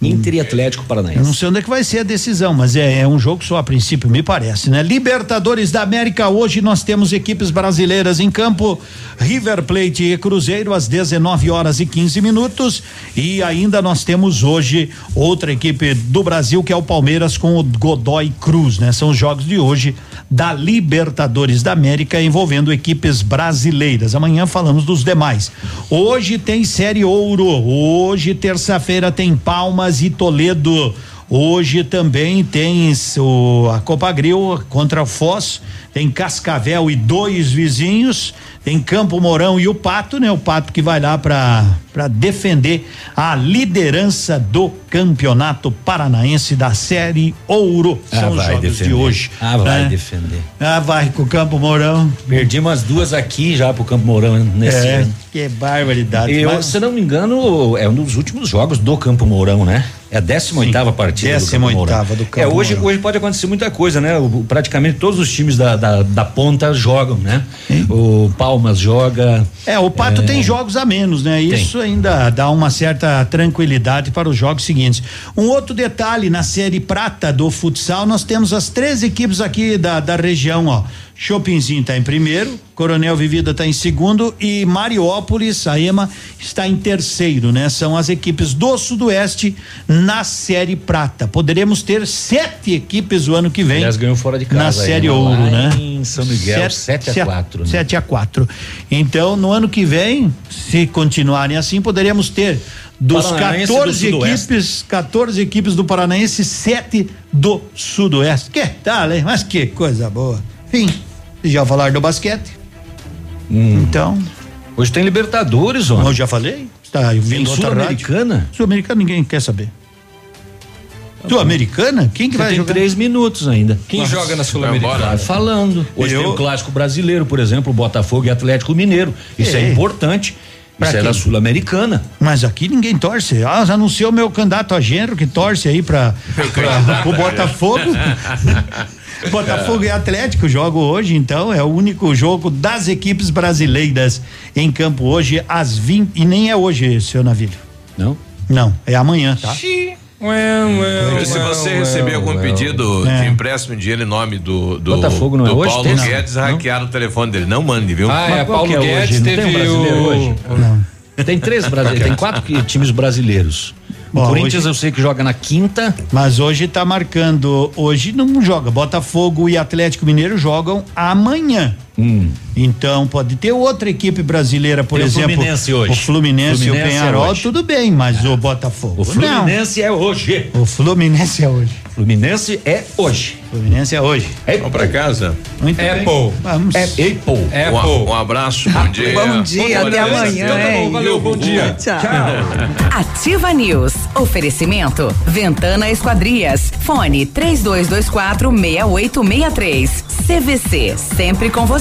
Inter e Atlético Paranaense. Eu não sei onde é que vai ser a decisão, mas é, é, um jogo só a princípio, me parece, né? Libertadores da América, hoje nós temos equipes brasileiras em campo, River Plate e Cruzeiro às 19 horas e 15 minutos e ainda nós temos hoje outra equipe do Brasil que é o Palmeiras com o Godoy Cruz, né? São os jogos de hoje da Libertadores da América envolvendo equipes brasileiras. Amanhã falamos dos demais. Hoje tem Série Ouro, hoje terça-feira tem Palmas e Toledo. Hoje também tem o, a Copa Grill contra o Foz, tem Cascavel e dois vizinhos, tem Campo Mourão e o Pato, né? O Pato que vai lá para para defender a liderança do Campeonato Paranaense da Série Ouro. Ah, São os jogos defender. de hoje. Ah, vai né? defender. Ah, vai com o Campo Mourão. Perdi umas duas aqui já pro Campo Mourão nesse é, ano. Que barbaridade. Eu, mas... se não me engano, é um dos últimos jogos do Campo Mourão, né? É a 18 oitava partida 18 do Campo do Campo É, hoje, hoje pode acontecer muita coisa, né? O, praticamente todos os times da, da, da ponta jogam, né? Sim. O Palmas joga. É, o Pato é, tem jogos a menos, né? Isso tem. ainda dá uma certa tranquilidade para os jogos seguintes. Um outro detalhe, na série prata do futsal, nós temos as três equipes aqui da, da região, ó. Chopinzinho está em primeiro, Coronel Vivida está em segundo e Mariópolis, a EMA, está em terceiro, né? São as equipes do Sudoeste na Série Prata. Poderemos ter sete equipes o ano que vem. Aliás, ganhou fora de casa. Na Série Ouro, né? Em São Miguel, 7 a 4. 7 a 4. Né? Então, no ano que vem, se continuarem assim, poderemos ter dos 14 do equipes, 14 equipes do Paranaense, sete do Sudoeste. Que tal, hein? Mas que coisa boa. Enfim, já falaram do basquete. Hum. Então. Hoje tem Libertadores, ó. Eu já falei. Está vindo Sul-Americana? Sul-Americana ninguém quer saber. Sul-Americana? Quem que Você vai tem jogar? três minutos ainda. Quem Nossa, joga na Sul-Americana? Falando. Hoje Eu... tem o clássico brasileiro, por exemplo, Botafogo e Atlético Mineiro. Isso é, é importante. Pra Isso quem? é da Sul-Americana. Mas aqui ninguém torce. Ah, anunciou meu candidato a gênero que torce aí para o Botafogo. (laughs) (laughs) Botafogo e Atlético jogam hoje, então é o único jogo das equipes brasileiras em campo hoje às 20 e nem é hoje, seu Navilho. Não? Não, é amanhã, tá? Well, se você receber algum pedido é. de empréstimo de dinheiro em nome do, do, Botafogo não do é hoje, Paulo Guedes, hackearam o telefone dele. Não mande, viu? Ah, é, Paulo é Guedes hoje? teve não tem um brasileiro o... hoje. Não. Tem três brasileiros, tem quatro times brasileiros. O Corinthians hoje, eu sei que joga na quinta. Mas hoje tá marcando. Hoje não joga. Botafogo e Atlético Mineiro jogam amanhã. Hum. Então pode ter outra equipe brasileira, por Tem exemplo. O Fluminense hoje. O Fluminense, Fluminense e o é Penharol, é tudo bem, mas é. o Botafogo. O Fluminense não. é hoje. O Fluminense é hoje. Fluminense é hoje. Fluminense é hoje. É Vamos pra casa? Muito Apple. Bem. Vamos. É Apple. Apple. Um, um abraço, bom dia. bom dia, até amanhã. Então, valeu, bom dia. Tchau. Tchau. Ativa News. Oferecimento. Ventana Esquadrias. Fone 3224 6863. CVC. Sempre com